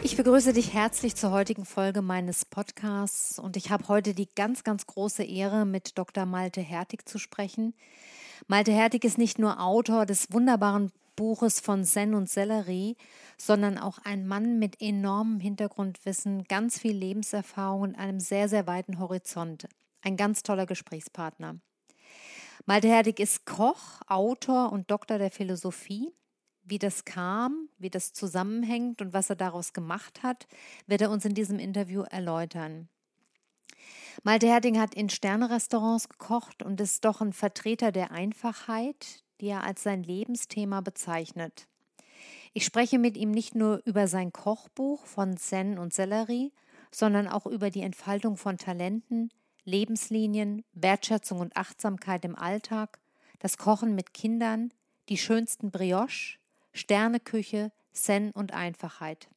Ich begrüße dich herzlich zur heutigen Folge meines Podcasts und ich habe heute die ganz, ganz große Ehre, mit Dr. Malte Hertig zu sprechen. Malte Hertig ist nicht nur Autor des wunderbaren Buches von Zen und Sellerie, sondern auch ein Mann mit enormem Hintergrundwissen, ganz viel Lebenserfahrung und einem sehr, sehr weiten Horizont. Ein ganz toller Gesprächspartner. Malte Hertig ist Koch, Autor und Doktor der Philosophie. Wie das kam, wie das zusammenhängt und was er daraus gemacht hat, wird er uns in diesem Interview erläutern. Malte Herding hat in Sternerestaurants gekocht und ist doch ein Vertreter der Einfachheit, die er als sein Lebensthema bezeichnet. Ich spreche mit ihm nicht nur über sein Kochbuch von Zen und Sellerie, sondern auch über die Entfaltung von Talenten, Lebenslinien, Wertschätzung und Achtsamkeit im Alltag, das Kochen mit Kindern, die schönsten Brioche, Sterneküche, Zen und Einfachheit.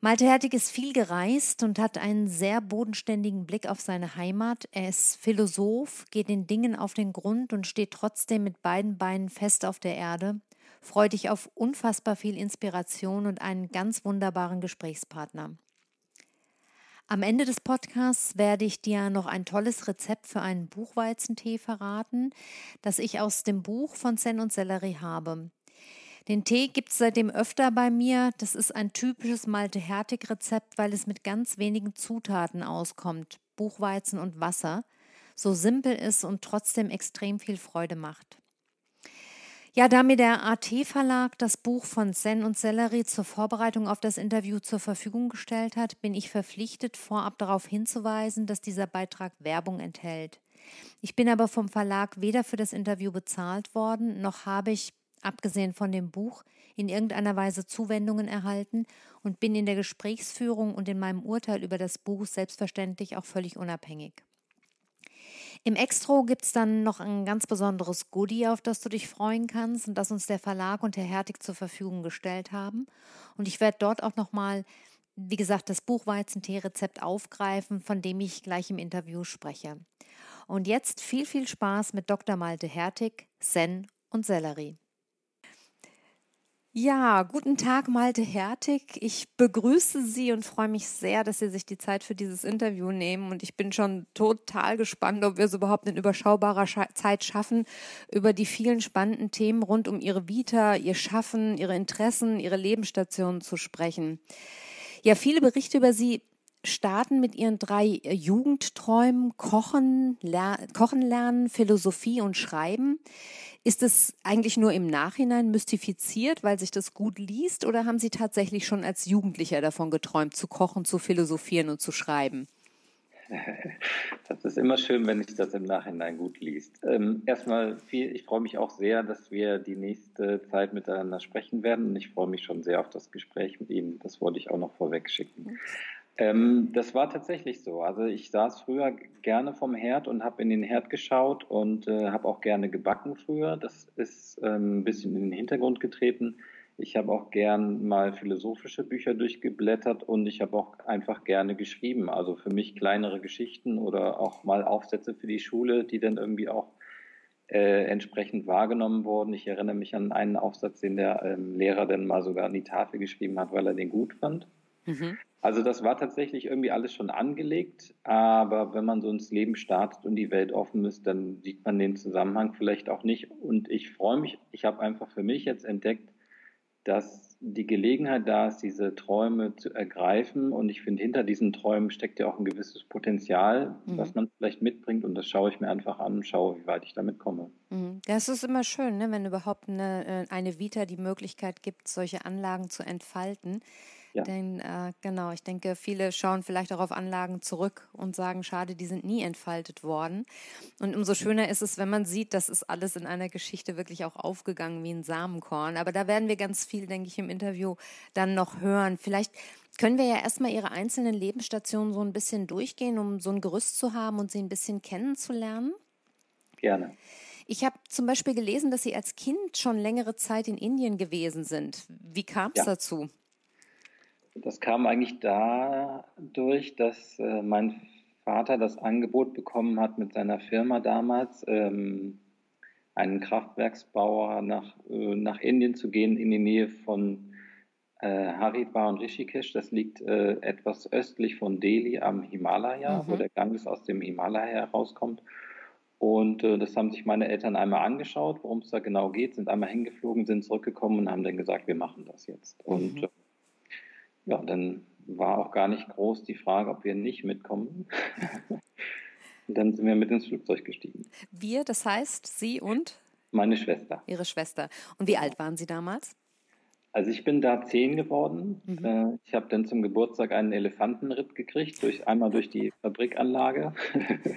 Malte Hertig ist viel gereist und hat einen sehr bodenständigen Blick auf seine Heimat. Er ist Philosoph, geht den Dingen auf den Grund und steht trotzdem mit beiden Beinen fest auf der Erde, freut dich auf unfassbar viel Inspiration und einen ganz wunderbaren Gesprächspartner. Am Ende des Podcasts werde ich dir noch ein tolles Rezept für einen Buchweizentee verraten, das ich aus dem Buch von Zen und Sellerie habe. Den Tee gibt es seitdem öfter bei mir. Das ist ein typisches Malte-Hertig-Rezept, weil es mit ganz wenigen Zutaten auskommt: Buchweizen und Wasser. So simpel ist und trotzdem extrem viel Freude macht. Ja, da mir der AT-Verlag das Buch von Zen und Sellerie zur Vorbereitung auf das Interview zur Verfügung gestellt hat, bin ich verpflichtet, vorab darauf hinzuweisen, dass dieser Beitrag Werbung enthält. Ich bin aber vom Verlag weder für das Interview bezahlt worden, noch habe ich, abgesehen von dem Buch, in irgendeiner Weise Zuwendungen erhalten und bin in der Gesprächsführung und in meinem Urteil über das Buch selbstverständlich auch völlig unabhängig. Im Extro gibt es dann noch ein ganz besonderes Goodie, auf das du dich freuen kannst und das uns der Verlag und der Hertig zur Verfügung gestellt haben. Und ich werde dort auch nochmal, wie gesagt, das Buch Weizentee-Rezept aufgreifen, von dem ich gleich im Interview spreche. Und jetzt viel, viel Spaß mit Dr. Malte Hertig, Sen und Sellerie. Ja, guten Tag, Malte Hertig. Ich begrüße Sie und freue mich sehr, dass Sie sich die Zeit für dieses Interview nehmen. Und ich bin schon total gespannt, ob wir es überhaupt in überschaubarer Zeit schaffen, über die vielen spannenden Themen rund um Ihre Vita, Ihr Schaffen, Ihre Interessen, Ihre Lebensstationen zu sprechen. Ja, viele Berichte über Sie starten mit ihren drei Jugendträumen Kochen, Ler Kochen lernen, Philosophie und Schreiben. Ist es eigentlich nur im Nachhinein mystifiziert, weil sich das gut liest, oder haben Sie tatsächlich schon als Jugendlicher davon geträumt, zu kochen, zu philosophieren und zu schreiben? Das ist immer schön, wenn sich das im Nachhinein gut liest. Ähm, erstmal viel, ich freue mich auch sehr, dass wir die nächste Zeit miteinander sprechen werden und ich freue mich schon sehr auf das Gespräch mit Ihnen. Das wollte ich auch noch vorweg schicken. Ähm, das war tatsächlich so. Also ich saß früher gerne vom Herd und habe in den Herd geschaut und äh, habe auch gerne gebacken früher. Das ist ähm, ein bisschen in den Hintergrund getreten. Ich habe auch gern mal philosophische Bücher durchgeblättert und ich habe auch einfach gerne geschrieben. Also für mich kleinere Geschichten oder auch mal Aufsätze für die Schule, die dann irgendwie auch äh, entsprechend wahrgenommen wurden. Ich erinnere mich an einen Aufsatz, den der ähm, Lehrer dann mal sogar an die Tafel geschrieben hat, weil er den gut fand. Mhm. Also das war tatsächlich irgendwie alles schon angelegt, aber wenn man so ins Leben startet und die Welt offen ist, dann sieht man den Zusammenhang vielleicht auch nicht. Und ich freue mich, ich habe einfach für mich jetzt entdeckt, dass die Gelegenheit da ist, diese Träume zu ergreifen. Und ich finde, hinter diesen Träumen steckt ja auch ein gewisses Potenzial, mhm. was man vielleicht mitbringt. Und das schaue ich mir einfach an und schaue, wie weit ich damit komme. Mhm. Das ist immer schön, ne? wenn überhaupt eine, äh, eine Vita die Möglichkeit gibt, solche Anlagen zu entfalten. Ja. Denn äh, genau, ich denke, viele schauen vielleicht auch auf Anlagen zurück und sagen, schade, die sind nie entfaltet worden. Und umso schöner ist es, wenn man sieht, das ist alles in einer Geschichte wirklich auch aufgegangen wie ein Samenkorn. Aber da werden wir ganz viel, denke ich, im Interview dann noch hören. Vielleicht können wir ja erstmal Ihre einzelnen Lebensstationen so ein bisschen durchgehen, um so ein Gerüst zu haben und Sie ein bisschen kennenzulernen. Gerne. Ich habe zum Beispiel gelesen, dass Sie als Kind schon längere Zeit in Indien gewesen sind. Wie kam es ja. dazu? Das kam eigentlich dadurch, dass äh, mein Vater das Angebot bekommen hat, mit seiner Firma damals ähm, einen Kraftwerksbauer nach, äh, nach Indien zu gehen, in die Nähe von äh, Haridwar und Rishikesh. Das liegt äh, etwas östlich von Delhi am Himalaya, mhm. wo der Ganges aus dem Himalaya herauskommt. Und äh, das haben sich meine Eltern einmal angeschaut, worum es da genau geht, sind einmal hingeflogen, sind zurückgekommen und haben dann gesagt, wir machen das jetzt. Und mhm. Ja, dann war auch gar nicht groß die Frage, ob wir nicht mitkommen. und dann sind wir mit ins Flugzeug gestiegen. Wir, das heißt Sie und? Meine Schwester. Ihre Schwester. Und wie alt waren Sie damals? Also ich bin da zehn geworden. Mhm. Äh, ich habe dann zum Geburtstag einen Elefantenritt gekriegt, durch, einmal durch die Fabrikanlage.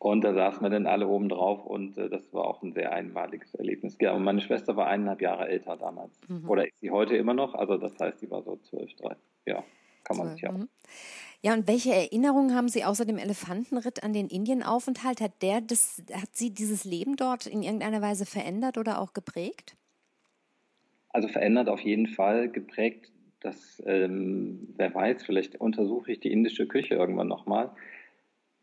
Und da saßen wir dann alle oben drauf und äh, das war auch ein sehr einmaliges Erlebnis. Ja, und meine Schwester war eineinhalb Jahre älter damals. Mhm. Oder ist sie heute immer noch? Also das heißt, sie war so zwölf, drei. Ja, kann man sich ja. Mhm. Ja, und welche Erinnerungen haben Sie außer dem Elefantenritt an den Indienaufenthalt? Hat der das, hat Sie dieses Leben dort in irgendeiner Weise verändert oder auch geprägt? Also verändert auf jeden Fall, geprägt, dass, ähm, wer weiß, vielleicht untersuche ich die indische Küche irgendwann nochmal.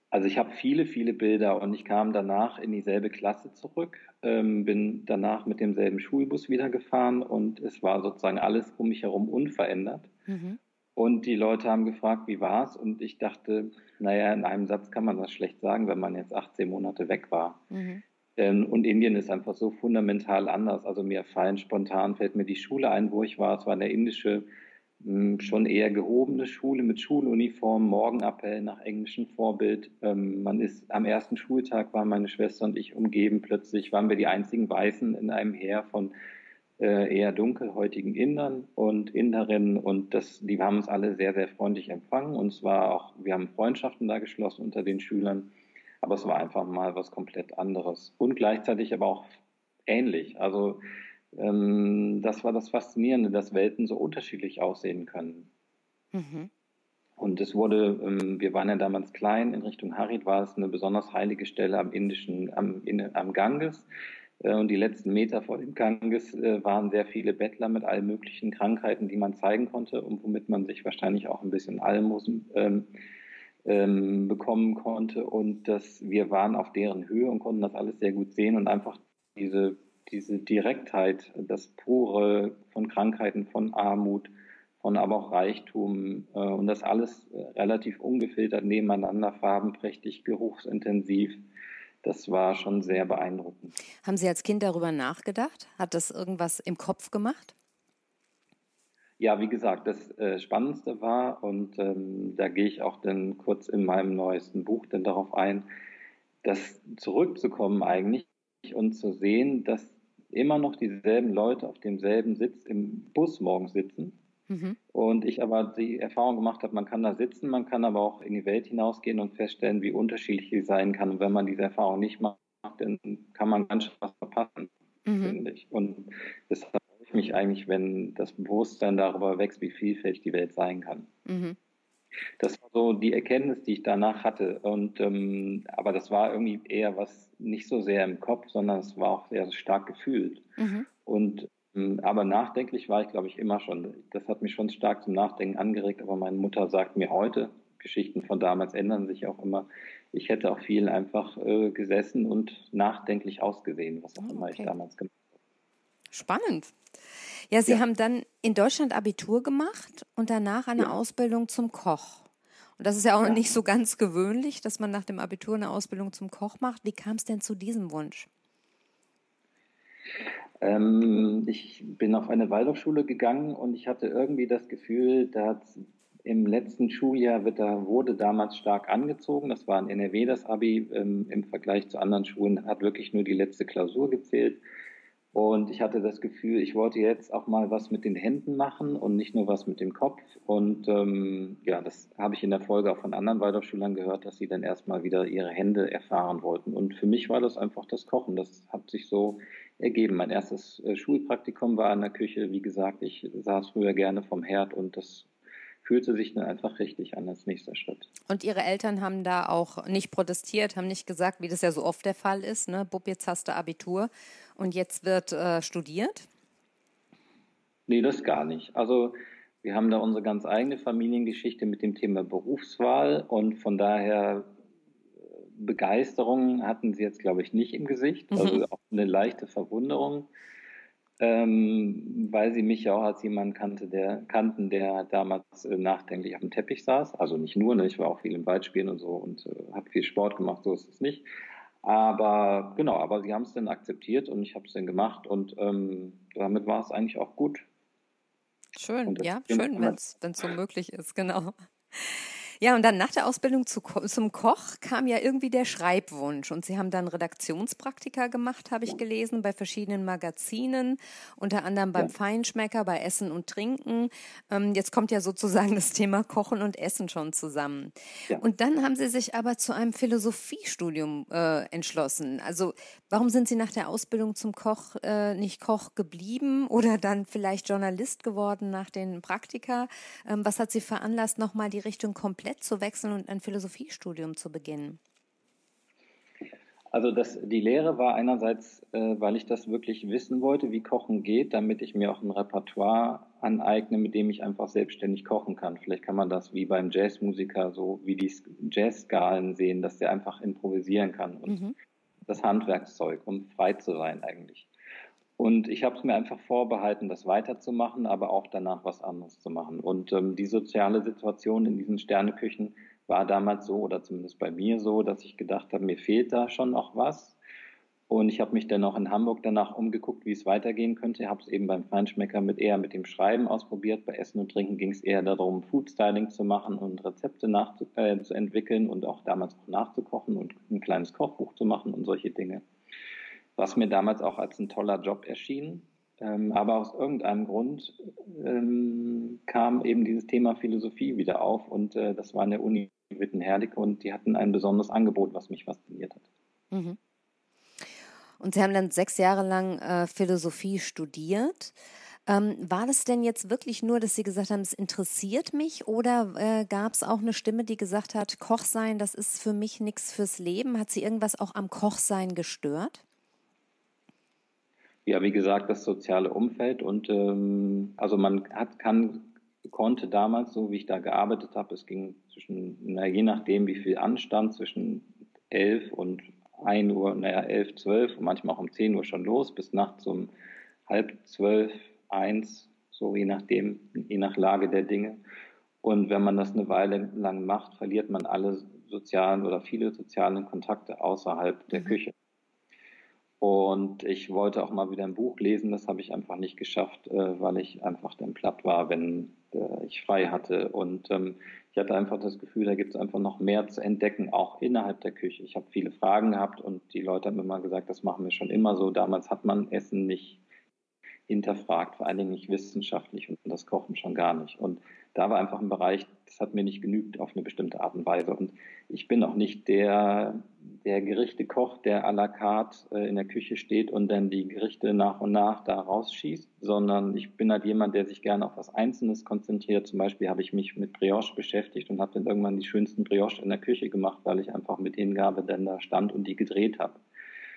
Also ich habe viele, viele Bilder und ich kam danach in dieselbe Klasse zurück, ähm, bin danach mit demselben Schulbus wieder gefahren und es war sozusagen alles um mich herum unverändert. Mhm. Und die Leute haben gefragt, wie war's? Und ich dachte, naja, in einem Satz kann man das schlecht sagen, wenn man jetzt 18 Monate weg war. Mhm. Ähm, und Indien ist einfach so fundamental anders. Also mir fallen spontan, fällt mir die Schule ein, wo ich war. Es war eine indische schon eher gehobene Schule mit Schuluniform, Morgenappell nach englischem Vorbild. Ähm, man ist am ersten Schultag waren meine Schwester und ich umgeben. Plötzlich waren wir die einzigen Weißen in einem Heer von äh, eher dunkelhäutigen Indern und Inderinnen und das, die haben uns alle sehr, sehr freundlich empfangen und es war auch, wir haben Freundschaften da geschlossen unter den Schülern, aber es war einfach mal was komplett anderes und gleichzeitig aber auch ähnlich. Also ähm, das war das Faszinierende, dass Welten so unterschiedlich aussehen können. Mhm. Und es wurde, ähm, wir waren ja damals klein, in Richtung Harid war es eine besonders heilige Stelle am indischen, am, in, am Ganges. Äh, und die letzten Meter vor dem Ganges äh, waren sehr viele Bettler mit allen möglichen Krankheiten, die man zeigen konnte und womit man sich wahrscheinlich auch ein bisschen Almosen ähm, ähm, bekommen konnte. Und das, wir waren auf deren Höhe und konnten das alles sehr gut sehen und einfach diese diese Direktheit, das Pure von Krankheiten, von Armut, von aber auch Reichtum äh, und das alles äh, relativ ungefiltert nebeneinander, farbenprächtig, geruchsintensiv. Das war schon sehr beeindruckend. Haben Sie als Kind darüber nachgedacht? Hat das irgendwas im Kopf gemacht? Ja, wie gesagt, das äh, Spannendste war, und ähm, da gehe ich auch dann kurz in meinem neuesten Buch dann darauf ein, das zurückzukommen eigentlich und zu sehen, dass immer noch dieselben Leute auf demselben Sitz im Bus morgens sitzen. Mhm. Und ich aber die Erfahrung gemacht habe, man kann da sitzen, man kann aber auch in die Welt hinausgehen und feststellen, wie unterschiedlich sie sein kann. Und wenn man diese Erfahrung nicht macht, dann kann man ganz schön was verpassen, mhm. finde ich. Und deshalb freue ich mich eigentlich, wenn das Bewusstsein darüber wächst, wie vielfältig die Welt sein kann. Mhm. Das war so die Erkenntnis, die ich danach hatte. Und ähm, aber das war irgendwie eher was nicht so sehr im Kopf, sondern es war auch sehr stark gefühlt. Mhm. Und ähm, aber nachdenklich war ich, glaube ich, immer schon. Das hat mich schon stark zum Nachdenken angeregt. Aber meine Mutter sagt mir heute, Geschichten von damals ändern sich auch immer. Ich hätte auch viel einfach äh, gesessen und nachdenklich ausgesehen, was auch okay. immer ich damals gemacht habe. Spannend. Ja, Sie ja. haben dann in Deutschland Abitur gemacht und danach eine ja. Ausbildung zum Koch. Und das ist ja auch ja. nicht so ganz gewöhnlich, dass man nach dem Abitur eine Ausbildung zum Koch macht. Wie kam es denn zu diesem Wunsch? Ähm, ich bin auf eine Waldorfschule gegangen und ich hatte irgendwie das Gefühl, dass im letzten Schuljahr wird da, wurde damals stark angezogen. Das war in NRW das Abi. Ähm, Im Vergleich zu anderen Schulen hat wirklich nur die letzte Klausur gezählt. Und ich hatte das Gefühl, ich wollte jetzt auch mal was mit den Händen machen und nicht nur was mit dem Kopf. Und ähm, ja, das habe ich in der Folge auch von anderen Waldorfschülern gehört, dass sie dann erstmal wieder ihre Hände erfahren wollten. Und für mich war das einfach das Kochen. Das hat sich so ergeben. Mein erstes äh, Schulpraktikum war in der Küche. Wie gesagt, ich saß früher gerne vom Herd und das fühlte sich dann einfach richtig an als nächster Schritt. Und Ihre Eltern haben da auch nicht protestiert, haben nicht gesagt, wie das ja so oft der Fall ist, ne, Bub, jetzt hast du Abitur und jetzt wird äh, studiert? Nee, das gar nicht. Also wir haben da unsere ganz eigene Familiengeschichte mit dem Thema Berufswahl und von daher äh, Begeisterung hatten sie jetzt, glaube ich, nicht im Gesicht. Mhm. Also auch eine leichte Verwunderung ähm, weil sie mich ja auch als jemand kannte, der, kannten, der damals äh, nachdenklich auf dem Teppich saß. Also nicht nur, ne, ich war auch viel im Wald spielen und so und äh, habe viel Sport gemacht, so ist es nicht. Aber genau, aber sie haben es dann akzeptiert und ich habe es dann gemacht und ähm, damit war es eigentlich auch gut. Schön, ja, schön, wenn es so möglich ist, genau. Ja, und dann nach der Ausbildung zu, zum Koch kam ja irgendwie der Schreibwunsch. Und Sie haben dann Redaktionspraktika gemacht, habe ich gelesen, bei verschiedenen Magazinen, unter anderem beim. Feinschmecker, bei Essen und Trinken. Ähm, jetzt kommt ja sozusagen das Thema Kochen und Essen schon zusammen. Ja. Und dann haben Sie sich aber zu einem Philosophiestudium äh, entschlossen. Also warum sind Sie nach der Ausbildung zum Koch äh, nicht Koch geblieben oder dann vielleicht Journalist geworden nach den Praktika? Ähm, was hat Sie veranlasst, nochmal die Richtung komplett zu wechseln und ein Philosophiestudium zu beginnen? Also das, die Lehre war einerseits, äh, weil ich das wirklich wissen wollte, wie Kochen geht, damit ich mir auch ein Repertoire aneigne, mit dem ich einfach selbstständig kochen kann. Vielleicht kann man das wie beim Jazzmusiker, so wie die Jazzskalen sehen, dass der einfach improvisieren kann und mhm. Das Handwerkszeug, um frei zu sein eigentlich. Und ich habe es mir einfach vorbehalten, das weiterzumachen, aber auch danach was anderes zu machen. Und ähm, die soziale Situation in diesen Sterneküchen war damals so, oder zumindest bei mir so, dass ich gedacht habe, mir fehlt da schon noch was. Und ich habe mich dann auch in Hamburg danach umgeguckt, wie es weitergehen könnte. Ich habe es eben beim Feinschmecker mit eher mit dem Schreiben ausprobiert. Bei Essen und Trinken ging es eher darum, Foodstyling zu machen und Rezepte nachzu äh, zu entwickeln und auch damals auch nachzukochen und ein kleines Kochbuch zu machen und solche Dinge was mir damals auch als ein toller Job erschien. Ähm, aber aus irgendeinem Grund ähm, kam eben dieses Thema Philosophie wieder auf und äh, das war in der Uni Wittenherdecke und die hatten ein besonderes Angebot, was mich fasziniert hat. Mhm. Und Sie haben dann sechs Jahre lang äh, Philosophie studiert. Ähm, war das denn jetzt wirklich nur, dass Sie gesagt haben, es interessiert mich oder äh, gab es auch eine Stimme, die gesagt hat, Koch sein, das ist für mich nichts fürs Leben? Hat Sie irgendwas auch am Kochsein gestört? ja, wie gesagt, das soziale Umfeld und ähm, also man hat, kann, konnte damals, so wie ich da gearbeitet habe, es ging zwischen, na, je nachdem, wie viel Anstand, zwischen 11 und 1 Uhr, naja, 11, 12 und manchmal auch um 10 Uhr schon los, bis nachts um halb 12, 1, so je nachdem, je nach Lage der Dinge. Und wenn man das eine Weile lang macht, verliert man alle sozialen oder viele sozialen Kontakte außerhalb der mhm. Küche. Und ich wollte auch mal wieder ein Buch lesen, das habe ich einfach nicht geschafft, äh, weil ich einfach dann platt war, wenn äh, ich frei hatte. Und ähm, ich hatte einfach das Gefühl, da gibt es einfach noch mehr zu entdecken, auch innerhalb der Küche. Ich habe viele Fragen gehabt und die Leute haben mal gesagt, das machen wir schon immer so. Damals hat man Essen nicht hinterfragt, vor allen Dingen nicht wissenschaftlich und das Kochen schon gar nicht. Und da war einfach ein Bereich, das hat mir nicht genügt auf eine bestimmte Art und Weise. Und ich bin auch nicht der, der Gerichte kocht, der à la carte äh, in der Küche steht und dann die Gerichte nach und nach da rausschießt, sondern ich bin halt jemand, der sich gerne auf was Einzelnes konzentriert. Zum Beispiel habe ich mich mit Brioche beschäftigt und habe dann irgendwann die schönsten Brioche in der Küche gemacht, weil ich einfach mit Hingabe dann da stand und die gedreht habe.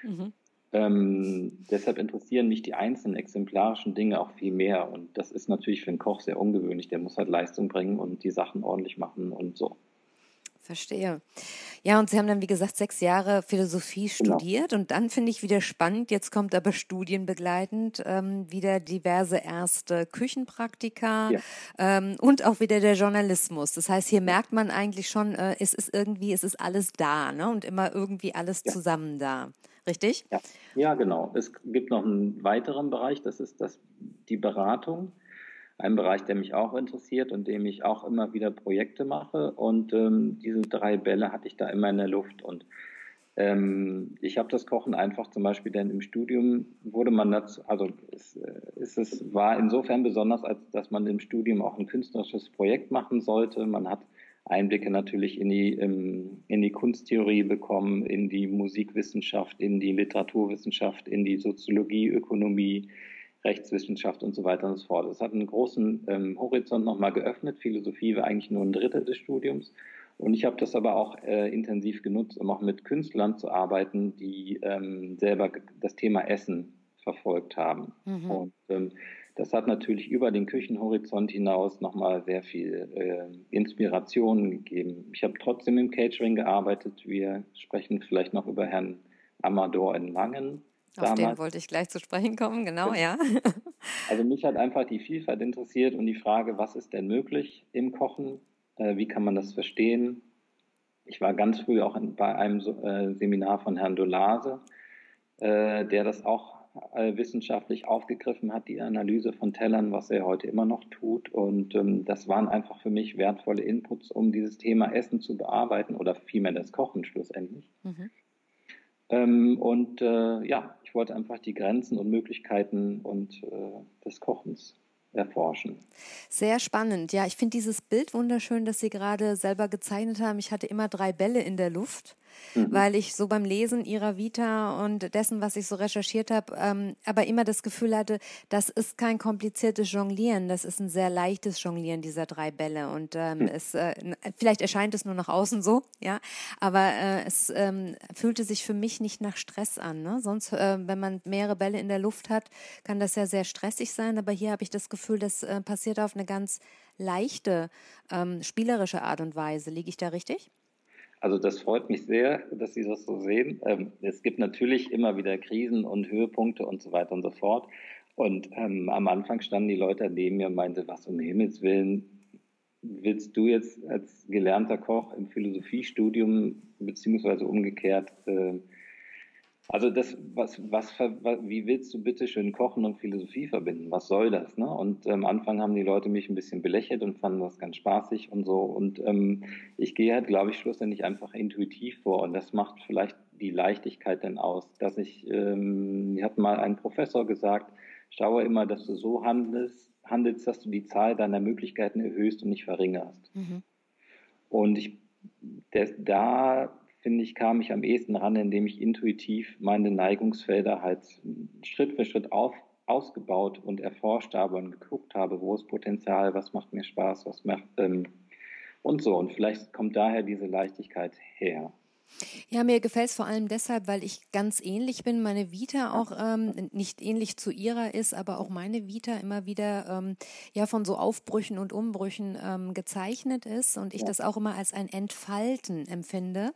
Mhm. Ähm, deshalb interessieren mich die einzelnen exemplarischen Dinge auch viel mehr. Und das ist natürlich für einen Koch sehr ungewöhnlich. Der muss halt Leistung bringen und die Sachen ordentlich machen und so. Verstehe. Ja, und Sie haben dann, wie gesagt, sechs Jahre Philosophie genau. studiert. Und dann finde ich wieder spannend. Jetzt kommt aber studienbegleitend ähm, wieder diverse erste Küchenpraktika ja. ähm, und auch wieder der Journalismus. Das heißt, hier merkt man eigentlich schon, äh, es ist irgendwie, es ist alles da ne? und immer irgendwie alles ja. zusammen da richtig? Ja. ja, genau. Es gibt noch einen weiteren Bereich, das ist das, die Beratung. Ein Bereich, der mich auch interessiert und dem ich auch immer wieder Projekte mache. Und ähm, diese drei Bälle hatte ich da immer in der Luft. Und Ähm, ich habe das Kochen einfach zum Beispiel, denn im Studium wurde man dazu, also es, es, es war insofern besonders, als dass man im Studium auch ein künstlerisches Projekt machen sollte. Man hat Einblicke natürlich in die, in die Kunsttheorie bekommen, in die Musikwissenschaft, in die Literaturwissenschaft, in die Soziologie, Ökonomie, Rechtswissenschaft und so weiter und so fort. Es hat einen großen ähm, Horizont nochmal geöffnet. Philosophie war eigentlich nur ein Drittel des Studiums. Und ich habe das aber auch äh, intensiv genutzt, um auch mit Künstlern zu arbeiten, die ähm, selber das Thema Essen verfolgt haben. Mhm. Und ähm, das hat natürlich über den Küchenhorizont hinaus nochmal sehr viel äh, Inspiration gegeben. Ich habe trotzdem im Catering gearbeitet. Wir sprechen vielleicht noch über Herrn Amador in Langen. Auf damals. den wollte ich gleich zu sprechen kommen, genau, ja. Also mich hat einfach die Vielfalt interessiert und die Frage, was ist denn möglich im Kochen? Äh, wie kann man das verstehen? Ich war ganz früh auch bei einem äh, Seminar von Herrn Dolase, äh, der das auch wissenschaftlich aufgegriffen hat, die Analyse von Tellern, was er heute immer noch tut. Und ähm, das waren einfach für mich wertvolle Inputs, um dieses Thema Essen zu bearbeiten oder vielmehr das Kochen schlussendlich. Mhm. Ähm, und äh, ja, ich wollte einfach die Grenzen und Möglichkeiten und äh, des Kochens erforschen. Sehr spannend. Ja, ich finde dieses Bild wunderschön, das Sie gerade selber gezeichnet haben. Ich hatte immer drei Bälle in der Luft mhm. weil ich so beim Lesen ihrer Vita und dessen, was ich so recherchiert habe, ähm, aber immer das Gefühl hatte, das ist kein kompliziertes Jonglieren, das ist ein sehr leichtes Jonglieren dieser drei Bälle und ähm, mhm. es äh, vielleicht erscheint es nur nach außen so, ja, aber äh, es ähm, fühlte sich für mich nicht nach Stress an. Ne? Sonst, äh, wenn man mehrere Bälle in der Luft hat, kann das ja sehr stressig sein, aber hier habe ich das Gefühl, das äh, passiert auf eine ganz leichte, ähm, spielerische Art und Weise. Liege ich da richtig? Also das freut mich sehr, dass Sie das so sehen. Ähm, es gibt natürlich immer wieder Krisen und Höhepunkte und so weiter und so fort. Und ähm, am Anfang standen die Leute neben mir und meinte, was um Himmels Willen willst du jetzt als gelernter Koch im Philosophiestudium beziehungsweise umgekehrt äh, also das, was, was, wie willst du bitte schön Kochen und Philosophie verbinden? Was soll das? Ne? Und am Anfang haben die Leute mich ein bisschen belächelt und fanden das ganz spaßig und so. Und ähm, ich gehe halt, glaube ich, schlussendlich einfach intuitiv vor. Und das macht vielleicht die Leichtigkeit dann aus, dass ich, ähm, mir hat mal ein Professor gesagt, schaue immer, dass du so handelst, handelst, dass du die Zahl deiner Möglichkeiten erhöhst und nicht verringerst. Mhm. Und ich, der, da finde ich, kam ich am ehesten ran, indem ich intuitiv meine Neigungsfelder halt Schritt für Schritt auf, ausgebaut und erforscht habe und geguckt habe, wo ist Potenzial, was macht mir Spaß, was macht ähm, und so. Und vielleicht kommt daher diese Leichtigkeit her. Ja, mir gefällt es vor allem deshalb, weil ich ganz ähnlich bin. Meine Vita auch ähm, nicht ähnlich zu ihrer ist, aber auch meine Vita immer wieder ähm, ja von so Aufbrüchen und Umbrüchen ähm, gezeichnet ist und ich ja. das auch immer als ein Entfalten empfinde.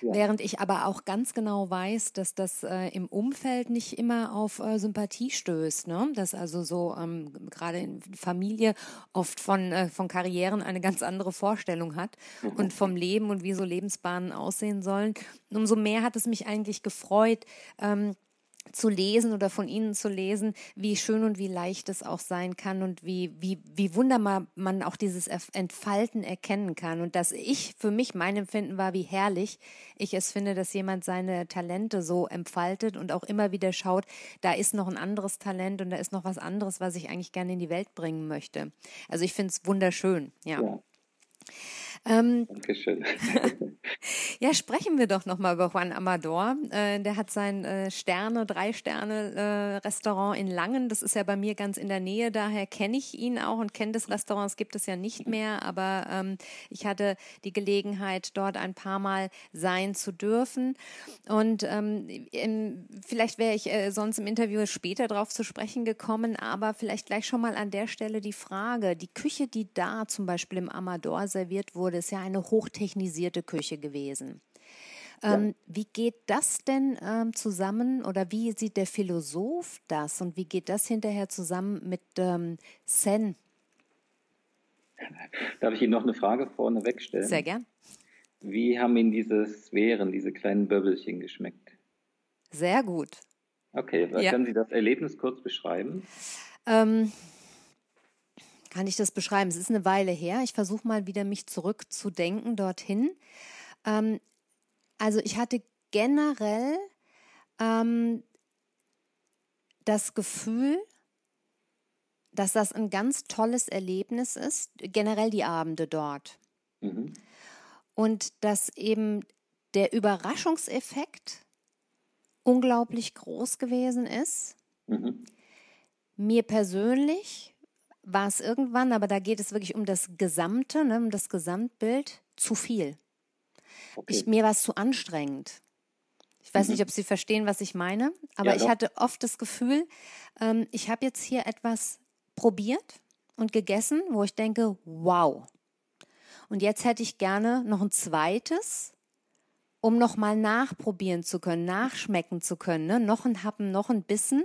Ja. Während ich aber auch ganz genau weiß, dass das äh, im Umfeld nicht immer auf äh, Sympathie stößt. Ne? Dass also so ähm, gerade in Familie oft von, äh, von Karrieren eine ganz andere Vorstellung hat mhm. und vom Leben und wie so Lebensbahnen aussehen sollen. Umso mehr hat es mich eigentlich gefreut, ähm, zu lesen oder von ihnen zu lesen, wie schön und wie leicht es auch sein kann und wie, wie, wie wunderbar man auch dieses Entfalten erkennen kann. Und dass ich, für mich, mein Empfinden war, wie herrlich ich es finde, dass jemand seine Talente so entfaltet und auch immer wieder schaut, da ist noch ein anderes Talent und da ist noch was anderes, was ich eigentlich gerne in die Welt bringen möchte. Also ich finde es wunderschön, ja. ja. Ähm, Dankeschön. ja, sprechen wir doch nochmal über Juan Amador. Äh, der hat sein äh, Sterne, Drei-Sterne-Restaurant äh, in Langen. Das ist ja bei mir ganz in der Nähe, daher kenne ich ihn auch und kenne das Restaurant. Es gibt es ja nicht mehr, aber ähm, ich hatte die Gelegenheit, dort ein paar Mal sein zu dürfen. Und ähm, in, vielleicht wäre ich äh, sonst im Interview später darauf zu sprechen gekommen, aber vielleicht gleich schon mal an der Stelle die Frage, die Küche, die da zum Beispiel im Amador serviert wurde, ist ja eine hochtechnisierte Küche gewesen. Ähm, ja. Wie geht das denn ähm, zusammen oder wie sieht der Philosoph das und wie geht das hinterher zusammen mit ähm, Zen? Darf ich Ihnen noch eine Frage vorneweg stellen? Sehr gern. Wie haben Ihnen diese Sphären, diese kleinen Böbbelchen geschmeckt? Sehr gut. Okay, ja. können Sie das Erlebnis kurz beschreiben? Ähm, kann ich das beschreiben? Es ist eine Weile her. Ich versuche mal wieder mich zurückzudenken dorthin. Ähm, also ich hatte generell ähm, das Gefühl, dass das ein ganz tolles Erlebnis ist, generell die Abende dort. Mhm. Und dass eben der Überraschungseffekt unglaublich groß gewesen ist. Mhm. Mir persönlich war es irgendwann, aber da geht es wirklich um das Gesamte, ne, um das Gesamtbild, zu viel. Okay. Ich, mir war es zu anstrengend. Ich weiß mhm. nicht, ob Sie verstehen, was ich meine, aber ja, ich hatte oft das Gefühl, ähm, ich habe jetzt hier etwas probiert und gegessen, wo ich denke, wow. Und jetzt hätte ich gerne noch ein zweites, um noch mal nachprobieren zu können, nachschmecken zu können, ne? noch ein Happen, noch ein Bissen.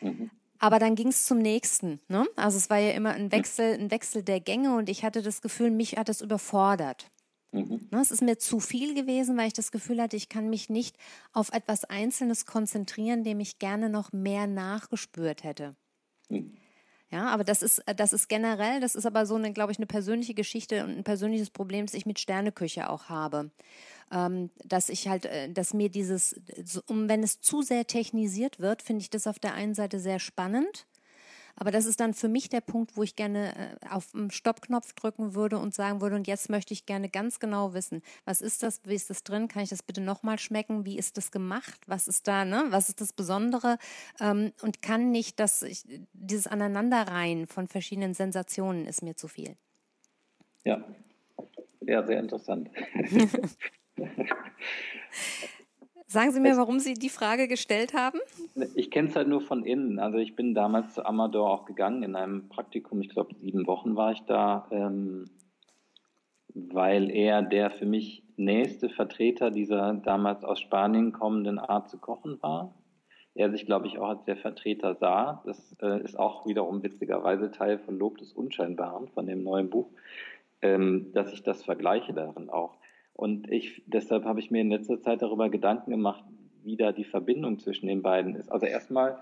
Mhm. Aber dann ging es zum nächsten. Ne? Also es war ja immer ein Wechsel, ein Wechsel der Gänge und ich hatte das Gefühl, mich hat es überfordert. Mhm. Ne? Es ist mir zu viel gewesen, weil ich das Gefühl hatte, ich kann mich nicht auf etwas Einzelnes konzentrieren, dem ich gerne noch mehr nachgespürt hätte. Mhm. Ja, aber das ist, äh, das ist generell, das ist aber so eine, glaube ich, eine persönliche Geschichte und ein persönliches Problem, das ich mit Sterneküche auch habe. Ähm, dass ich halt, äh, dass mir dieses, um, wenn es zu sehr technisiert wird, finde ich das auf der einen Seite sehr spannend. Aber das ist dann für mich der Punkt, wo ich gerne äh, auf den Stoppknopf drücken würde und sagen würde, und jetzt möchte ich gerne ganz genau wissen, was ist das, wie ist das drin, kann ich das bitte nochmal schmecken, wie ist das gemacht, was ist da, ne, was ist das Besondere? Ähm, und kann nicht, dass ich, dieses Aneinanderreihen von verschiedenen Sensationen ist mir zu viel. Ja, ja, sehr interessant. Sagen Sie mir, warum Sie die Frage gestellt haben? Ich kenne es halt nur von innen. Also ich bin damals zu Amador auch gegangen in einem Praktikum. Ich glaube, sieben Wochen war ich da, ähm, weil er der für mich nächste Vertreter dieser damals aus Spanien kommenden Art zu kochen war. Er sich, glaube ich, auch als der Vertreter sah. Das äh, ist auch wiederum witzigerweise Teil von Lob des Unscheinbaren, von dem neuen Buch, ähm, dass ich das vergleiche darin auch. Und ich, deshalb habe ich mir in letzter Zeit darüber Gedanken gemacht, wie da die Verbindung zwischen den beiden ist. Also erstmal,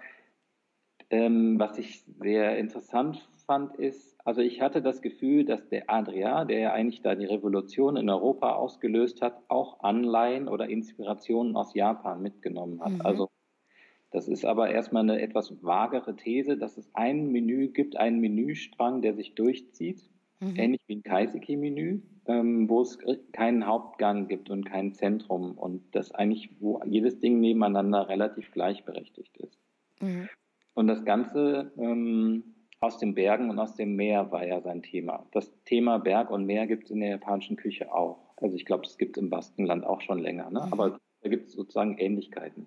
ähm, was ich sehr interessant fand, ist, also ich hatte das Gefühl, dass der Adria, der ja eigentlich da die Revolution in Europa ausgelöst hat, auch Anleihen oder Inspirationen aus Japan mitgenommen hat. Mhm. Also das ist aber erstmal eine etwas vagere These, dass es ein Menü gibt, einen Menüstrang, der sich durchzieht, mhm. ähnlich wie ein Kaiseki-Menü ähm, wo es keinen Hauptgang gibt und kein Zentrum und das eigentlich, wo jedes Ding nebeneinander relativ gleichberechtigt ist. Mhm. Und das Ganze ähm, aus den Bergen und aus dem Meer war ja sein Thema. Das Thema Berg und Meer gibt es in der japanischen Küche auch. Also ich glaube, es gibt es im Baskenland auch schon länger, ne? Mhm. aber da gibt es sozusagen Ähnlichkeiten.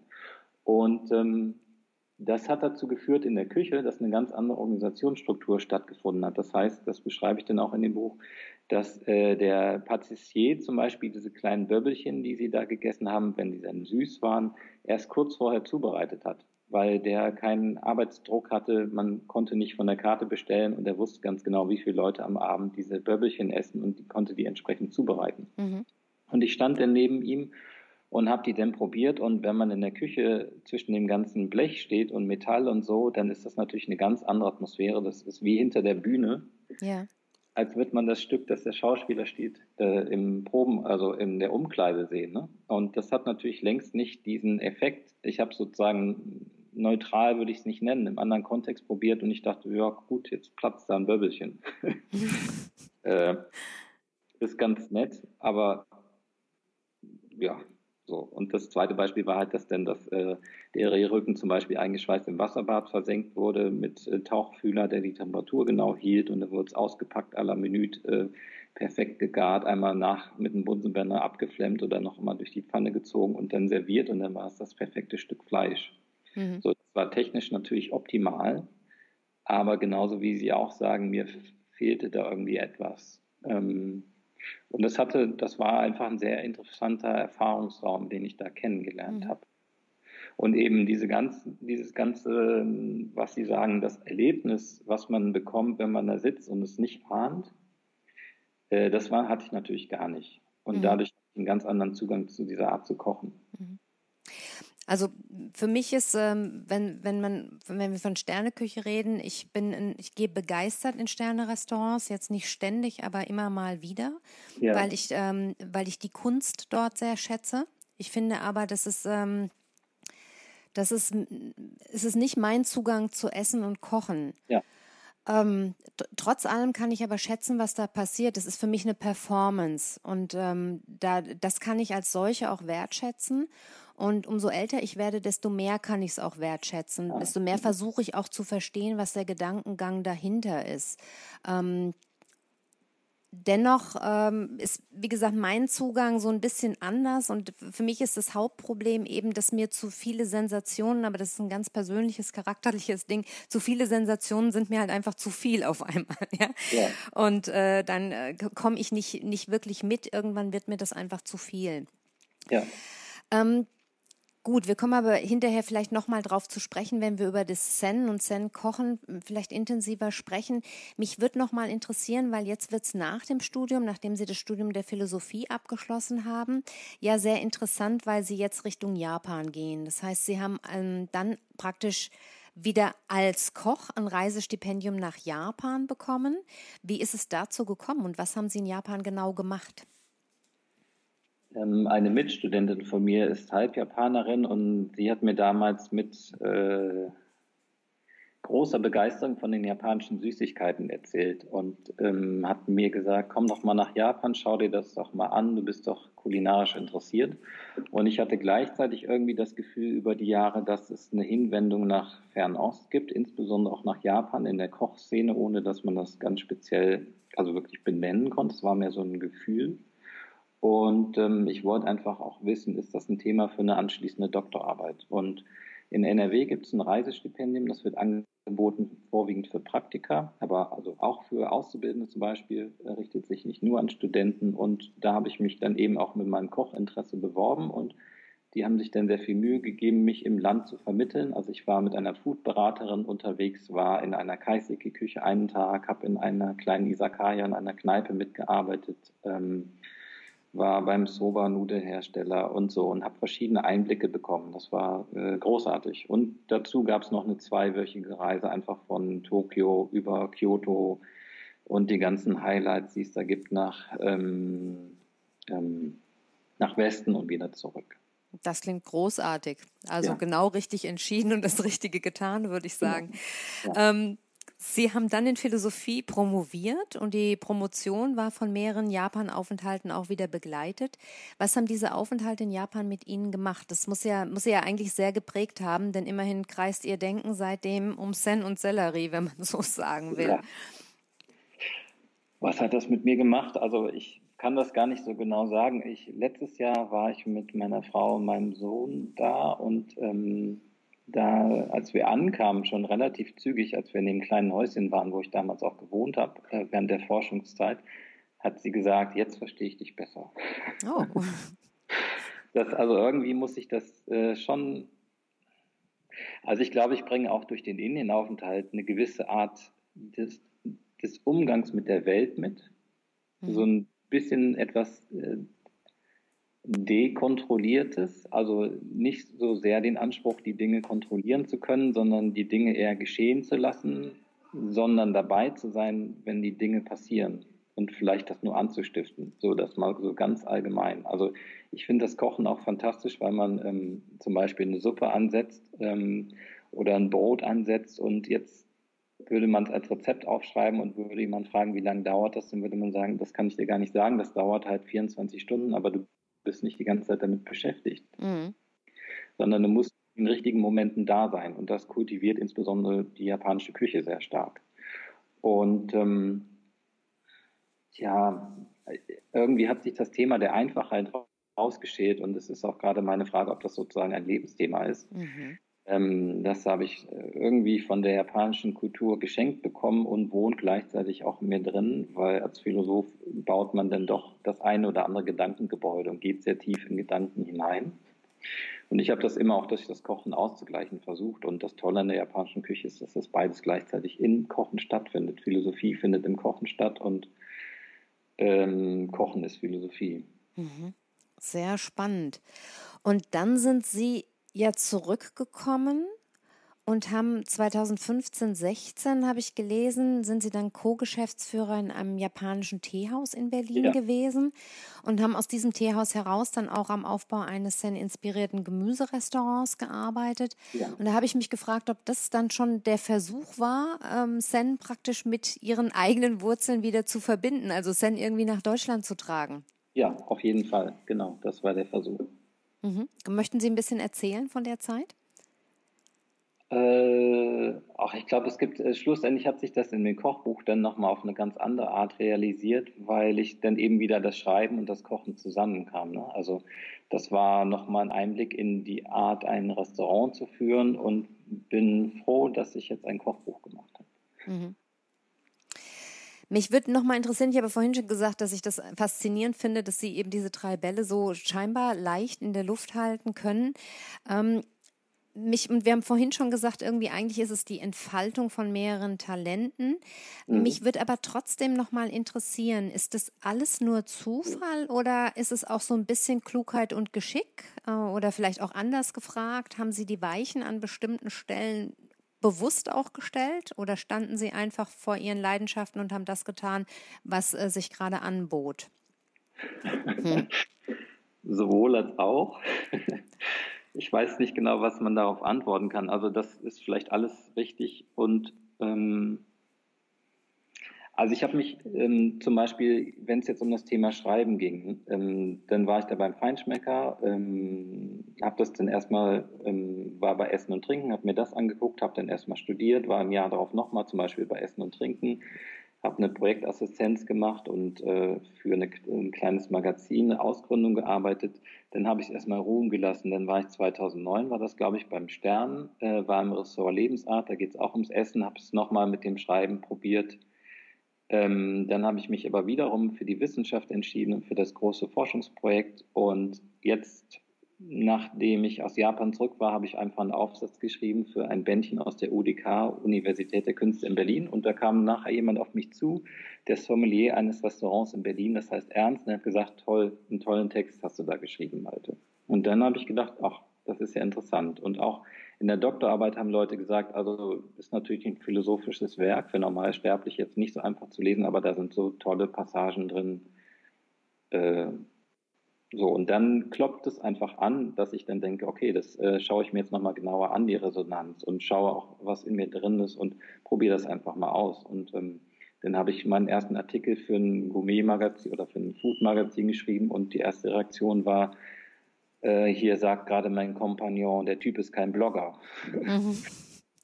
Und ähm, das hat dazu geführt in der Küche, dass eine ganz andere Organisationsstruktur stattgefunden hat. Das heißt, das beschreibe ich dann auch in dem Buch, dass äh, der Patissier zum Beispiel diese kleinen Böbbelchen, die sie da gegessen haben, wenn die dann süß waren, erst kurz vorher zubereitet hat, weil der keinen Arbeitsdruck hatte. Man konnte nicht von der Karte bestellen und er wusste ganz genau, wie viele Leute am Abend diese Böbbelchen essen und die konnte die entsprechend zubereiten. Mhm. Und ich stand dann neben ihm und habe die dann probiert. Und wenn man in der Küche zwischen dem ganzen Blech steht und Metall und so, dann ist das natürlich eine ganz andere Atmosphäre. Das ist wie hinter der Bühne. Ja. Als wird man das Stück, das der Schauspieler steht, äh, im Proben, also in der Umkleide sehen. Ne? Und das hat natürlich längst nicht diesen Effekt. Ich habe sozusagen neutral würde ich es nicht nennen, im anderen Kontext probiert und ich dachte, ja gut, jetzt platzt da ein Böbbelchen. äh, ist ganz nett, aber ja, so. Und das zweite Beispiel war halt, dass dann das, äh, der Rehrücken zum Beispiel eingeschweißt im Wasserbad versenkt wurde mit äh, Tauchfühler, der die Temperatur genau hielt und dann wurde es ausgepackt, à la Minute, äh, perfekt gegart, einmal nach mit einem Bunsenbrenner abgeflemmt oder noch einmal durch die Pfanne gezogen und dann serviert und dann war es das perfekte Stück Fleisch. Mhm. So, das war technisch natürlich optimal, aber genauso wie Sie auch sagen, mir fehlte da irgendwie etwas. Ähm, und das hatte, das war einfach ein sehr interessanter Erfahrungsraum, den ich da kennengelernt mhm. habe. Und eben diese ganze, dieses ganze, was Sie sagen, das Erlebnis, was man bekommt, wenn man da sitzt und es nicht ahnt, äh, das war, hatte ich natürlich gar nicht. Und mhm. dadurch einen ganz anderen Zugang zu dieser Art zu kochen. Mhm. Also für mich ist, ähm, wenn, wenn man, wenn wir von Sterneküche reden, ich bin, in, ich gehe begeistert in Sternerestaurants, jetzt nicht ständig, aber immer mal wieder, ja. weil ich, ähm, weil ich die Kunst dort sehr schätze. Ich finde aber, dass es, ähm, das ist, es ist nicht mein Zugang zu Essen und Kochen. Ja. Ähm, trotz allem kann ich aber schätzen, was da passiert. Das ist für mich eine Performance und ähm, da, das kann ich als solche auch wertschätzen. Und umso älter ich werde, desto mehr kann ich es auch wertschätzen. Desto mehr versuche ich auch zu verstehen, was der Gedankengang dahinter ist. Ähm, Dennoch ähm, ist, wie gesagt, mein Zugang so ein bisschen anders und für mich ist das Hauptproblem eben, dass mir zu viele Sensationen, aber das ist ein ganz persönliches, charakterliches Ding, zu viele Sensationen sind mir halt einfach zu viel auf einmal. Ja? ja. Und äh, dann äh, komme ich nicht, nicht wirklich mit, irgendwann wird mir das einfach zu viel. Ja. Ähm, Gut, wir kommen aber hinterher vielleicht nochmal drauf zu sprechen, wenn wir über das Zen und Zen kochen vielleicht intensiver sprechen. Mich würde nochmal interessieren, weil jetzt wird's nach dem Studium, nachdem Sie das Studium der Philosophie abgeschlossen haben, ja sehr interessant, weil Sie jetzt Richtung Japan gehen. Das heißt, Sie haben ähm, dann praktisch wieder als Koch ein Reisestipendium nach Japan bekommen. Wie ist es dazu gekommen und was haben Sie in Japan genau gemacht? Ähm, eine Mitstudentin von mir ist Halbjapanerin und sie hat mir damals mit äh, großer Begeisterung von den japanischen Süßigkeiten erzählt und ähm, hat mir gesagt, komm doch mal nach Japan, schau dir das doch mal an, du bist doch kulinarisch interessiert. Und ich hatte gleichzeitig irgendwie das Gefühl über die Jahre, dass es eine Hinwendung nach Fernost gibt, insbesondere auch nach Japan in der Kochszene, ohne dass man das ganz speziell, also wirklich benennen konnte. Es war mehr so ein Gefühl. Und ähm, ich wollte einfach auch wissen, ist das ein Thema für eine anschließende Doktorarbeit? Und in NRW gibt es ein Reisestipendium, das wird angeboten vorwiegend für Praktika, aber also auch für Auszubildende zum Beispiel, richtet sich nicht nur an Studenten. Und da habe ich mich dann eben auch mit meinem Kochinteresse beworben und die haben sich dann sehr viel Mühe gegeben, mich im Land zu vermitteln. Also ich war mit einer Foodberaterin unterwegs, war in einer Kaiseki-Küche einen Tag, habe in einer kleinen Isakaya, in einer Kneipe mitgearbeitet. Ähm, war beim Soba-Nudelhersteller und so und habe verschiedene Einblicke bekommen. Das war äh, großartig. Und dazu gab es noch eine zweiwöchige Reise einfach von Tokio über Kyoto und die ganzen Highlights, die es da gibt, nach, ähm, ähm, nach Westen und wieder zurück. Das klingt großartig. Also ja. genau richtig entschieden und das Richtige getan, würde ich sagen. Ja. Ähm, Sie haben dann in Philosophie promoviert und die Promotion war von mehreren Japan-Aufenthalten auch wieder begleitet. Was haben diese Aufenthalte in Japan mit Ihnen gemacht? Das muss ja, muss ja eigentlich sehr geprägt haben, denn immerhin kreist Ihr Denken seitdem um Sen und Sellerie, wenn man so sagen will. Ja. Was hat das mit mir gemacht? Also ich kann das gar nicht so genau sagen. Ich, letztes Jahr war ich mit meiner Frau und meinem Sohn da und ähm, da, als wir ankamen, schon relativ zügig, als wir in dem kleinen Häuschen waren, wo ich damals auch gewohnt habe, äh, während der Forschungszeit, hat sie gesagt, jetzt verstehe ich dich besser. Oh. Das, also irgendwie muss ich das äh, schon, also ich glaube, ich bringe auch durch den Indienaufenthalt eine gewisse Art des, des Umgangs mit der Welt mit. Mhm. So ein bisschen etwas äh, dekontrolliertes, also nicht so sehr den Anspruch, die Dinge kontrollieren zu können, sondern die Dinge eher geschehen zu lassen, sondern dabei zu sein, wenn die Dinge passieren und vielleicht das nur anzustiften, so das mal so ganz allgemein. Also ich finde das Kochen auch fantastisch, weil man ähm, zum Beispiel eine Suppe ansetzt ähm, oder ein Brot ansetzt und jetzt würde man es als Rezept aufschreiben und würde jemand fragen, wie lange dauert das, dann würde man sagen, das kann ich dir gar nicht sagen, das dauert halt 24 Stunden, aber du bist nicht die ganze Zeit damit beschäftigt, mhm. sondern du musst in richtigen Momenten da sein. Und das kultiviert insbesondere die japanische Küche sehr stark. Und ähm, ja, irgendwie hat sich das Thema der Einfachheit rausgeschält und es ist auch gerade meine Frage, ob das sozusagen ein Lebensthema ist. Mhm. Ähm, das habe ich äh, irgendwie von der japanischen Kultur geschenkt bekommen und wohnt gleichzeitig auch in mir drin, weil als Philosoph baut man dann doch das eine oder andere Gedankengebäude und geht sehr tief in Gedanken hinein. Und ich habe das immer auch durch das Kochen auszugleichen versucht. Und das Tolle an der japanischen Küche ist, dass das beides gleichzeitig im Kochen stattfindet. Philosophie findet im Kochen statt und ähm, Kochen ist Philosophie. Mhm. Sehr spannend. Und dann sind Sie ja zurückgekommen und haben 2015, 16 habe ich gelesen, sind Sie dann Co-Geschäftsführer in einem japanischen Teehaus in Berlin ja. gewesen und haben aus diesem Teehaus heraus dann auch am Aufbau eines Zen-inspirierten Gemüserestaurants gearbeitet. Ja. Und da habe ich mich gefragt, ob das dann schon der Versuch war, ähm, Zen praktisch mit Ihren eigenen Wurzeln wieder zu verbinden, also Zen irgendwie nach Deutschland zu tragen. Ja, auf jeden Fall, genau, das war der Versuch. Mhm. Möchten Sie ein bisschen erzählen von der Zeit? Äh, auch ich glaube, es gibt, äh, schlussendlich hat sich das in dem Kochbuch dann nochmal auf eine ganz andere Art realisiert, weil ich dann eben wieder das Schreiben und das Kochen zusammenkam. Ne? Also das war nochmal ein Einblick in die Art, ein Restaurant zu führen und bin froh, dass ich jetzt ein Kochbuch gemacht habe. Mhm. Mich würde noch mal interessieren, ich habe vorhin schon gesagt, dass ich das faszinierend finde, dass Sie eben diese drei Bälle so scheinbar leicht in der Luft halten können. Ähm, mich, und wir haben vorhin schon gesagt, irgendwie eigentlich ist es die Entfaltung von mehreren Talenten. Mhm. Mich würde aber trotzdem noch mal interessieren, ist das alles nur Zufall oder ist es auch so ein bisschen Klugheit und Geschick? Äh, oder vielleicht auch anders gefragt, haben Sie die Weichen an bestimmten Stellen bewusst auch gestellt oder standen Sie einfach vor Ihren Leidenschaften und haben das getan, was äh, sich gerade anbot? Hm. Sowohl als auch. Ich weiß nicht genau, was man darauf antworten kann. Also das ist vielleicht alles richtig. Und ähm, also ich habe mich ähm, zum Beispiel, wenn es jetzt um das Thema Schreiben ging, ähm, dann war ich da beim Feinschmecker, ähm, habe das dann erstmal, ähm, war bei Essen und Trinken, habe mir das angeguckt, habe dann erstmal studiert, war im Jahr darauf nochmal zum Beispiel bei Essen und Trinken, habe eine Projektassistenz gemacht und äh, für eine, ein kleines Magazin eine Ausgründung gearbeitet. Dann habe ich es erstmal ruhen gelassen. Dann war ich 2009, war das glaube ich beim Stern, äh, war im Ressort Lebensart, da geht es auch ums Essen, habe es nochmal mit dem Schreiben probiert. Ähm, dann habe ich mich aber wiederum für die Wissenschaft entschieden und für das große Forschungsprojekt. Und jetzt Nachdem ich aus Japan zurück war, habe ich einfach einen Aufsatz geschrieben für ein Bändchen aus der UDK, Universität der Künste in Berlin. Und da kam nachher jemand auf mich zu, der Sommelier eines Restaurants in Berlin, das heißt Ernst, und hat gesagt, toll, einen tollen Text hast du da geschrieben, Malte. Und dann habe ich gedacht, ach, das ist ja interessant. Und auch in der Doktorarbeit haben Leute gesagt, also ist natürlich ein philosophisches Werk, für Normalsterblich jetzt nicht so einfach zu lesen, aber da sind so tolle Passagen drin, äh, so, und dann klopft es einfach an, dass ich dann denke, okay, das äh, schaue ich mir jetzt nochmal genauer an, die Resonanz, und schaue auch, was in mir drin ist und probiere das einfach mal aus. Und ähm, dann habe ich meinen ersten Artikel für ein Gourmet-Magazin oder für ein Food-Magazin geschrieben und die erste Reaktion war, äh, hier sagt gerade mein Kompagnon, der Typ ist kein Blogger. Mhm.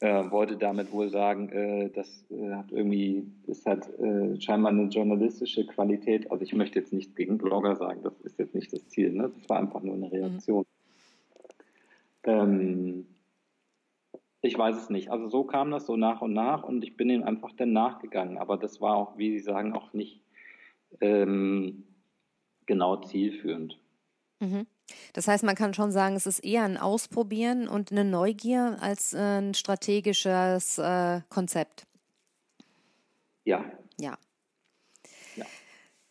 äh, wollte damit wohl sagen, äh, das äh, hat irgendwie, das hat äh, scheinbar eine journalistische Qualität. Also ich möchte jetzt nicht gegen Blogger sagen, das ist jetzt nicht das Ziel, ne? Das war einfach nur eine Reaktion. Mhm. Ähm, ich weiß es nicht. Also so kam das so nach und nach und ich bin ihm einfach dann nachgegangen. Aber das war auch, wie Sie sagen, auch nicht ähm, genau zielführend. Mhm. Das heißt, man kann schon sagen, es ist eher ein Ausprobieren und eine Neugier als äh, ein strategisches äh, Konzept. Ja. Ja.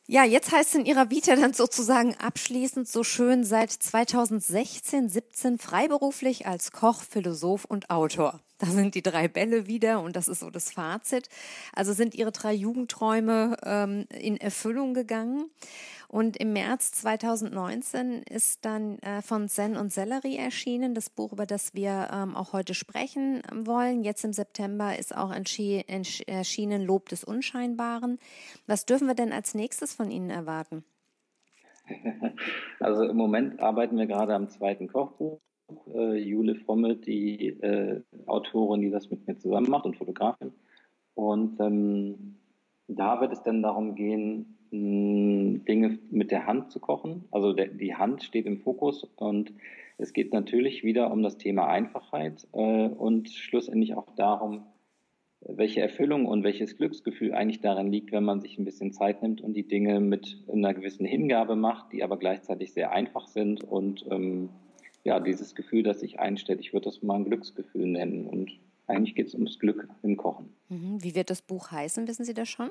Ja, jetzt heißt es in Ihrer Vita dann sozusagen abschließend so schön seit 2016, 17 freiberuflich als Koch, Philosoph und Autor. Da sind die drei Bälle wieder und das ist so das Fazit. Also sind Ihre drei Jugendträume ähm, in Erfüllung gegangen. Und im März 2019 ist dann äh, von Zen und Sellerie erschienen, das Buch, über das wir ähm, auch heute sprechen wollen. Jetzt im September ist auch erschienen Lob des Unscheinbaren. Was dürfen wir denn als nächstes von Ihnen erwarten? Also im Moment arbeiten wir gerade am zweiten Kochbuch. Äh, Jule Fromme, die äh, Autorin, die das mit mir zusammen macht und Fotografin. Und ähm, da wird es dann darum gehen, Dinge mit der Hand zu kochen. Also der, die Hand steht im Fokus und es geht natürlich wieder um das Thema Einfachheit äh, und schlussendlich auch darum, welche Erfüllung und welches Glücksgefühl eigentlich darin liegt, wenn man sich ein bisschen Zeit nimmt und die Dinge mit einer gewissen Hingabe macht, die aber gleichzeitig sehr einfach sind und ähm, ja, dieses Gefühl, das sich einstellt, ich würde das mal ein Glücksgefühl nennen und eigentlich geht es ums Glück im Kochen. Mhm. Wie wird das Buch heißen, wissen Sie das schon?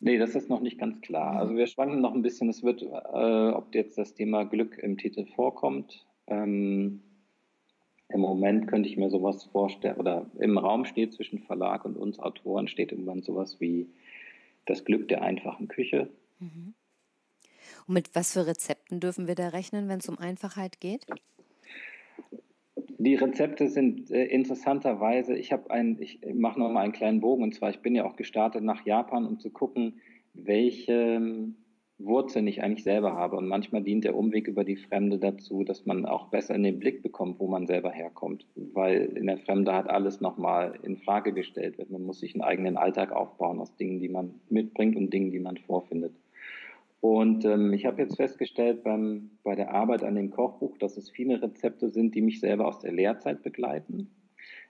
Nee, das ist noch nicht ganz klar. Mhm. Also wir schwanken noch ein bisschen. Es wird, äh, ob jetzt das Thema Glück im Titel vorkommt. Ähm, Im Moment könnte ich mir sowas vorstellen, oder im Raum steht zwischen Verlag und uns Autoren steht irgendwann sowas wie das Glück der einfachen Küche. Mhm. Und mit was für Rezepten dürfen wir da rechnen, wenn es um Einfachheit geht? Die Rezepte sind äh, interessanterweise, ich habe ein, ich mache noch mal einen kleinen Bogen und zwar, ich bin ja auch gestartet nach Japan, um zu gucken, welche Wurzeln ich eigentlich selber habe. Und manchmal dient der Umweg über die Fremde dazu, dass man auch besser in den Blick bekommt, wo man selber herkommt. Weil in der Fremde hat alles nochmal in Frage gestellt wird. Man muss sich einen eigenen Alltag aufbauen aus Dingen, die man mitbringt und Dingen, die man vorfindet. Und ähm, ich habe jetzt festgestellt beim, bei der Arbeit an dem Kochbuch, dass es viele Rezepte sind, die mich selber aus der Lehrzeit begleiten.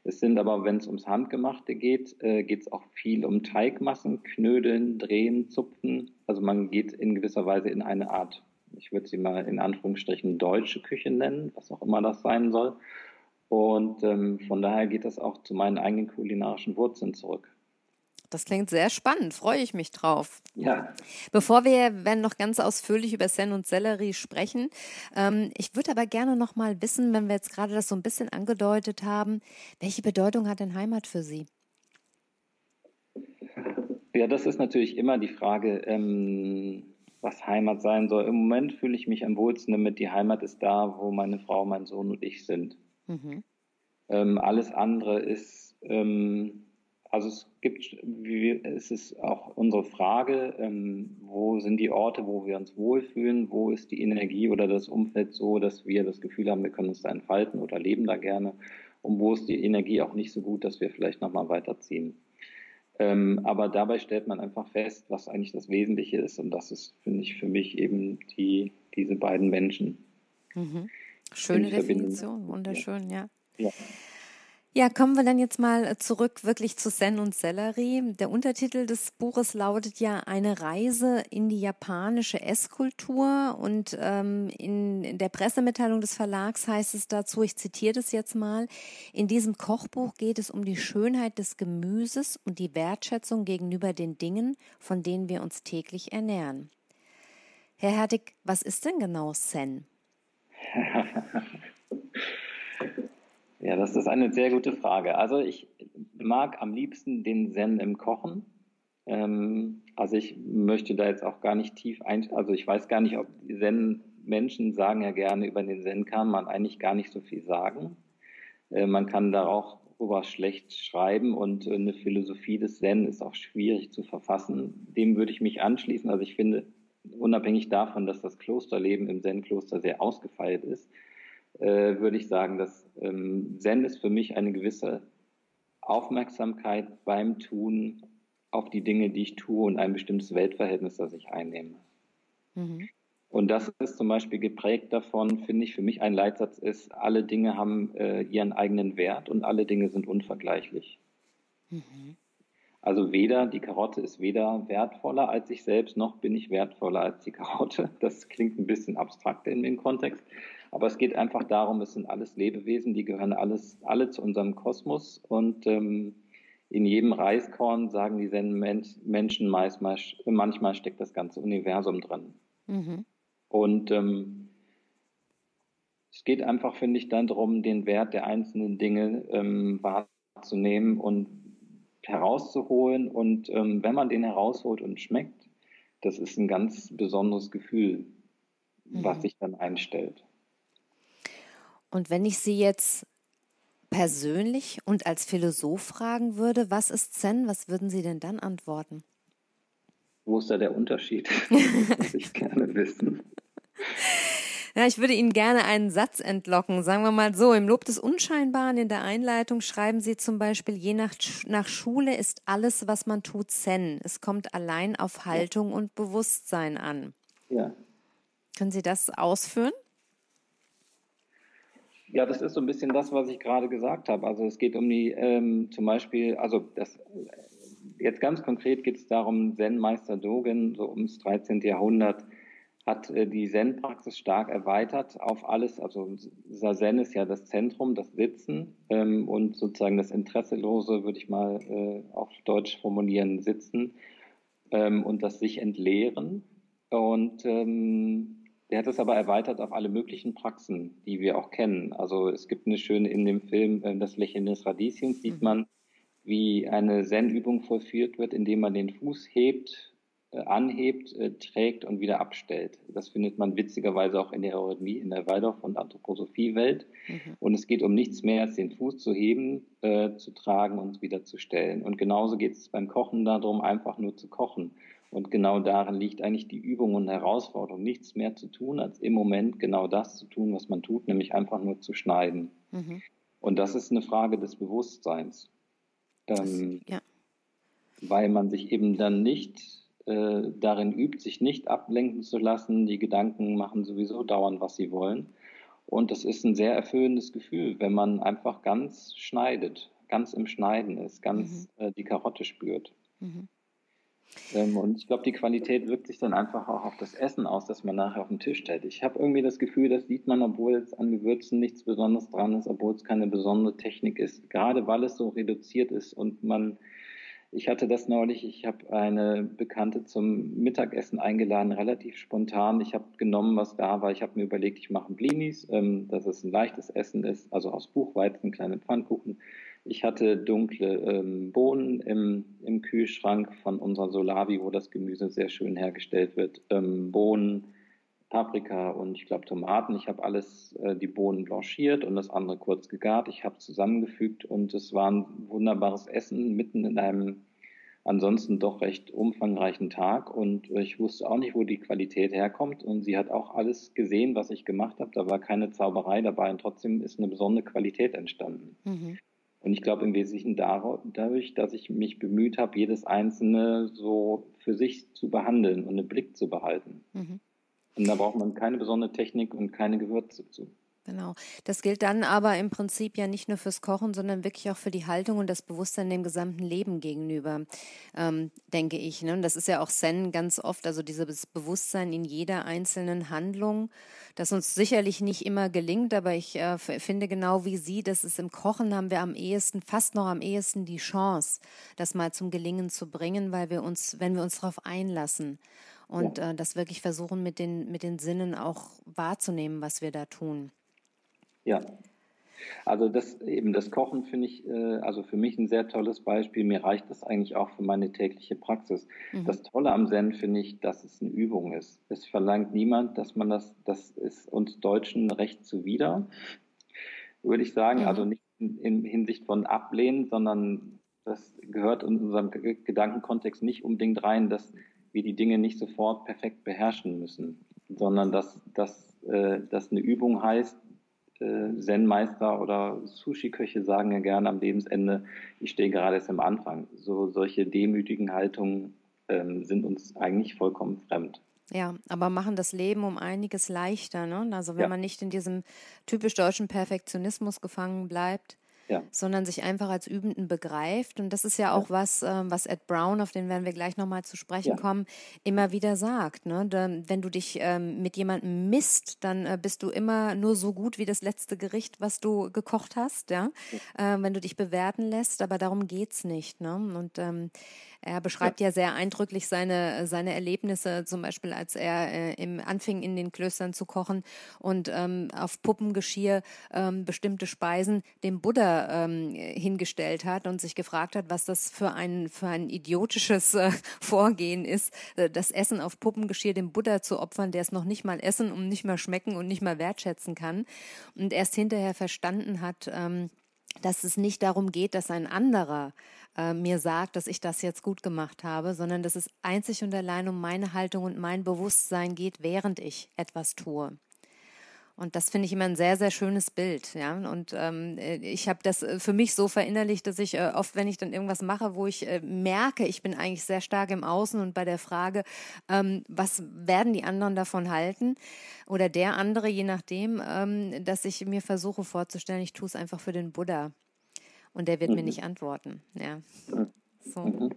Es sind aber, wenn es ums Handgemachte geht, äh, geht es auch viel um Teigmassen, Knödeln, Drehen, Zupfen. Also man geht in gewisser Weise in eine Art, ich würde sie mal in Anführungsstrichen deutsche Küche nennen, was auch immer das sein soll. Und ähm, von daher geht das auch zu meinen eigenen kulinarischen Wurzeln zurück. Das klingt sehr spannend, freue ich mich drauf. Ja. Bevor wir werden noch ganz ausführlich über Sen und Sellerie sprechen, ähm, ich würde aber gerne noch mal wissen, wenn wir jetzt gerade das so ein bisschen angedeutet haben, welche Bedeutung hat denn Heimat für Sie? Ja, das ist natürlich immer die Frage, ähm, was Heimat sein soll. Im Moment fühle ich mich am wohlsten damit, die Heimat ist da, wo meine Frau, mein Sohn und ich sind. Mhm. Ähm, alles andere ist ähm, also es gibt, es ist auch unsere Frage, ähm, wo sind die Orte, wo wir uns wohlfühlen, wo ist die Energie oder das Umfeld so, dass wir das Gefühl haben, wir können uns da entfalten oder leben da gerne und wo ist die Energie auch nicht so gut, dass wir vielleicht nochmal weiterziehen. Ähm, aber dabei stellt man einfach fest, was eigentlich das Wesentliche ist und das ist, finde ich, für mich eben die, diese beiden Menschen. Mhm. Schöne Definition, wunderschön, ja. ja. Ja, kommen wir dann jetzt mal zurück wirklich zu Sen und Sellerie. Der Untertitel des Buches lautet ja eine Reise in die japanische Esskultur und ähm, in der Pressemitteilung des Verlags heißt es dazu, ich zitiere das jetzt mal, in diesem Kochbuch geht es um die Schönheit des Gemüses und die Wertschätzung gegenüber den Dingen, von denen wir uns täglich ernähren. Herr Hertig, was ist denn genau Sen? Ja, das ist eine sehr gute Frage. Also ich mag am liebsten den Zen im Kochen. Ähm, also ich möchte da jetzt auch gar nicht tief ein, also ich weiß gar nicht, ob die Zen-Menschen sagen ja gerne über den Zen kann man eigentlich gar nicht so viel sagen. Äh, man kann da auch darüber schlecht schreiben und eine Philosophie des Zen ist auch schwierig zu verfassen. Dem würde ich mich anschließen. Also ich finde, unabhängig davon, dass das Klosterleben im Zen-Kloster sehr ausgefeilt ist, äh, würde ich sagen, dass ähm, Zen ist für mich eine gewisse Aufmerksamkeit beim Tun auf die Dinge, die ich tue und ein bestimmtes Weltverhältnis, das ich einnehme. Mhm. Und das ist zum Beispiel geprägt davon, finde ich, für mich ein Leitsatz ist, alle Dinge haben äh, ihren eigenen Wert und alle Dinge sind unvergleichlich. Mhm. Also weder, die Karotte ist weder wertvoller als ich selbst, noch bin ich wertvoller als die Karotte. Das klingt ein bisschen abstrakt in dem Kontext. Aber es geht einfach darum, es sind alles Lebewesen, die gehören alles, alle zu unserem Kosmos und ähm, in jedem Reiskorn, sagen die Menschen meist, manchmal steckt das ganze Universum drin. Mhm. Und ähm, es geht einfach, finde ich, dann darum, den Wert der einzelnen Dinge ähm, wahrzunehmen und herauszuholen. Und ähm, wenn man den herausholt und schmeckt, das ist ein ganz besonderes Gefühl, mhm. was sich dann einstellt. Und wenn ich Sie jetzt persönlich und als Philosoph fragen würde, was ist Zen, was würden Sie denn dann antworten? Wo ist da der Unterschied? Das würde ich gerne wissen. Ja, ich würde Ihnen gerne einen Satz entlocken. Sagen wir mal so, im Lob des Unscheinbaren in der Einleitung schreiben Sie zum Beispiel, je nach, nach Schule ist alles, was man tut, Zen. Es kommt allein auf Haltung ja. und Bewusstsein an. Ja. Können Sie das ausführen? Ja, das ist so ein bisschen das, was ich gerade gesagt habe. Also es geht um die, ähm, zum Beispiel, also das, jetzt ganz konkret geht es darum, Zen-Meister Dogen, so ums 13. Jahrhundert, hat äh, die Zen-Praxis stark erweitert auf alles. Also Zen ist ja das Zentrum, das Sitzen ähm, und sozusagen das Interesselose, würde ich mal äh, auf Deutsch formulieren, Sitzen ähm, und das sich entleeren. Und ähm, der hat es aber erweitert auf alle möglichen Praxen, die wir auch kennen. Also es gibt eine schöne in dem Film äh, Das Lächeln des Radieschens, sieht mhm. man, wie eine Zen-Übung vollführt wird, indem man den Fuß hebt, äh, anhebt, äh, trägt und wieder abstellt. Das findet man witzigerweise auch in der Eurythmie, in der Waldorf- und Anthroposophie-Welt. Mhm. Und es geht um nichts mehr, als den Fuß zu heben, äh, zu tragen und wieder zu stellen. Und genauso geht es beim Kochen darum, einfach nur zu kochen. Und genau darin liegt eigentlich die Übung und Herausforderung, nichts mehr zu tun, als im Moment genau das zu tun, was man tut, nämlich einfach nur zu schneiden. Mhm. Und das ist eine Frage des Bewusstseins. Ähm, ja. Weil man sich eben dann nicht äh, darin übt, sich nicht ablenken zu lassen. Die Gedanken machen sowieso dauernd, was sie wollen. Und das ist ein sehr erfüllendes Gefühl, wenn man einfach ganz schneidet, ganz im Schneiden ist, ganz mhm. äh, die Karotte spürt. Mhm. Ähm, und ich glaube, die Qualität wirkt sich dann einfach auch auf das Essen aus, das man nachher auf dem Tisch stellt. Ich habe irgendwie das Gefühl, das sieht man, obwohl es an Gewürzen nichts Besonderes dran ist, obwohl es keine besondere Technik ist, gerade weil es so reduziert ist und man ich hatte das neulich, ich habe eine Bekannte zum Mittagessen eingeladen, relativ spontan. Ich habe genommen, was da war. Ich habe mir überlegt, ich mache Blinis, ähm, dass es ein leichtes Essen ist, also aus Buchweizen, kleine Pfannkuchen. Ich hatte dunkle ähm, Bohnen im, im Kühlschrank von unserer Solavi, wo das Gemüse sehr schön hergestellt wird. Ähm, Bohnen, Paprika und ich glaube Tomaten. Ich habe alles, äh, die Bohnen blanchiert und das andere kurz gegart. Ich habe zusammengefügt und es war ein wunderbares Essen mitten in einem ansonsten doch recht umfangreichen Tag und ich wusste auch nicht, wo die Qualität herkommt und sie hat auch alles gesehen, was ich gemacht habe. Da war keine Zauberei dabei und trotzdem ist eine besondere Qualität entstanden. Mhm. Und ich glaube im Wesentlichen dadurch, dass ich mich bemüht habe, jedes Einzelne so für sich zu behandeln und einen Blick zu behalten. Mhm. Und da braucht man keine besondere Technik und keine Gewürze zu. Genau. Das gilt dann aber im Prinzip ja nicht nur fürs Kochen, sondern wirklich auch für die Haltung und das Bewusstsein dem gesamten Leben gegenüber, ähm, denke ich. Ne? Und das ist ja auch Zen ganz oft, also dieses Bewusstsein in jeder einzelnen Handlung, das uns sicherlich nicht immer gelingt, aber ich äh, finde genau wie Sie, dass es im Kochen haben wir am ehesten, fast noch am ehesten die Chance, das mal zum Gelingen zu bringen, weil wir uns, wenn wir uns darauf einlassen und äh, das wirklich versuchen mit den, mit den Sinnen auch wahrzunehmen, was wir da tun. Ja. Also das eben das Kochen finde ich äh, also für mich ein sehr tolles Beispiel. Mir reicht das eigentlich auch für meine tägliche Praxis. Mhm. Das Tolle am Zen finde ich, dass es eine Übung ist. Es verlangt niemand, dass man das, das ist uns Deutschen recht zuwider, würde ich sagen. Mhm. Also nicht in, in, Hinsicht von Ablehnen, sondern das gehört in unserem Gedankenkontext nicht unbedingt rein, dass wir die Dinge nicht sofort perfekt beherrschen müssen, sondern dass, dass, äh, dass eine Übung heißt, Zen-Meister oder Sushi-Köche sagen ja gerne am Lebensende, ich stehe gerade erst am Anfang. So solche demütigen Haltungen ähm, sind uns eigentlich vollkommen fremd. Ja, aber machen das Leben um einiges leichter. Ne? Also wenn ja. man nicht in diesem typisch deutschen Perfektionismus gefangen bleibt, ja. sondern sich einfach als Übenden begreift. Und das ist ja auch ja. was, äh, was Ed Brown, auf den werden wir gleich nochmal zu sprechen ja. kommen, immer wieder sagt. Ne? wenn du dich ähm, mit jemandem misst, dann äh, bist du immer nur so gut wie das letzte Gericht, was du gekocht hast, ja. Äh, wenn du dich bewerten lässt, aber darum geht's nicht. Ne? Und ähm, er beschreibt ja. ja, sehr eindrücklich seine, seine Erlebnisse, zum Beispiel als er äh, im, anfing, in den Klöstern zu kochen und ähm, auf Puppengeschirr ähm, bestimmte Speisen dem Buddha ähm, hingestellt hat und sich gefragt hat, was das für ein, für ein idiotisches äh, Vorgehen ist, äh, das Essen auf Puppengeschirr dem Buddha zu opfern, der es noch nicht mal essen und nicht mal schmecken und nicht mal wertschätzen kann. Und erst hinterher verstanden hat, ähm, dass es nicht darum geht, dass ein anderer äh, mir sagt, dass ich das jetzt gut gemacht habe, sondern dass es einzig und allein um meine Haltung und mein Bewusstsein geht, während ich etwas tue. Und das finde ich immer ein sehr, sehr schönes Bild. Ja? Und ähm, ich habe das äh, für mich so verinnerlicht, dass ich äh, oft, wenn ich dann irgendwas mache, wo ich äh, merke, ich bin eigentlich sehr stark im Außen und bei der Frage, ähm, was werden die anderen davon halten oder der andere, je nachdem, ähm, dass ich mir versuche vorzustellen, ich tue es einfach für den Buddha. Und der wird mhm. mir nicht antworten. Ja. So. Mhm.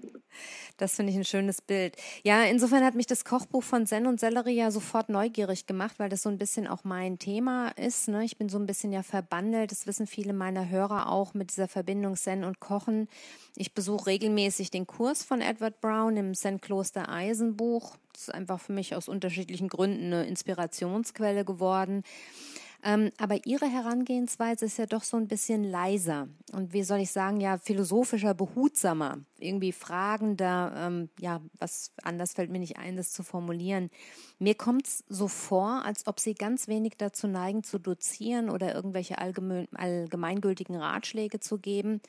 Das finde ich ein schönes Bild. Ja, insofern hat mich das Kochbuch von Zen und Sellerie ja sofort neugierig gemacht, weil das so ein bisschen auch mein Thema ist. Ne? Ich bin so ein bisschen ja verbandelt, das wissen viele meiner Hörer auch mit dieser Verbindung Zen und Kochen. Ich besuche regelmäßig den Kurs von Edward Brown im Zen Kloster Eisenbuch. Das ist einfach für mich aus unterschiedlichen Gründen eine Inspirationsquelle geworden. Ähm, aber ihre Herangehensweise ist ja doch so ein bisschen leiser. Und wie soll ich sagen, ja, philosophischer, behutsamer, irgendwie fragender, ähm, ja, was anders fällt mir nicht ein, das zu formulieren. Mir kommt es so vor, als ob sie ganz wenig dazu neigen, zu dozieren oder irgendwelche allgemein, allgemeingültigen Ratschläge zu geben,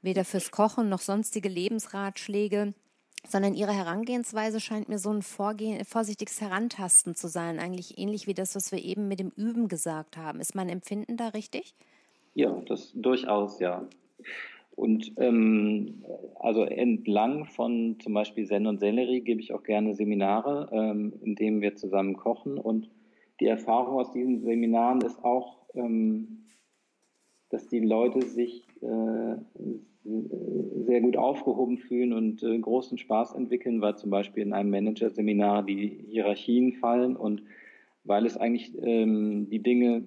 weder fürs Kochen noch sonstige Lebensratschläge sondern ihre Herangehensweise scheint mir so ein Vorgehen, vorsichtiges Herantasten zu sein, eigentlich ähnlich wie das, was wir eben mit dem Üben gesagt haben. Ist mein Empfinden da richtig? Ja, das durchaus, ja. Und ähm, also entlang von zum Beispiel Zen und Sellerie gebe ich auch gerne Seminare, ähm, in denen wir zusammen kochen. Und die Erfahrung aus diesen Seminaren ist auch, ähm, dass die Leute sich äh, sehr gut aufgehoben fühlen und äh, großen Spaß entwickeln, weil zum Beispiel in einem Managerseminar die Hierarchien fallen und weil es eigentlich ähm, die Dinge,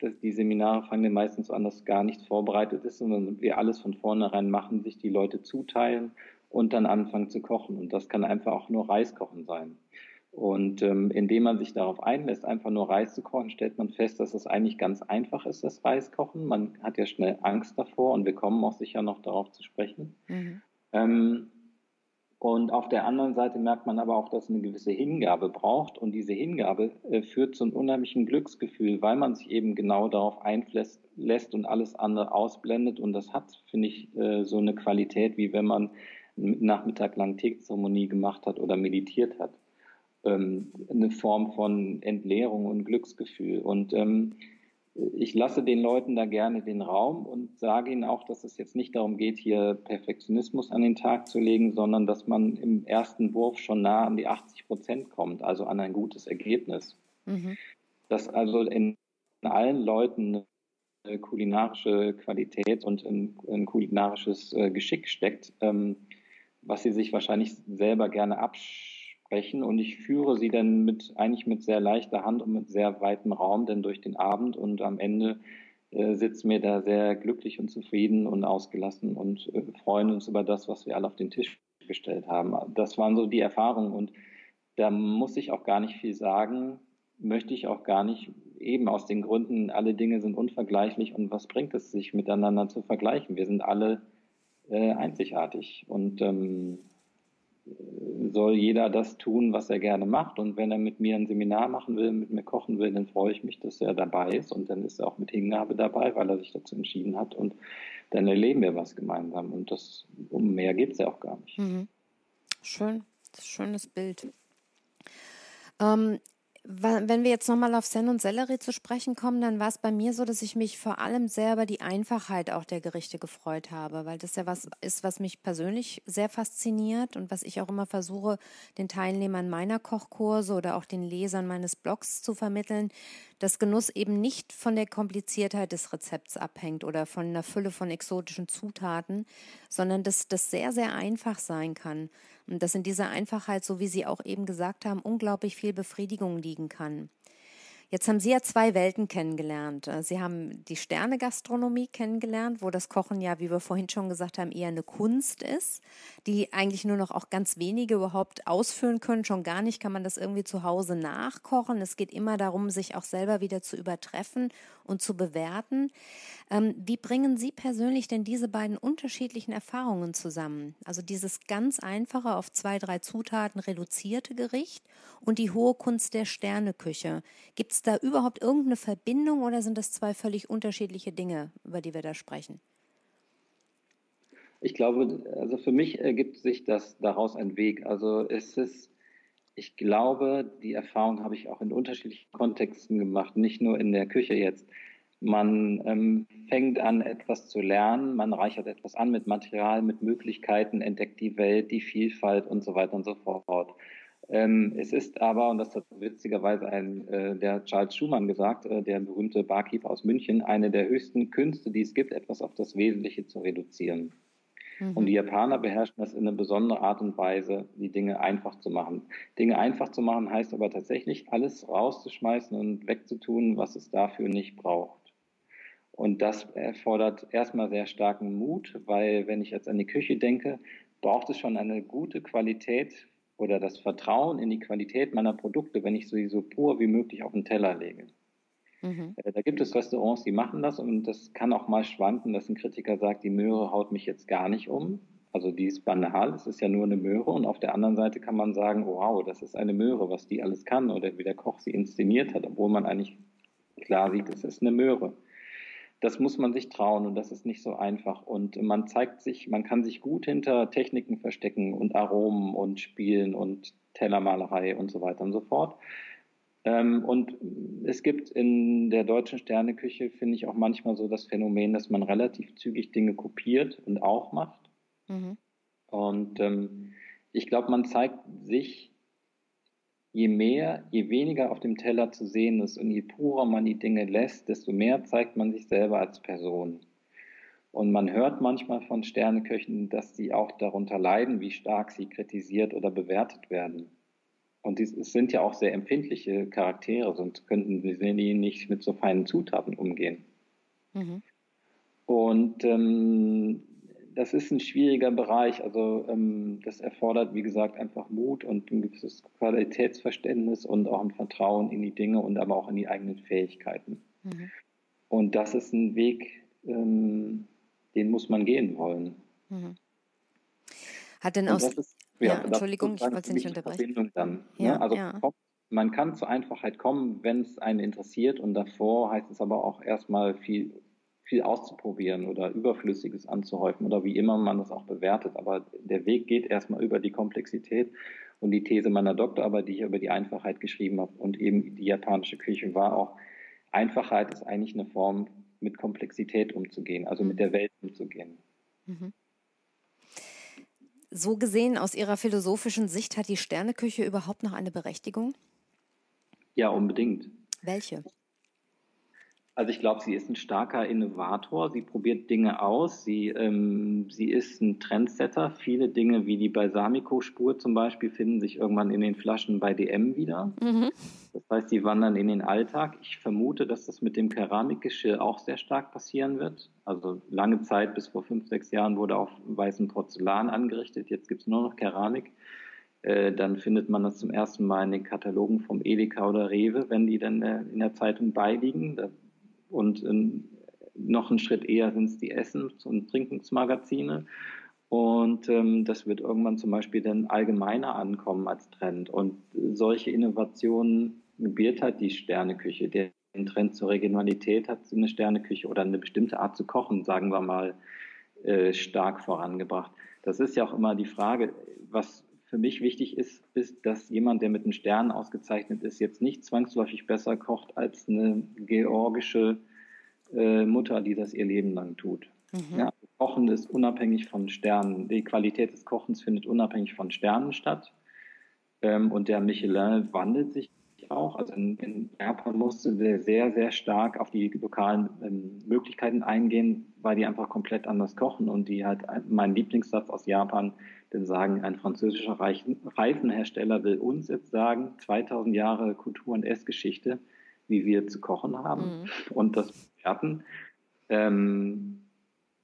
dass die Seminare fangen ja meistens an, dass gar nichts vorbereitet ist, sondern wir alles von vornherein machen, sich die Leute zuteilen und dann anfangen zu kochen. Und das kann einfach auch nur Reiskochen sein. Und ähm, indem man sich darauf einlässt, einfach nur Reis zu kochen, stellt man fest, dass es eigentlich ganz einfach ist, das Reiskochen. Man hat ja schnell Angst davor und wir kommen auch sicher noch darauf zu sprechen. Mhm. Ähm, und auf der anderen Seite merkt man aber auch, dass eine gewisse Hingabe braucht. Und diese Hingabe äh, führt zu einem unheimlichen Glücksgefühl, weil man sich eben genau darauf einlässt und alles andere ausblendet. Und das hat, finde ich, äh, so eine Qualität, wie wenn man Nachmittag lang Teezeremonie gemacht hat oder meditiert hat ähm, eine Form von Entleerung und Glücksgefühl. Und ähm, ich lasse den Leuten da gerne den Raum und sage ihnen auch, dass es jetzt nicht darum geht, hier Perfektionismus an den Tag zu legen, sondern dass man im ersten Wurf schon nah an die 80 Prozent kommt, also an ein gutes Ergebnis. Mhm. Dass also in allen Leuten eine kulinarische Qualität und ein, ein kulinarisches äh, Geschick steckt, ähm, was sie sich wahrscheinlich selber gerne absch sprechen und ich führe sie dann mit eigentlich mit sehr leichter Hand und mit sehr weitem Raum dann durch den Abend und am Ende äh, sitzen wir da sehr glücklich und zufrieden und ausgelassen und äh, freuen uns über das, was wir alle auf den Tisch gestellt haben. Das waren so die Erfahrungen und da muss ich auch gar nicht viel sagen, möchte ich auch gar nicht, eben aus den Gründen, alle Dinge sind unvergleichlich und was bringt es sich miteinander zu vergleichen? Wir sind alle äh, einzigartig und ähm, soll jeder das tun, was er gerne macht. Und wenn er mit mir ein Seminar machen will, mit mir kochen will, dann freue ich mich, dass er dabei ist. Und dann ist er auch mit Hingabe dabei, weil er sich dazu entschieden hat. Und dann erleben wir was gemeinsam. Und das, um mehr geht es ja auch gar nicht. Mhm. Schön, schönes Bild. Ähm, wenn wir jetzt nochmal auf Sen und Sellerie zu sprechen kommen, dann war es bei mir so, dass ich mich vor allem sehr über die Einfachheit auch der Gerichte gefreut habe, weil das ja was ist, was mich persönlich sehr fasziniert und was ich auch immer versuche, den Teilnehmern meiner Kochkurse oder auch den Lesern meines Blogs zu vermitteln, dass Genuss eben nicht von der Kompliziertheit des Rezepts abhängt oder von einer Fülle von exotischen Zutaten, sondern dass das sehr, sehr einfach sein kann. Und dass in dieser Einfachheit, so wie Sie auch eben gesagt haben, unglaublich viel Befriedigung liegen kann. Jetzt haben Sie ja zwei Welten kennengelernt. Äh, Sie haben die Sterne-Gastronomie kennengelernt, wo das Kochen ja, wie wir vorhin schon gesagt haben, eher eine Kunst ist, die eigentlich nur noch auch ganz wenige überhaupt ausführen können. Schon gar nicht kann man das irgendwie zu Hause nachkochen. Es geht immer darum, sich auch selber wieder zu übertreffen und zu bewerten. Ähm, wie bringen Sie persönlich denn diese beiden unterschiedlichen Erfahrungen zusammen? Also dieses ganz einfache auf zwei, drei Zutaten reduzierte Gericht und die hohe Kunst der Sterneküche. Gibt es da überhaupt irgendeine Verbindung oder sind das zwei völlig unterschiedliche Dinge, über die wir da sprechen? Ich glaube, also für mich ergibt sich das daraus ein Weg. Also es ich glaube, die Erfahrung habe ich auch in unterschiedlichen Kontexten gemacht, nicht nur in der Küche jetzt. Man ähm, fängt an, etwas zu lernen, man reichert etwas an mit Material, mit Möglichkeiten, entdeckt die Welt, die Vielfalt und so weiter und so fort. Ähm, es ist aber, und das hat witzigerweise ein, äh, der Charles Schumann gesagt, äh, der berühmte Barkeeper aus München, eine der höchsten Künste, die es gibt, etwas auf das Wesentliche zu reduzieren. Mhm. Und die Japaner beherrschen das in einer besonderen Art und Weise, die Dinge einfach zu machen. Dinge einfach zu machen heißt aber tatsächlich, alles rauszuschmeißen und wegzutun, was es dafür nicht braucht. Und das erfordert erstmal sehr starken Mut, weil wenn ich jetzt an die Küche denke, braucht es schon eine gute Qualität oder das Vertrauen in die Qualität meiner Produkte, wenn ich sie so pur wie möglich auf den Teller lege. Mhm. Äh, da gibt es Restaurants, die machen das und das kann auch mal schwanken, dass ein Kritiker sagt, die Möhre haut mich jetzt gar nicht um. Also die ist banal, es ist ja nur eine Möhre und auf der anderen Seite kann man sagen, wow, das ist eine Möhre, was die alles kann oder wie der Koch sie inszeniert hat, obwohl man eigentlich klar sieht, es ist eine Möhre. Das muss man sich trauen und das ist nicht so einfach. Und man zeigt sich, man kann sich gut hinter Techniken verstecken und Aromen und Spielen und Tellermalerei und so weiter und so fort. Ähm, und es gibt in der deutschen Sterneküche, finde ich, auch manchmal so das Phänomen, dass man relativ zügig Dinge kopiert und auch macht. Mhm. Und ähm, ich glaube, man zeigt sich, je mehr, je weniger auf dem Teller zu sehen ist und je purer man die Dinge lässt, desto mehr zeigt man sich selber als Person. Und man hört manchmal von Sterneköchen, dass sie auch darunter leiden, wie stark sie kritisiert oder bewertet werden. Und es sind ja auch sehr empfindliche Charaktere, sonst könnten sie nicht mit so feinen Zutaten umgehen. Mhm. Und ähm, das ist ein schwieriger Bereich. Also ähm, das erfordert, wie gesagt, einfach Mut und ein gewisses Qualitätsverständnis und auch ein Vertrauen in die Dinge und aber auch in die eigenen Fähigkeiten. Mhm. Und das ist ein Weg, ähm, den muss man gehen wollen. Mhm. Hat denn aus ja, ja Entschuldigung, ich wollte Sie nicht unterbrechen. Dann, ne? ja, ne? Also ja. man kann zur Einfachheit kommen, wenn es einen interessiert und davor heißt es aber auch erstmal viel, viel auszuprobieren oder Überflüssiges anzuhäufen oder wie immer man das auch bewertet. Aber der Weg geht erstmal über die Komplexität und die These meiner Doktorarbeit, die ich über die Einfachheit geschrieben habe und eben die japanische Küche war auch, Einfachheit ist eigentlich eine Form, mit Komplexität umzugehen, also mit der Welt umzugehen. Mhm. So gesehen, aus Ihrer philosophischen Sicht, hat die Sterneküche überhaupt noch eine Berechtigung? Ja, unbedingt. Welche? Also ich glaube, sie ist ein starker Innovator. Sie probiert Dinge aus. Sie, ähm, sie ist ein Trendsetter. Viele Dinge wie die Balsamico-Spur zum Beispiel finden sich irgendwann in den Flaschen bei DM wieder. Mhm. Das heißt, sie wandern in den Alltag. Ich vermute, dass das mit dem Keramikgeschirr auch sehr stark passieren wird. Also lange Zeit, bis vor fünf, sechs Jahren, wurde auf weißem Porzellan angerichtet. Jetzt gibt es nur noch Keramik. Äh, dann findet man das zum ersten Mal in den Katalogen vom Edeka oder Rewe, wenn die dann äh, in der Zeitung beiliegen. Da und in, noch einen Schritt eher sind es die Essens- und Trinkensmagazine. Und ähm, das wird irgendwann zum Beispiel dann allgemeiner ankommen als Trend. Und solche Innovationen gebiert hat die Sterneküche. Der Trend zur Regionalität hat eine Sterneküche oder eine bestimmte Art zu kochen, sagen wir mal, äh, stark vorangebracht. Das ist ja auch immer die Frage, was für mich wichtig ist, ist, dass jemand, der mit einem Stern ausgezeichnet ist, jetzt nicht zwangsläufig besser kocht als eine georgische äh, Mutter, die das ihr Leben lang tut. Mhm. Ja, Kochen ist unabhängig von Sternen. Die Qualität des Kochens findet unabhängig von Sternen statt. Ähm, und der Michelin wandelt sich auch. Also in, in Japan musste wir sehr, sehr stark auf die lokalen ähm, Möglichkeiten eingehen, weil die einfach komplett anders kochen und die halt mein Lieblingssatz aus Japan, denn sagen, ein französischer Reifenhersteller will uns jetzt sagen, 2000 Jahre Kultur- und Essgeschichte, wie wir zu kochen haben mhm. und das bewerten. Ähm,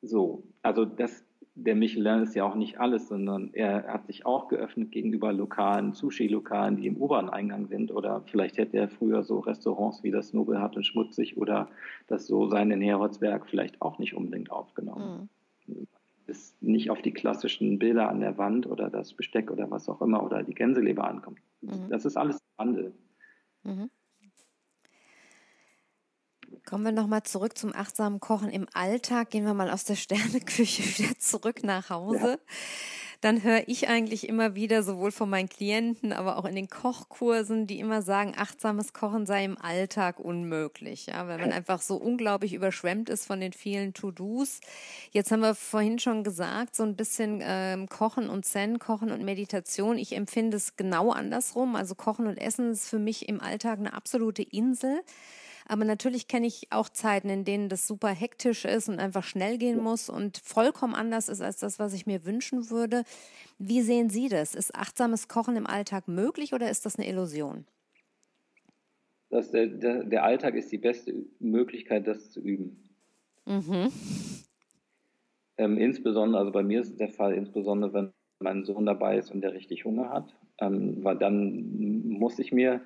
so, also das, der Michelin ist ja auch nicht alles, sondern er hat sich auch geöffnet gegenüber lokalen Sushi-Lokalen, die im U-Bahn-Eingang sind. Oder vielleicht hätte er früher so Restaurants wie das Nobelhart und Schmutzig oder das so seine Herodsberg vielleicht auch nicht unbedingt aufgenommen. Mhm. Ist nicht auf die klassischen Bilder an der Wand oder das Besteck oder was auch immer oder die Gänseleber ankommt. Mhm. Das ist alles Wandel. Mhm. Kommen wir nochmal zurück zum achtsamen Kochen im Alltag. Gehen wir mal aus der Sterneküche wieder zurück nach Hause. Ja. Dann höre ich eigentlich immer wieder, sowohl von meinen Klienten, aber auch in den Kochkursen, die immer sagen, achtsames Kochen sei im Alltag unmöglich. Ja, weil man einfach so unglaublich überschwemmt ist von den vielen To-Dos. Jetzt haben wir vorhin schon gesagt, so ein bisschen ähm, Kochen und Zen, Kochen und Meditation. Ich empfinde es genau andersrum. Also Kochen und Essen ist für mich im Alltag eine absolute Insel Aber natürlich kenne ich auch Zeiten, in denen das super hektisch ist und einfach schnell gehen muss und vollkommen anders ist als das, was ich mir wünschen würde. Wie sehen Sie das? Ist achtsames Kochen im Alltag möglich oder ist das eine Illusion? Das, der, der, Alltag ist die beste Möglichkeit, das zu üben. Mhm. Ähm, insbesondere, also bei mir ist es der Fall, insbesondere wenn mein Sohn dabei ist und der richtig Hunger hat, ähm, weil dann muss ich mir